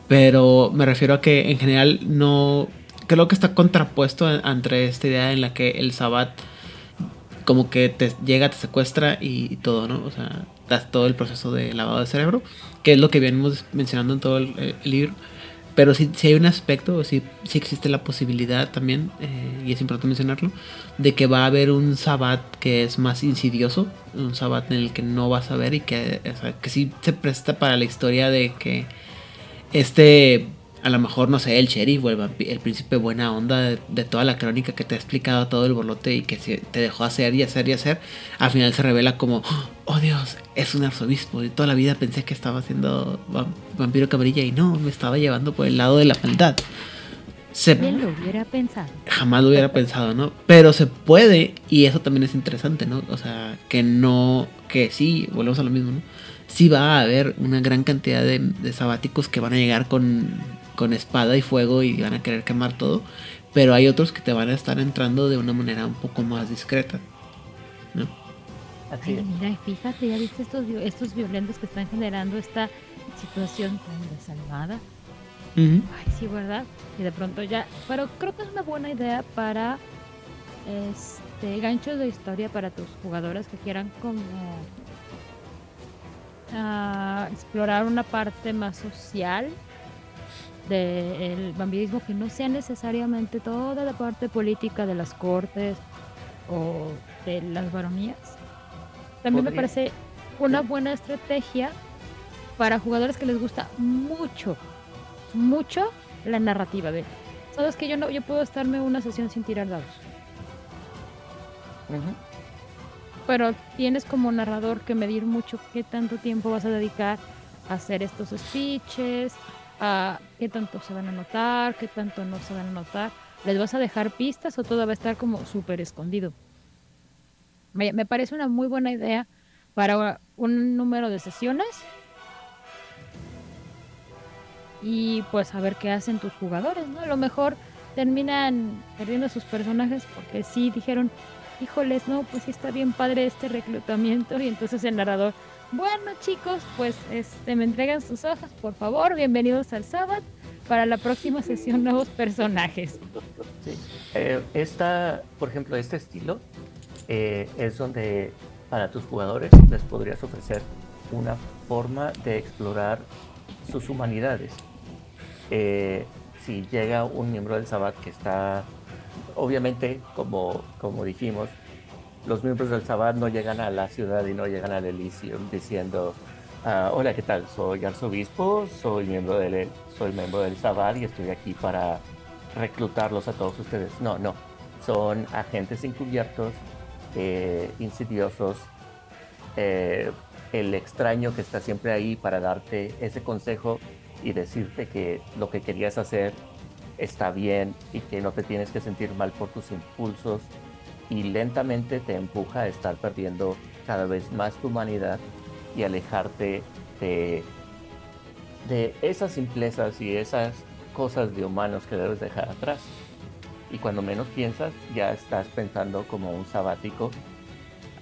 Pero me refiero a que en general no. Creo que está contrapuesto entre esta idea en la que el Sabbat como que te llega, te secuestra y, todo, ¿no? O sea, das todo el proceso de lavado de cerebro, que es lo que venimos mencionando en todo el libro pero sí, hay un aspecto, sí, sí existe la posibilidad también, eh, y es importante mencionarlo, de que va a haber un sabbat que es más insidioso, un sabbat en el que no vas a ver y que, que sí se presta para la historia de que este a lo mejor, no sé, el sheriff o el, el príncipe buena onda de, toda la crónica que te ha explicado todo el bolote y que te dejó hacer y hacer y hacer, al final se revela como, oh Dios, es un arzobispo. Y toda la vida pensé que estaba haciendo vampiro cabrilla y no, me estaba llevando por el lado de la maldad. Se, ¿Quién lo hubiera pensado? Jamás lo hubiera pensado, ¿no? Pero se puede, y eso también es interesante, ¿no? O sea, que no, que sí, volvemos a lo mismo, ¿no? Sí va a haber una gran cantidad de, de sabáticos que van a llegar con con espada y fuego y van a querer quemar todo, pero hay otros que te van a estar entrando de una manera un poco más discreta. ¿no? mira, fíjate, ya viste estos, estos violentos que están generando esta situación tan desalmada. Ay, sí, ¿verdad? Y de pronto ya. Pero creo que es una buena idea para este ganchos de historia para tus jugadores que quieran como uh, explorar una parte más social del vampirismo que no sea necesariamente toda la parte política de las cortes o de las baronías. También me parece una buena estrategia para jugadores que les gusta mucho, mucho la narrativa de, sabes que yo no, yo puedo estarme una sesión sin tirar dados. Pero tienes como narrador que medir mucho qué tanto tiempo vas a dedicar a hacer estos speeches, a qué tanto se van a notar, qué tanto no se van a notar. ¿Les vas a dejar pistas o todo va a estar como súper escondido? Me, parece una muy buena idea para un número de sesiones y pues a ver qué hacen tus jugadores, ¿no? A lo mejor terminan perdiendo sus personajes porque sí dijeron, híjoles, no, pues sí está bien padre este reclutamiento y entonces el narrador, bueno, chicos, pues este, me entregan sus hojas, por favor. Bienvenidos al sábado. Para la próxima sesión, nuevos personajes. Sí. Eh, esta, por ejemplo, este estilo eh, es donde para tus jugadores les podrías ofrecer una forma de explorar sus humanidades. Eh, si llega un miembro del Sabbat que está, obviamente, como, como dijimos, los miembros del Sabbat no llegan a la ciudad y no llegan al Elysium diciendo, ah, hola, ¿qué tal? Soy arzobispo, soy miembro del, soy miembro del Sabbat y estoy aquí para reclutarlos a todos ustedes. No, no, son agentes encubiertos, eh, insidiosos, eh, el extraño que está siempre ahí para darte ese consejo y decirte que lo que querías hacer está bien y que no te tienes que sentir mal por tus impulsos y lentamente te empuja a estar perdiendo cada vez más tu humanidad y alejarte de, de esas simplezas y esas cosas de humanos que debes dejar atrás. Y cuando menos piensas, ya estás pensando como un sabático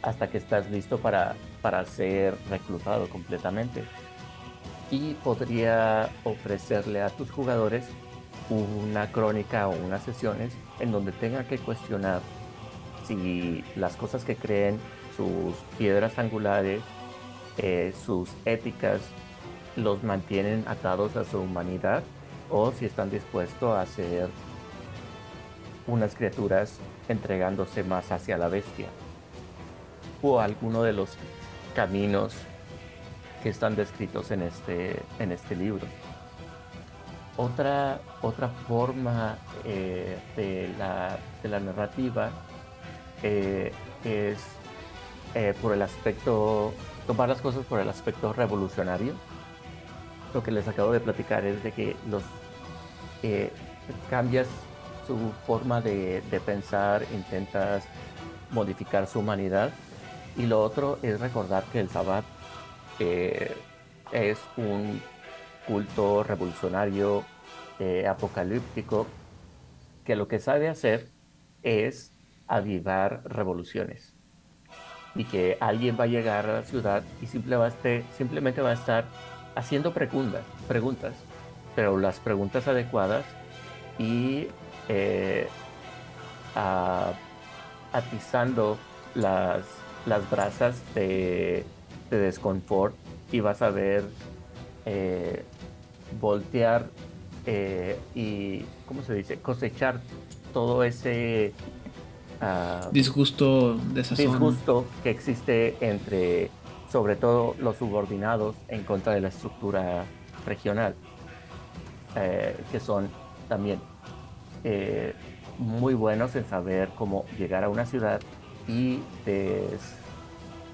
hasta que estás listo para, para ser reclutado completamente. Y podría ofrecerle a tus jugadores una crónica o unas sesiones en donde tenga que cuestionar si las cosas que creen, sus piedras angulares, eh, sus éticas, los mantienen atados a su humanidad o si están dispuestos a ser unas criaturas entregándose más hacia la bestia o alguno de los caminos que están descritos en este, en este libro. Otra, otra forma eh, de, la, de la narrativa eh, es eh, por el aspecto, tomar las cosas por el aspecto revolucionario. Lo que les acabo de platicar es de que los eh, cambias su forma de, pensar, intentas modificar su humanidad. Y lo otro es recordar que el Sabbat es un culto revolucionario, apocalíptico, que lo que sabe hacer es avivar revoluciones. Y que alguien va a llegar a la ciudad y simplemente va a estar haciendo preguntas, preguntas, pero las preguntas adecuadas y eh, atizando las, las brasas de, de desconfort y vas a ver eh, voltear eh, y, ¿cómo se dice? Cosechar todo ese uh, disgusto, disgusto que existe entre, sobre todo, los subordinados en contra de la estructura regional, eh, que son también eh, muy buenos en saber cómo llegar a una ciudad y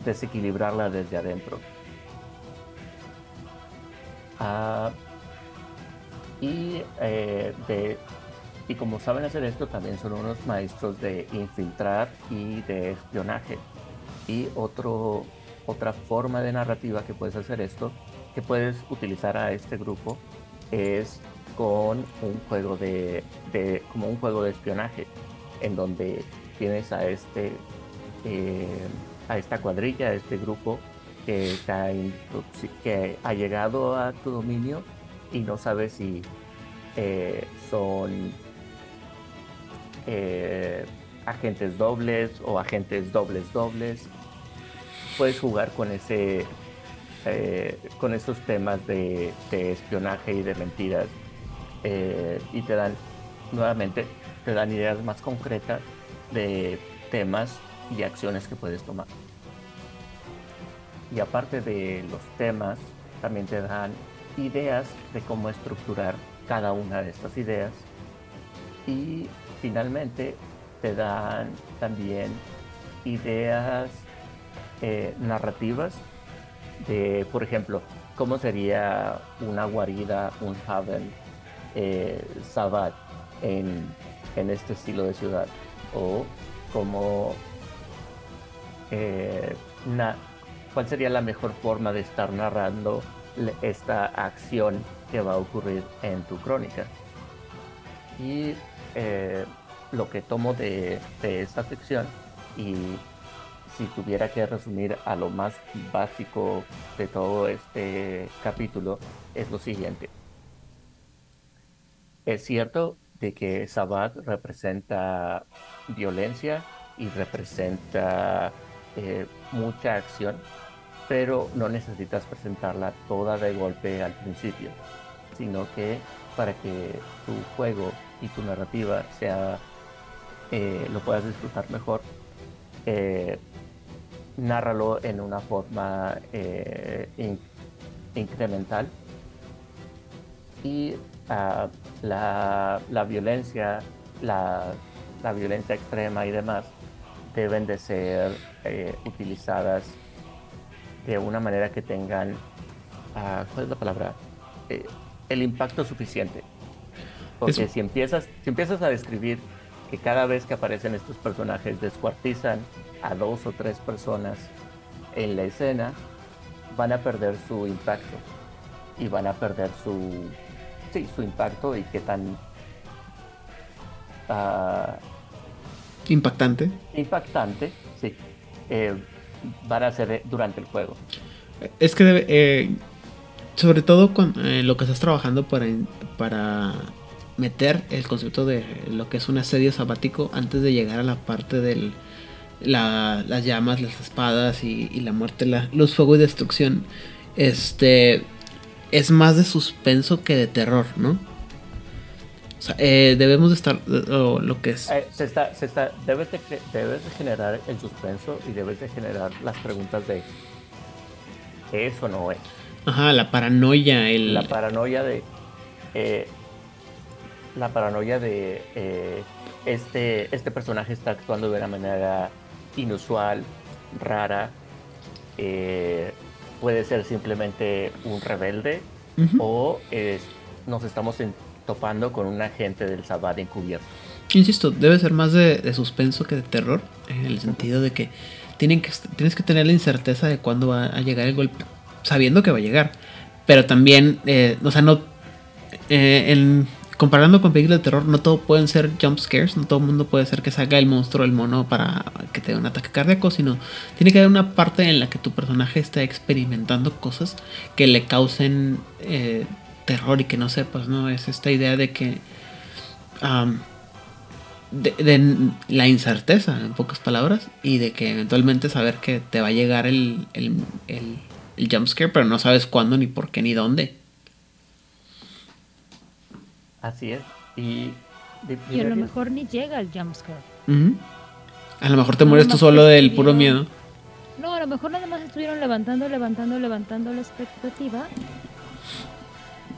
desequilibrarla desde adentro. Uh, y, eh, de, y como saben hacer esto, también son unos maestros de infiltrar y de espionaje. Y otro, otra forma de narrativa que puedes hacer esto, que puedes utilizar a este grupo, es con un juego de, de como un juego de espionaje, en donde tienes a este eh, a esta cuadrilla, a este grupo que, está que ha llegado a tu dominio y no sabes si eh, son eh, agentes dobles o agentes dobles dobles. Puedes jugar con ese eh, con esos temas de, espionaje y de mentiras y te dan nuevamente te dan ideas más concretas de temas y acciones que puedes tomar. Y aparte de los temas, también te dan ideas de cómo estructurar cada una de estas ideas. Y finalmente te dan también ideas eh, narrativas de, por ejemplo, cómo sería una guarida, un haven, eh, Sabat en, este estilo de ciudad. O cómo, eh, cuál sería la mejor forma de estar narrando esta acción que va a ocurrir en tu crónica. Y eh, lo que tomo de, esta sección y si tuviera que resumir a lo más básico de todo este capítulo es lo siguiente. Es cierto de que Sabat representa violencia y representa eh, mucha acción pero no necesitas presentarla toda de golpe al principio, sino que para que tu juego y tu narrativa sea eh, lo puedas disfrutar mejor, eh, nárralo en una forma eh, incremental y ah, la, violencia, la, la, violencia extrema y demás deben de ser utilizadas de una manera que tengan, uh, ¿cuál es la palabra? Eh, el impacto suficiente. Porque si empiezas, si empiezas a describir que cada vez que aparecen estos personajes descuartizan a dos o tres personas en la escena, van a perder su impacto y van a perder su, sí, su impacto y qué tan uh, impactante. Impactante, sí. Eh, van a hacer durante el juego. Es que eh, sobre todo con eh, lo que estás trabajando para, para meter el concepto de lo que es un asedio sabático antes de llegar a la parte de las llamas, las espadas y, la muerte, la, los fuegos y destrucción. Este es más de suspenso que de terror, ¿no? Eh, debemos de estar lo que es. Eh, se está, se está, debes, de, debes de generar el suspenso y debes de generar las preguntas de ¿es o no es? Ajá, la paranoia. El... La paranoia de. Eh, la paranoia de este, este personaje está actuando de una manera inusual, rara. puede ser simplemente un rebelde o nos estamos en, topando con un agente del Sabbat encubierto. Insisto, debe ser más de, suspenso que de terror, en el sentido de que, tienen que tienes que tener la incerteza de cuándo va a llegar el golpe, sabiendo que va a llegar. Pero también, eh, o sea, no. Eh, comparando con películas de terror, no todo pueden ser jump scares, no todo el mundo puede ser que salga el monstruo, el mono para que te dé un ataque cardíaco, sino tiene que haber una parte en la que tu personaje está experimentando cosas que le causen eh, terror y que no sepas, ¿no? Es esta idea de que... de, la incerteza, en pocas palabras, y de que eventualmente saber que te va a llegar el, el, el, el jumpscare, pero no sabes cuándo, ni por qué, ni dónde. Así es. Y, a lo mejor ni llega el jumpscare. A lo mejor te mueres tú solo del puro miedo. No, a lo mejor nada más estuvieron levantando, levantando, levantando la expectativa.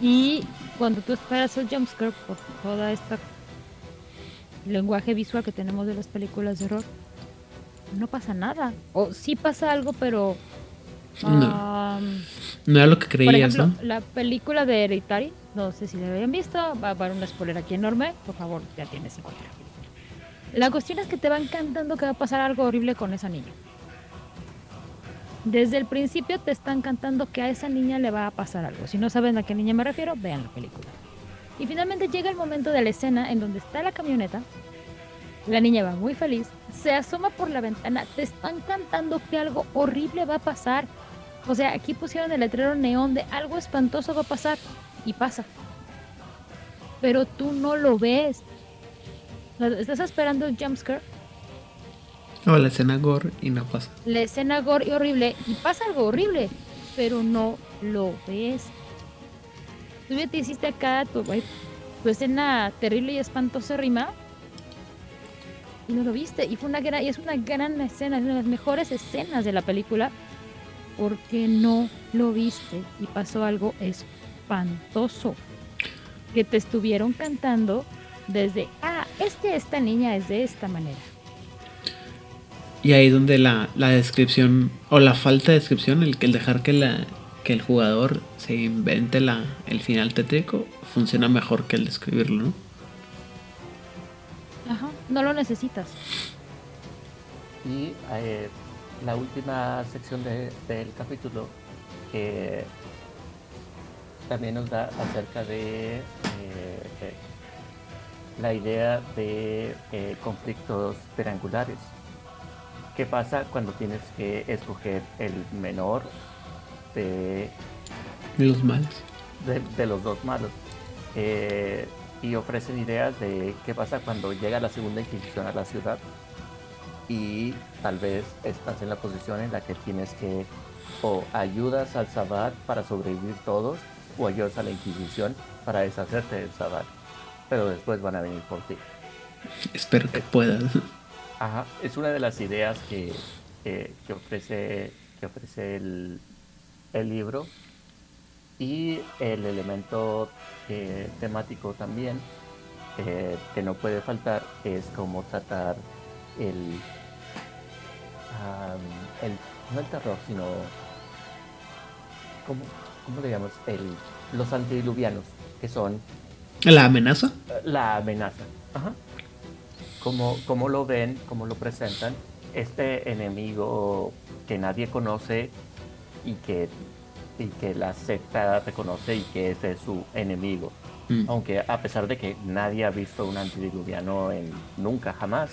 Y cuando tú esperas el jumpscare por toda esta lenguaje visual que tenemos de las películas de horror, no pasa nada. O sí pasa algo, pero no. no era lo que creías, por ejemplo, La película de Hereditary, no sé si la habían visto, va a haber un spoiler aquí enorme, por favor, ya tienes en cuenta. La cuestión es que te va encantando que va a pasar algo horrible con esa niña. Desde el principio te están cantando que a esa niña le va a pasar algo. Si no saben a qué niña me refiero, vean la película. Y finalmente llega el momento de la escena en donde está la camioneta. La niña va muy feliz, se asoma por la ventana, te están cantando que algo horrible va a pasar. O sea, aquí pusieron el letrero neón de algo espantoso va a pasar y pasa. Pero tú no lo ves. Estás esperando un jumpscare. O la escena gore y no pasa. La escena gore y horrible y pasa algo horrible, pero no lo ves. Tú ya te hiciste acá tu, tu escena terrible y espantosa rima y no lo viste. Y fue una gran, y es una gran escena, es una de las mejores escenas de la película porque no lo viste y pasó algo espantoso. Que te estuvieron cantando desde, ah, es que esta niña es de esta manera. Y ahí donde la, la descripción, o la falta de descripción, el, el dejar que, la, que el jugador se invente la, el final tétrico, funciona mejor que el describirlo, ¿no? Ajá, no lo necesitas. Y eh, la última sección de, del capítulo eh, también nos da acerca de eh, la idea de conflictos triangulares. ¿Qué pasa cuando tienes que escoger el menor de, de los malos? De, los dos malos y ofrecen ideas de qué pasa cuando llega la segunda Inquisición a la ciudad y tal vez estás en la posición en la que tienes que o ayudas al Sabbat para sobrevivir todos o ayudas a la Inquisición para deshacerte del Sabbat. Pero después van a venir por ti. Espero que puedas. Ajá, es una de las ideas que, que ofrece, que ofrece el, el libro y el elemento eh, temático también eh, que no puede faltar es cómo tratar el, el no el terror sino ¿cómo, cómo le llamamos? El, los antediluvianos que son la amenaza la amenaza Ajá. Como, como lo ven, como lo presentan, este enemigo que nadie conoce y que y que la secta reconoce y que ese es su enemigo. Mm. Aunque a pesar de que nadie ha visto un antidiluviano en nunca jamás.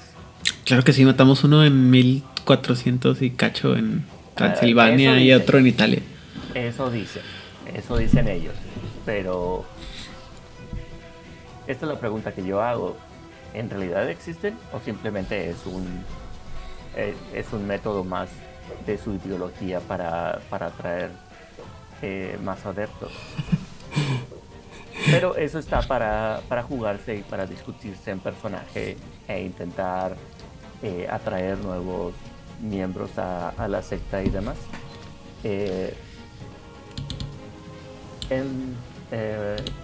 Claro que sí, matamos uno en 1400 y cacho en Transilvania y otro en Italia. Eso dicen, eso dicen ellos. Pero esta es la pregunta que yo hago. ¿En realidad existen o simplemente es un, eh, es un método más de su ideología para, para atraer eh, más adeptos. Pero eso está para, para, jugarse y para discutirse en personaje e intentar eh, atraer nuevos miembros a, la secta y demás. Eh, en,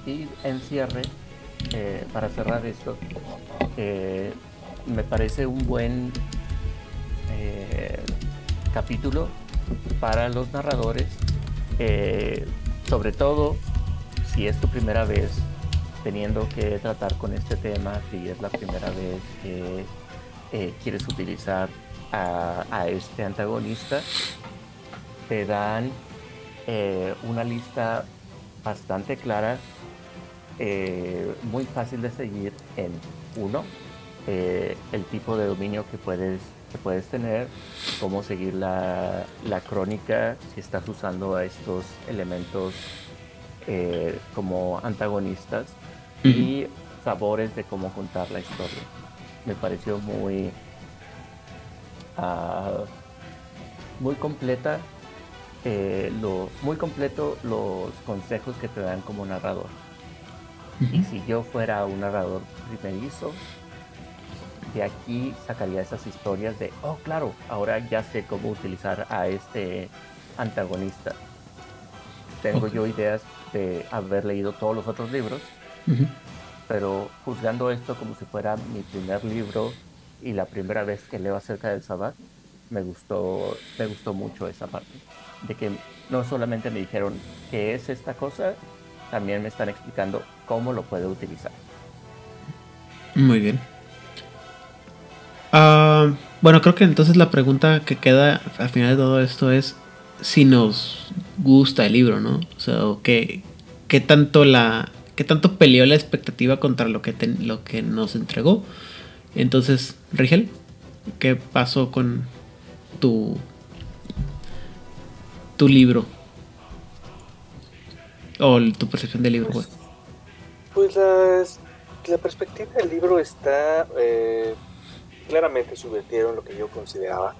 y en cierre, para cerrar esto, me parece un buen capítulo para los narradores eh, sobre todo si es tu primera vez teniendo que tratar con este tema, si es la primera vez que eh, quieres utilizar a, este antagonista, te dan eh, una lista bastante clara eh, muy fácil de seguir en uno, el tipo de dominio que puedes, que puedes tener, cómo seguir la, la crónica si estás usando a estos elementos como antagonistas y sabores de cómo contar la historia. Me pareció muy, uh, muy completa, eh, lo, muy completo los consejos que te dan como narrador. Y si yo fuera un narrador primerizo, de aquí sacaría esas historias de, oh claro, ahora ya sé cómo utilizar a este antagonista. Tengo yo ideas de haber leído todos los otros libros, pero juzgando esto como si fuera mi primer libro y la primera vez que leo acerca del Sabbat, me gustó, me gustó mucho esa parte. De que no solamente me dijeron qué es esta cosa, también me están explicando cómo lo puedo utilizar. Muy bien. Ah, bueno, creo que entonces la pregunta que queda al final de todo esto es si nos gusta el libro, ¿no? O sea, qué, qué tanto la qué tanto peleó la expectativa contra lo que lo que nos entregó. Entonces, Rigel, ¿qué pasó con tu tu libro? O tu percepción del libro, pues. Pues la, perspectiva del libro está eh, claramente subvirtieron lo que yo consideraba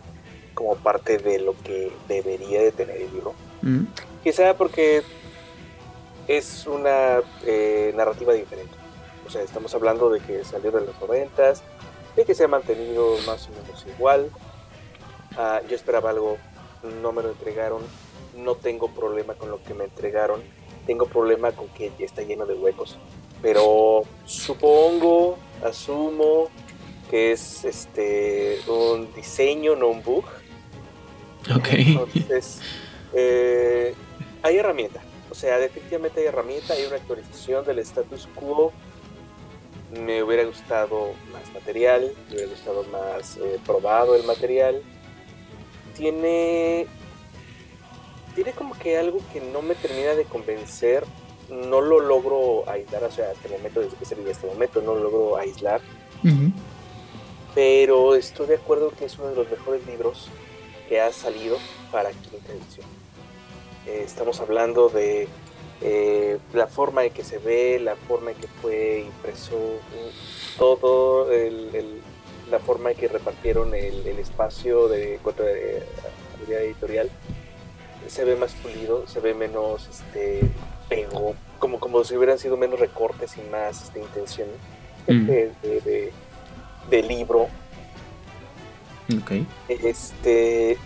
como parte de lo que debería de tener el libro. Mm. Quizá porque es una eh, narrativa diferente. O sea, estamos hablando de que salió de los noventas, de que se ha mantenido más o menos igual. Ah, yo esperaba algo, no me lo entregaron. No tengo problema con lo que me entregaron. Tengo problema con que está lleno de huecos. Pero supongo, asumo que es este un diseño, no un bug. Ok. Entonces, eh, hay herramienta. O sea, definitivamente hay herramienta, hay una actualización del status quo. Me hubiera gustado más material, me hubiera gustado más eh, probado el material. Tiene. Tiene como que algo que no me termina de convencer. No lo logro aislar, o sea, hasta el momento, desde que salí de este momento, no lo logro aislar pero estoy de acuerdo que es uno de los mejores libros que ha salido para quinta edición. Eh, estamos hablando de eh, la forma en que se ve, la forma en que fue impreso, todo, la forma en que repartieron el, espacio de la editorial, se ve más pulido, se ve menos este, pego, como, como si hubieran sido menos recortes y más este, intención mm. de de libro. Este,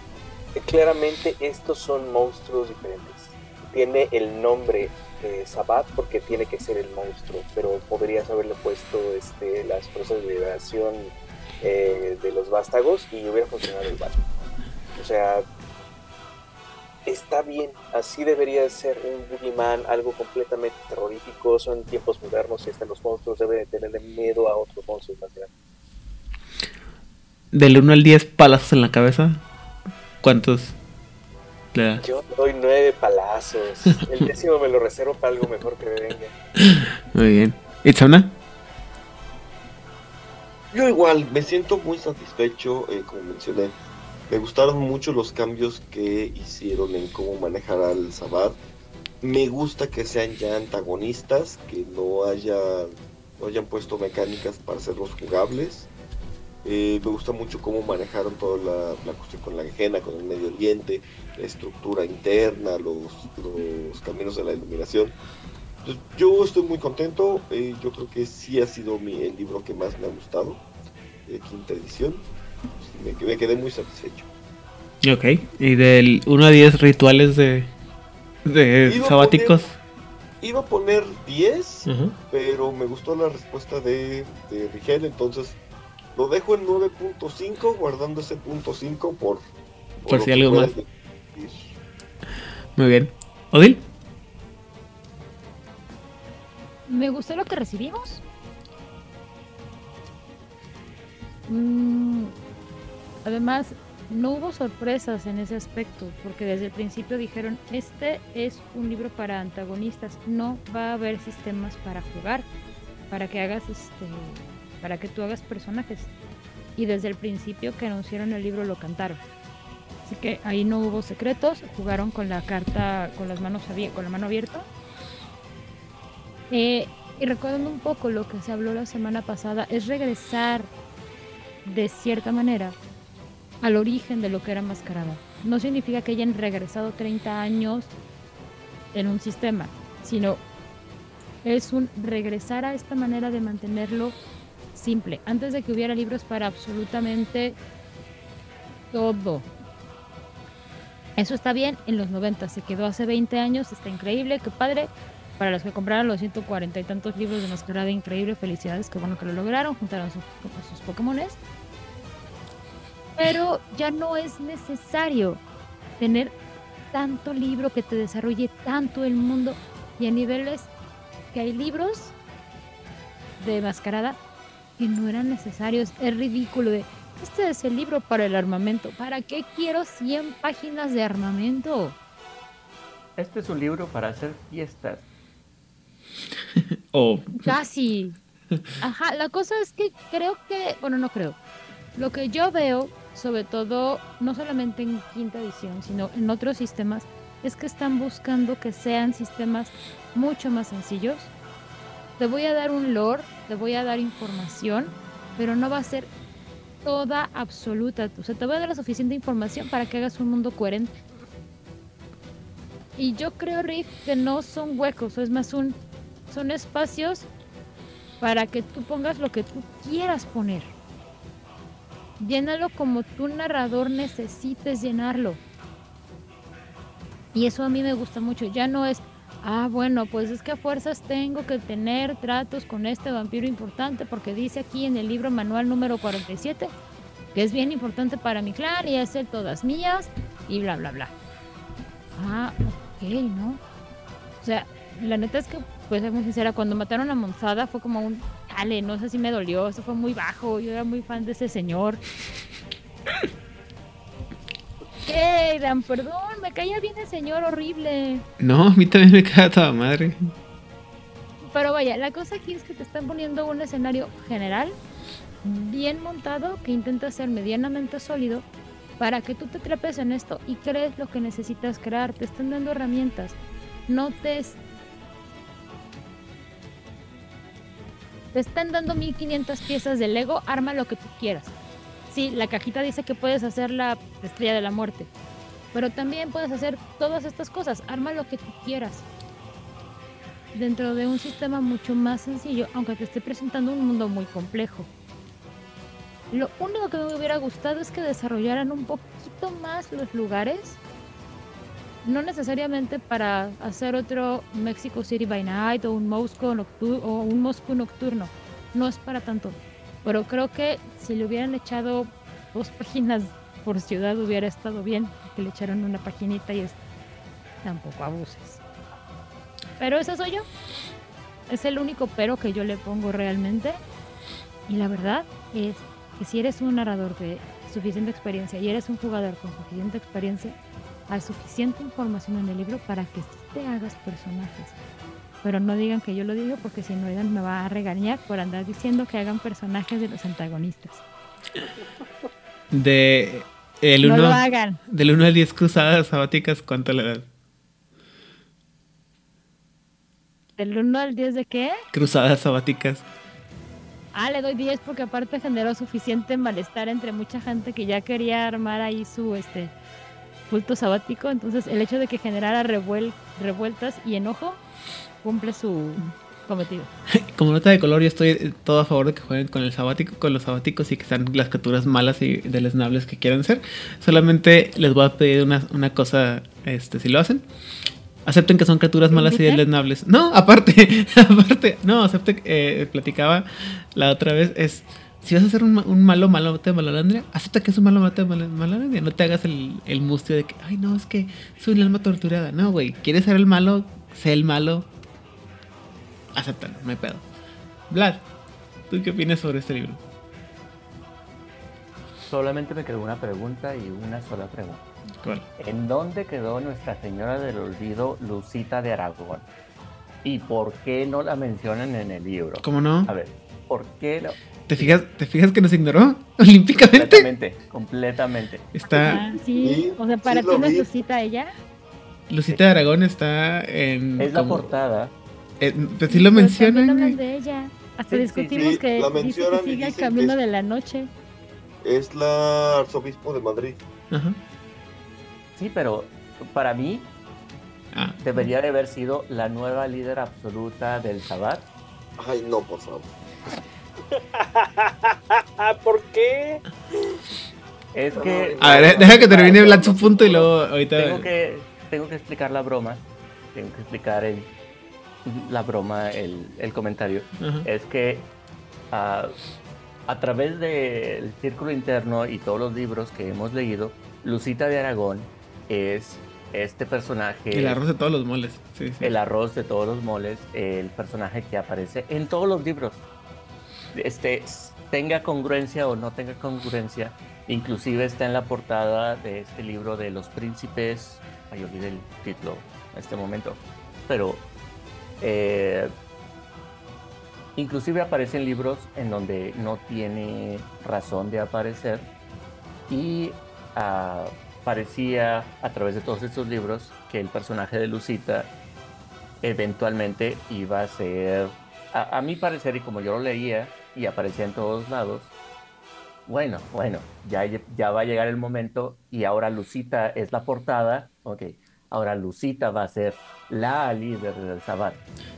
claramente estos son monstruos diferentes. Tiene el nombre de Sabat porque tiene que ser el monstruo, pero podrías haberle puesto este, las fuerzas de liberación eh, de los vástagos y hubiera funcionado igual. O sea, está bien, así debería ser un Boogeyman, algo completamente terrorífico. Son tiempos modernos y hasta los monstruos deben tenerle miedo a otros monstruos más grandes del 1 al 10 palazos en la cabeza, ¿cuántos le? Yo doy 9 palazos. El décimo me lo reservo para algo mejor que venga. Muy bien. ¿Itzona? Yo igual, me siento muy satisfecho, eh, como mencioné. Me gustaron mucho los cambios que hicieron en cómo manejar al Sabbat. Me gusta que sean ya antagonistas, que no, haya, no hayan puesto mecánicas para hacerlos jugables. Eh, me gusta mucho cómo manejaron toda la, cuestión con la ajena, con el Medio Oriente, la estructura interna, los, caminos de la iluminación. yo estoy muy contento, eh, yo creo que sí ha sido mi, el libro que más me ha gustado, de quinta edición. me, quedé muy satisfecho. Ok, y del 1 a 10 rituales de, de sabáticos. iba a poner 10, pero me gustó la respuesta de, de Rigel, entonces lo dejo en 9.5, guardando ese punto 5 por, por, si algo más. Muy bien. ¿Odil? Me gustó lo que recibimos. Mm, además, no hubo sorpresas en ese aspecto, porque desde el principio dijeron, este es un libro para antagonistas, no va a haber sistemas para jugar, para que hagas este, para que tú hagas personajes. Y desde el principio que anunciaron el libro lo cantaron. Así que ahí no hubo secretos, jugaron con la carta, con las manos con la mano abierta. Eh, y recordando un poco lo que se habló la semana pasada, es regresar de cierta manera al origen de lo que era Mascarada. No significa que hayan regresado 30 años en un sistema, sino es un regresar a esta manera de mantenerlo simple, antes de que hubiera libros para absolutamente todo. Eso está bien, en los 90 se quedó hace 20 años, está increíble, qué padre. Para los que compraron los 140 y tantos libros de Mascarada, increíble, felicidades, qué bueno que lo lograron, juntaron sus, sus Pokémones pero ya no es necesario tener tanto libro que te desarrolle tanto el mundo y a niveles que hay libros de mascarada que no eran necesarios. Es ridículo de, este es el libro para el armamento. ¿Para qué quiero 100 páginas de armamento? Este es un libro para hacer fiestas. oh. Casi. Ajá, la cosa es que creo que, bueno, no creo. Lo que yo veo sobre todo no solamente en quinta edición, sino en otros sistemas, es que están buscando que sean sistemas mucho más sencillos. Te voy a dar un lore, te voy a dar información, pero no va a ser toda absoluta. O sea, te voy a dar la suficiente información para que hagas un mundo coherente. Y yo creo, Riff, que no son huecos, es más un son espacios para que tú pongas lo que tú quieras poner. Llénalo como tu narrador necesites llenarlo. Y eso a mí me gusta mucho. Ya no es, ah, bueno, pues es que a fuerzas tengo que tener tratos con este vampiro importante porque dice aquí en el libro manual número 47 que es bien importante para mi clan y el todas mías y bla, bla, bla. Ah, ok, ¿no? O sea, la neta es que, pues, ser muy sincera, cuando mataron a Monzada fue como un, dale, no sé si me dolió, eso fue muy bajo, yo era muy fan de ese señor. ¿Qué eran? Perdón, me caía bien el señor horrible. No, a mí también me cae toda madre. Pero vaya, la cosa aquí es que te están poniendo un escenario general, bien montado, que intenta ser medianamente sólido, para que tú te trepes en esto y crees lo que necesitas crear. Te están dando herramientas. No te Te están dando 1500 piezas de Lego, arma lo que tú quieras. Sí, la cajita dice que puedes hacer la estrella de la muerte, pero también puedes hacer todas estas cosas, arma lo que tú quieras. Dentro de un sistema mucho más sencillo, aunque te esté presentando un mundo muy complejo. Lo único que me hubiera gustado es que desarrollaran un poquito más los lugares no necesariamente para hacer otro Mexico City by Night o un Moscow, o un nocturno, no es para tanto. Pero creo que si le hubieran echado dos páginas por ciudad hubiera estado bien, que le echaron una paginita y es tampoco abuses. Pero eso soy yo. Es el único pero que yo le pongo realmente. Y la verdad es que si eres un narrador de suficiente experiencia y eres un jugador con suficiente experiencia, hay suficiente información en el libro para que te hagas personajes. Pero no digan que yo lo digo porque si no, me va a regañar por andar diciendo que hagan personajes de los antagonistas. De el uno, Del 1 al 10 cruzadas sabáticas, ¿cuánto le das? ¿Del 1 al 10 de qué? Cruzadas sabáticas. Ah, le doy 10 porque aparte generó suficiente malestar entre mucha gente que ya quería armar ahí su este culto sabático, entonces el hecho de que generara revueltas y enojo cumple su cometido. Como nota de color, yo estoy todo a favor de que jueguen con el sabático, con los sabáticos y que sean las criaturas malas y deleznables que quieran ser. Solamente les voy a pedir una, una cosa, este, si lo hacen. Acepten que son criaturas malas y deleznables. No, aparte, aparte, no, acepten, eh, platicaba la otra vez, es si vas a hacer un, un malo malote de malandria, acepta que es un malo malote de malandria. No te hagas el, el mustio de que, ay, no, es que soy un alma torturada. No, güey, quieres ser el malo, sé el malo. Acéptalo, no hay pedo. Vlad, ¿tú qué opinas sobre este libro? solamente me quedó una pregunta y una sola pregunta. ¿Cuál? ¿En dónde quedó Nuestra Señora del Olvido, Lucita de Aragón? ¿Y por qué no la mencionan en el libro? ¿Cómo no? A ver, ¿por qué no? ¿Te fijas, ¿Te fijas que nos ignoró olímpicamente? Completamente, completamente. Está. Ah, sí, o sea, para sí ti lo no es. Lucita ella. Lucita de Aragón está en. Es la como- portada. Eh, pues sí lo Pero mencionan. también hablan de ella. Hasta Sí, discutimos sí, que la dice que mencionan y sigue el camino que- de la noche. Es la arzobispo de Madrid. Ajá. Sí, pero para mí Ah, debería de haber sido la nueva líder absoluta del Sabbat. Ay, no, por favor. ¿Por qué? Es que A ver, deja que termine Vlad su punto y luego ahorita. tengo que tengo que explicar la broma, tengo que explicar el, la broma, el, el comentario. Es que ah, a través del círculo interno y todos los libros que hemos leído, Lucita de Aragón es este personaje, El arroz de todos los moles. Sí, sí. el arroz de todos los moles, el personaje que aparece en todos los libros. Este, tenga congruencia o no tenga congruencia, inclusive está en la portada de este libro de los príncipes, ay, olvidé el título en este momento, pero eh, inclusive aparecen libros en donde no tiene razón de aparecer y ah, parecía a través de todos estos libros que el personaje de Lucita eventualmente iba a ser, a, mi parecer y como yo lo leía y aparecía en todos lados, bueno, bueno, ya, ya va a llegar el momento y ahora Lucita es la portada, ok, ahora Lucita va a ser la líder del Sabbat.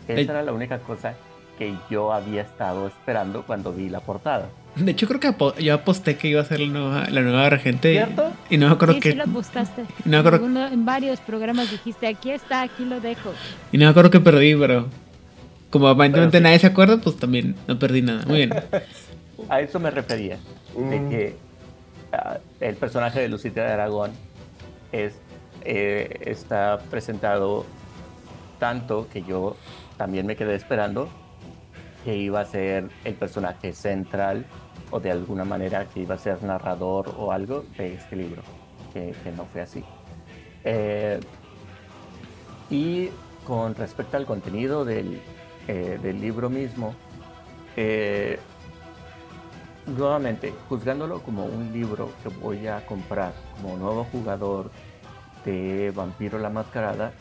Esa Ey. era la única cosa que yo había estado esperando cuando vi la portada. De hecho, creo que yo aposté que iba a ser la nueva, la nueva regente. y- ¿Cierto? Y, no me acuerdo Sí, que. sí lo apostaste. no me en, acuerdo- en varios programas dijiste, aquí está, aquí lo dejo. Y no me acuerdo que perdí, pero. Como aparentemente Pero sí. nadie se acuerda, pues también no perdí nada. Muy bien. A eso me refería. de Mm, que ah, el personaje de Lucita de Aragón es, eh, está presentado tanto que yo también me quedé esperando que iba a ser el personaje central o de alguna manera que iba a ser narrador o algo de este libro, que, no fue así. Eh, y con respecto al contenido del, eh, del libro mismo, nuevamente, juzgándolo como un libro que voy a comprar como nuevo jugador de Vampiro la Mascarada,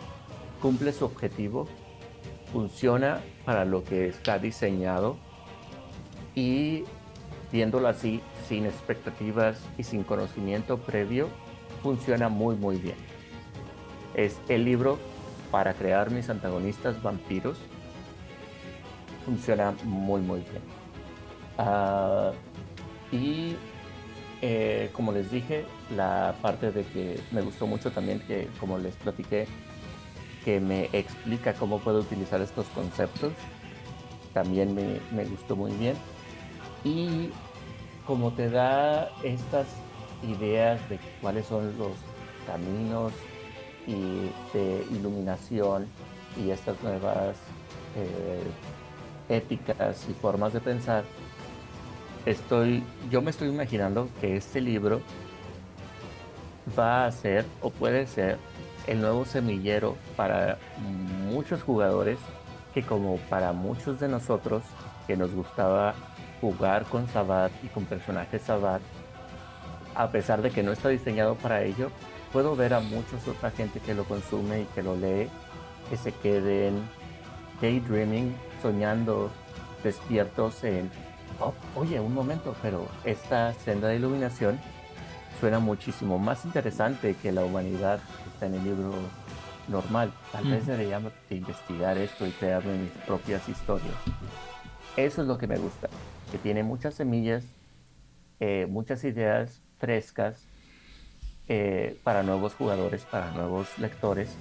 cumple su objetivo, funciona para lo que está diseñado y viéndolo así, sin expectativas y sin conocimiento previo, funciona muy muy bien. Es el libro para crear mis antagonistas vampiros. Funciona muy muy bien. Ah, y eh, como les dije, la parte de que me gustó mucho también, que como les platiqué, que me explica cómo puedo utilizar estos conceptos, también me, me gustó muy bien. Y como te da estas ideas de cuáles son los caminos y de iluminación y estas nuevas eh, éticas y formas de pensar, estoy, yo me estoy imaginando que este libro va a ser o puede ser el nuevo semillero para muchos jugadores que como para muchos de nosotros que nos gustaba jugar con Sabat y con personajes Sabat, a pesar de que no está diseñado para ello, puedo ver a muchos otra gente que lo consume y que lo lee, que se queden daydreaming, soñando, despiertos en, "Oh, oye, un momento, pero esta senda de iluminación suena muchísimo más interesante que la humanidad que está en el libro normal. Tal vez debería de investigar esto y crearme mis propias historias. Eso es lo que me gusta, que tiene muchas semillas, eh, muchas ideas frescas eh, para nuevos jugadores, para nuevos lectores,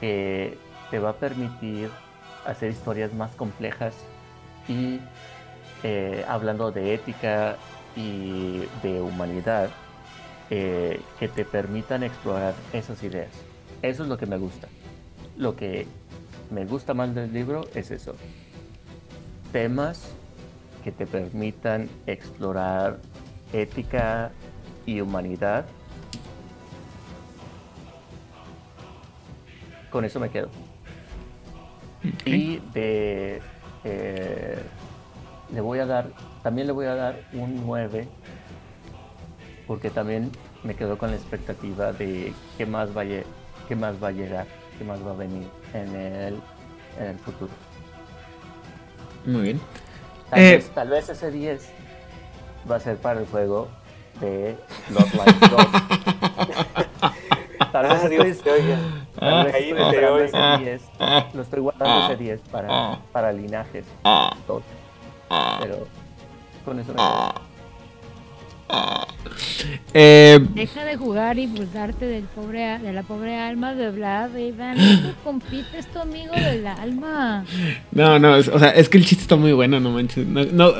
que te va a permitir hacer historias más complejas y eh, hablando de ética y de humanidad, eh, que te permitan explorar esas ideas. Eso es lo que me gusta. Lo que me gusta más del libro es eso. Temas que te permitan explorar ética y humanidad. Con eso me quedo. Y de eh, le voy a dar, también le voy a dar un 9, porque también me quedo con la expectativa de qué más va a, qué más va a llegar, qué más va a venir en el, en el futuro. Muy bien. Tal, eh, vez, tal vez ese 10 va a ser para el juego de Los Light 2. tal vez ah, estoy, tal vez estoy ese 10. Lo estoy guardando ese 10 para, para linajes 2. Pero con eso me quedo. Eh, Deja de jugar y burlarte del pobre, de la pobre alma de Vlad, Iván. No compites tu amigo del alma. No, no, o sea, es que el chiste está muy bueno, no manches. No, no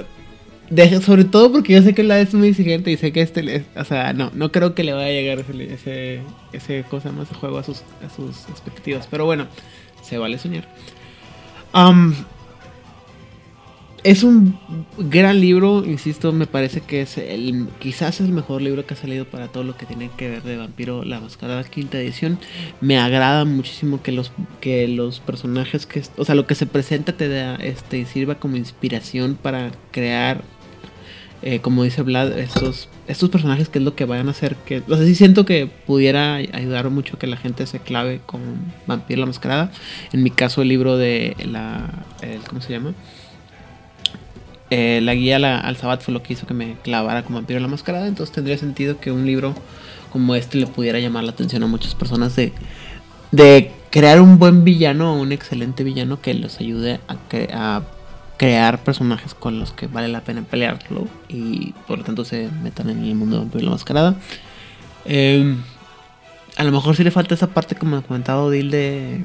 sobre todo porque yo sé que Vlad es muy exigente y sé que este, o sea, no, no creo que le vaya a llegar ese, ese, ese cosa más, ese juego a sus, a sus expectativas. Pero bueno, se vale soñar. Um, es un gran libro, insisto, me parece que es el quizás es el mejor libro que ha salido para todo lo que tiene que ver de Vampiro la Mascarada quinta edición. Me agrada muchísimo que los que los personajes que o sea, lo que se presenta te da este sirva como inspiración para crear eh, como dice Vlad, estos, estos personajes que es lo que vayan a hacer que, o sea, sí siento que pudiera ayudar mucho que la gente se clave con Vampiro la Mascarada. En mi caso el libro de la ¿cómo se llama? Eh, la guía al Sabbat fue lo que hizo que me clavara como vampiro la mascarada. Entonces tendría sentido que un libro como este le pudiera llamar la atención a muchas personas de, crear un buen villano o un excelente villano que los ayude a, crear personajes con los que vale la pena pelearlo y por lo tanto se metan en el mundo de vampiro la mascarada. Em, a lo mejor sí le falta esa parte, como ha comentado Odil, de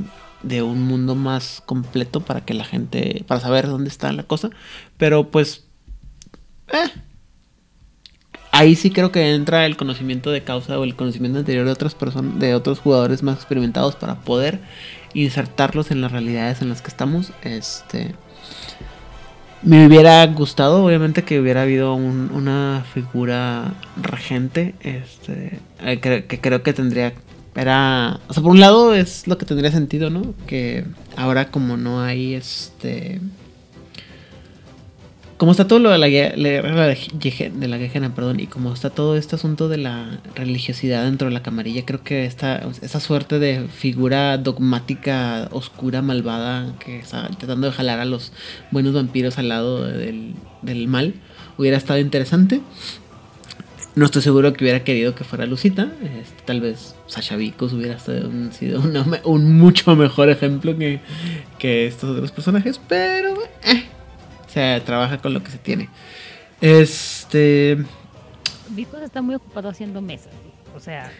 de un mundo más completo para que la gente, para saber dónde está la cosa. Pero pues, eh, ahí sí creo que entra el conocimiento de causa o el conocimiento anterior de otras personas, de otros jugadores más experimentados para poder insertarlos en las realidades en las que estamos. Este, me hubiera gustado, obviamente, que hubiera habido una figura regente, este, eh, que creo que tendría era, o sea, por un lado es lo que tendría sentido, ¿no? Que ahora como no hay este... Como está todo lo de la de la quejena, perdón, y como está todo este asunto de la religiosidad dentro de la camarilla, creo que esta, esa suerte de figura dogmática, oscura, malvada, que está tratando de jalar a los buenos vampiros al lado del, del mal, hubiera estado interesante. No estoy seguro que hubiera querido que fuera Lucita. Este, tal vez Sasha Vicos hubiera sido un mucho mejor ejemplo que, que, estos otros personajes. Pero eh, se trabaja con lo que se tiene. Este. Vicos está muy ocupado haciendo mesas. O sea.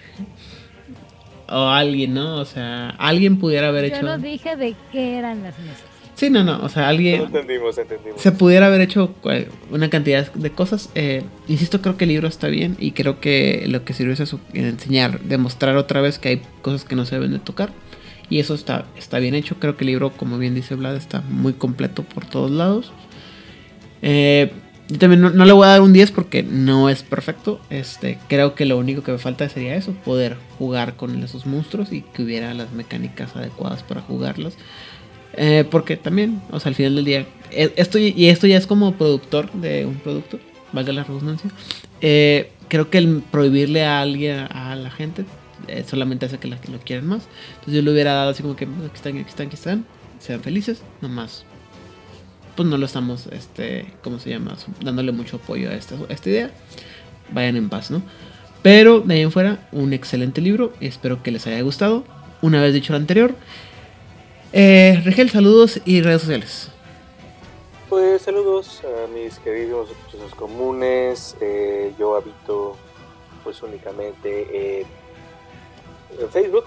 O alguien, ¿no? O sea, alguien pudiera haber hecho. Yo no dije de qué eran las mesas. Sí, no, no, o sea, alguien... entendimos, entendimos. Se pudiera haber hecho eh, una cantidad de cosas. Eh, insisto, creo que el libro está bien y creo que lo que sirve es eso, enseñar, demostrar otra vez que hay cosas que no se deben de tocar. Y eso está, está bien hecho. Creo que el libro, como bien dice Vlad, está muy completo por todos lados. Eh, yo también no, le voy a dar un 10 porque no es perfecto. Este, creo que lo único que me falta sería eso, poder jugar con esos monstruos y que hubiera las mecánicas adecuadas para jugarlos. Eh, porque también, o sea, al final del día, e, esto, y esto ya es como productor de un producto, valga la redundancia. Eh, creo que el prohibirle a alguien, a la gente, eh, solamente hace que, la, que lo quieran más. Entonces yo le hubiera dado así como que, aquí están, aquí están, aquí están, sean felices, nomás. Pues no lo estamos, este, ¿cómo se llama? Dándole mucho apoyo a esta, a esta idea. Vayan en paz, ¿no? Pero de ahí en fuera, un excelente libro. Espero que les haya gustado. Una vez dicho lo anterior, eh, Rigel, saludos y redes sociales. Pues saludos a mis queridos sospechosos comunes. Eh, yo habito pues únicamente en Facebook.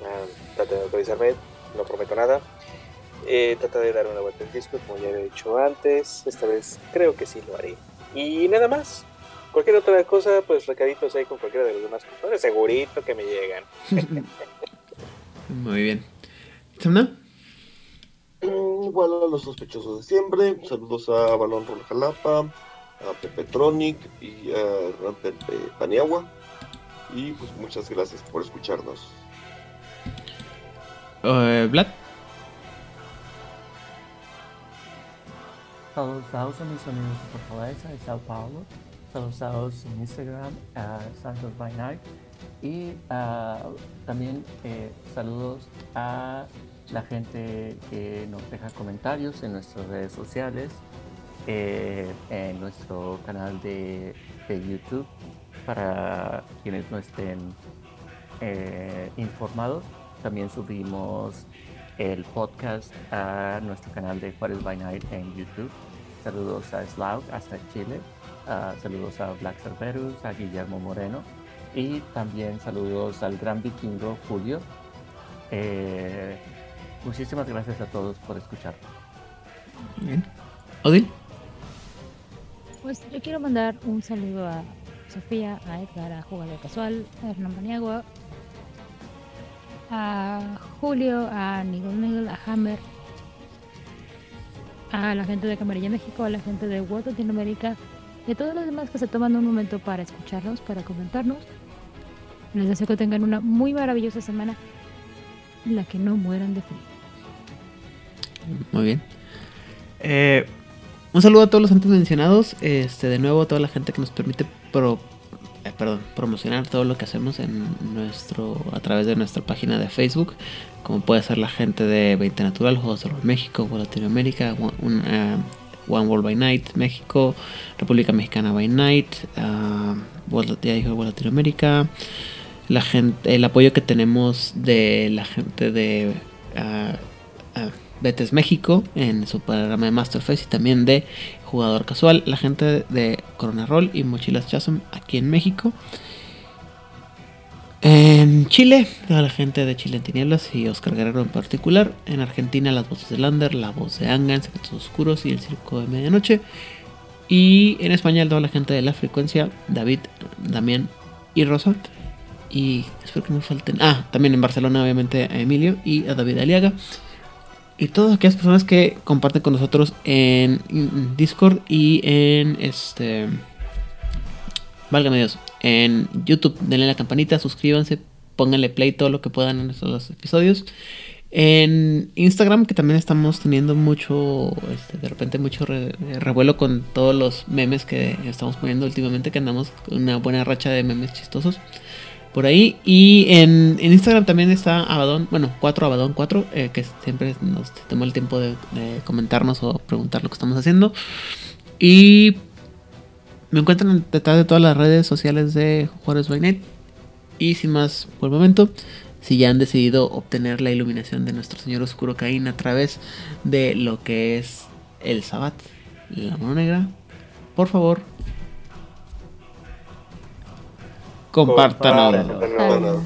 Uh, de autorizarme, no prometo nada. Eh, trata de dar una vuelta en disco como ya he dicho antes. Esta vez creo que sí lo haré. Y nada más. Cualquier otra cosa, pues recaditos ahí con cualquiera de los demás. Segurito que me llegan. Muy bien. Mm, igual a los sospechosos de siempre. Saludos a Balón Jalapa, a Pepetronic y a Ramper Paniagua. Y pues muchas gracias por escucharnos. Uh, Vlad. Saludos a mis amigos de Fortaleza y Sao Paulo. Saludos en Instagram a Santos by Night. Y uh, también eh, saludos a la gente que nos deja comentarios en nuestras redes sociales, eh, en nuestro canal de, de, YouTube, para quienes no estén eh, informados. También subimos el podcast a nuestro canal de Juárez by Night en YouTube. Saludos a Slaug hasta Chile. Uh, saludos a Black Cerberus, a Guillermo Moreno y también saludos al gran vikingo Julio. Eh, muchísimas gracias a todos por escuchar. Bien. Odil. Pues yo quiero mandar un saludo a Sofía, a Edgar, a Jugador Casual, a Hernán Paniagua, a Julio, a Nigel Nigel, a Hammer, a la gente de Camarilla México, a la gente de World Latinoamérica y a todos los demás que se toman un momento para escucharnos, para comentarnos. Les deseo que tengan una muy maravillosa semana, la que no mueran de frío. Muy bien. Eh, un saludo a todos los antes mencionados. Este, de nuevo, a toda la gente que nos permite pro, eh, perdón, promocionar todo lo que hacemos en nuestro, a través de nuestra página de Facebook. Como puede ser la gente de 20 Natural, Juegos de Rol México, Latinoamérica, One, un, uh, One World by Night México, República Mexicana by Night, uh, World, ya World Latinoamérica. La gente, el apoyo que tenemos de la gente de uh, uh, Betes México en su programa de Masterfest y también de Jugador Casual, la gente de Corona Roll y Mochilas Chasm aquí en México. En Chile, a la gente de Chile en Tinieblas y Oscar Guerrero en particular. En Argentina, las voces de Lander, la voz de Anga Secretos Oscuros y el Circo de Medianoche. Y en España, toda la gente de la frecuencia, David, Damián y Rosa. Y espero que no falten. Ah, también en Barcelona, obviamente, a Emilio y a David Aliaga. Y todas aquellas personas que comparten con nosotros en Discord y en este. Válgame Dios. En YouTube, denle la campanita, suscríbanse, pónganle play todo lo que puedan en estos episodios. En Instagram, que también estamos teniendo mucho, este, de repente mucho re, revuelo con todos los memes que estamos poniendo últimamente, que andamos con una buena racha de memes chistosos por ahí. Y en, en, Instagram también está Abadón, bueno, 4 Abadón 4, eh, que siempre nos tomó el tiempo de, comentarnos o preguntar lo que estamos haciendo. Y me encuentran detrás de todas las redes sociales de Juárez by. Y sin más por el momento, si ya han decidido obtener la iluminación de nuestro Señor Oscuro Caín a través de lo que es el Sabbat, la mano negra, por favor, compártanlo. Compártanlo.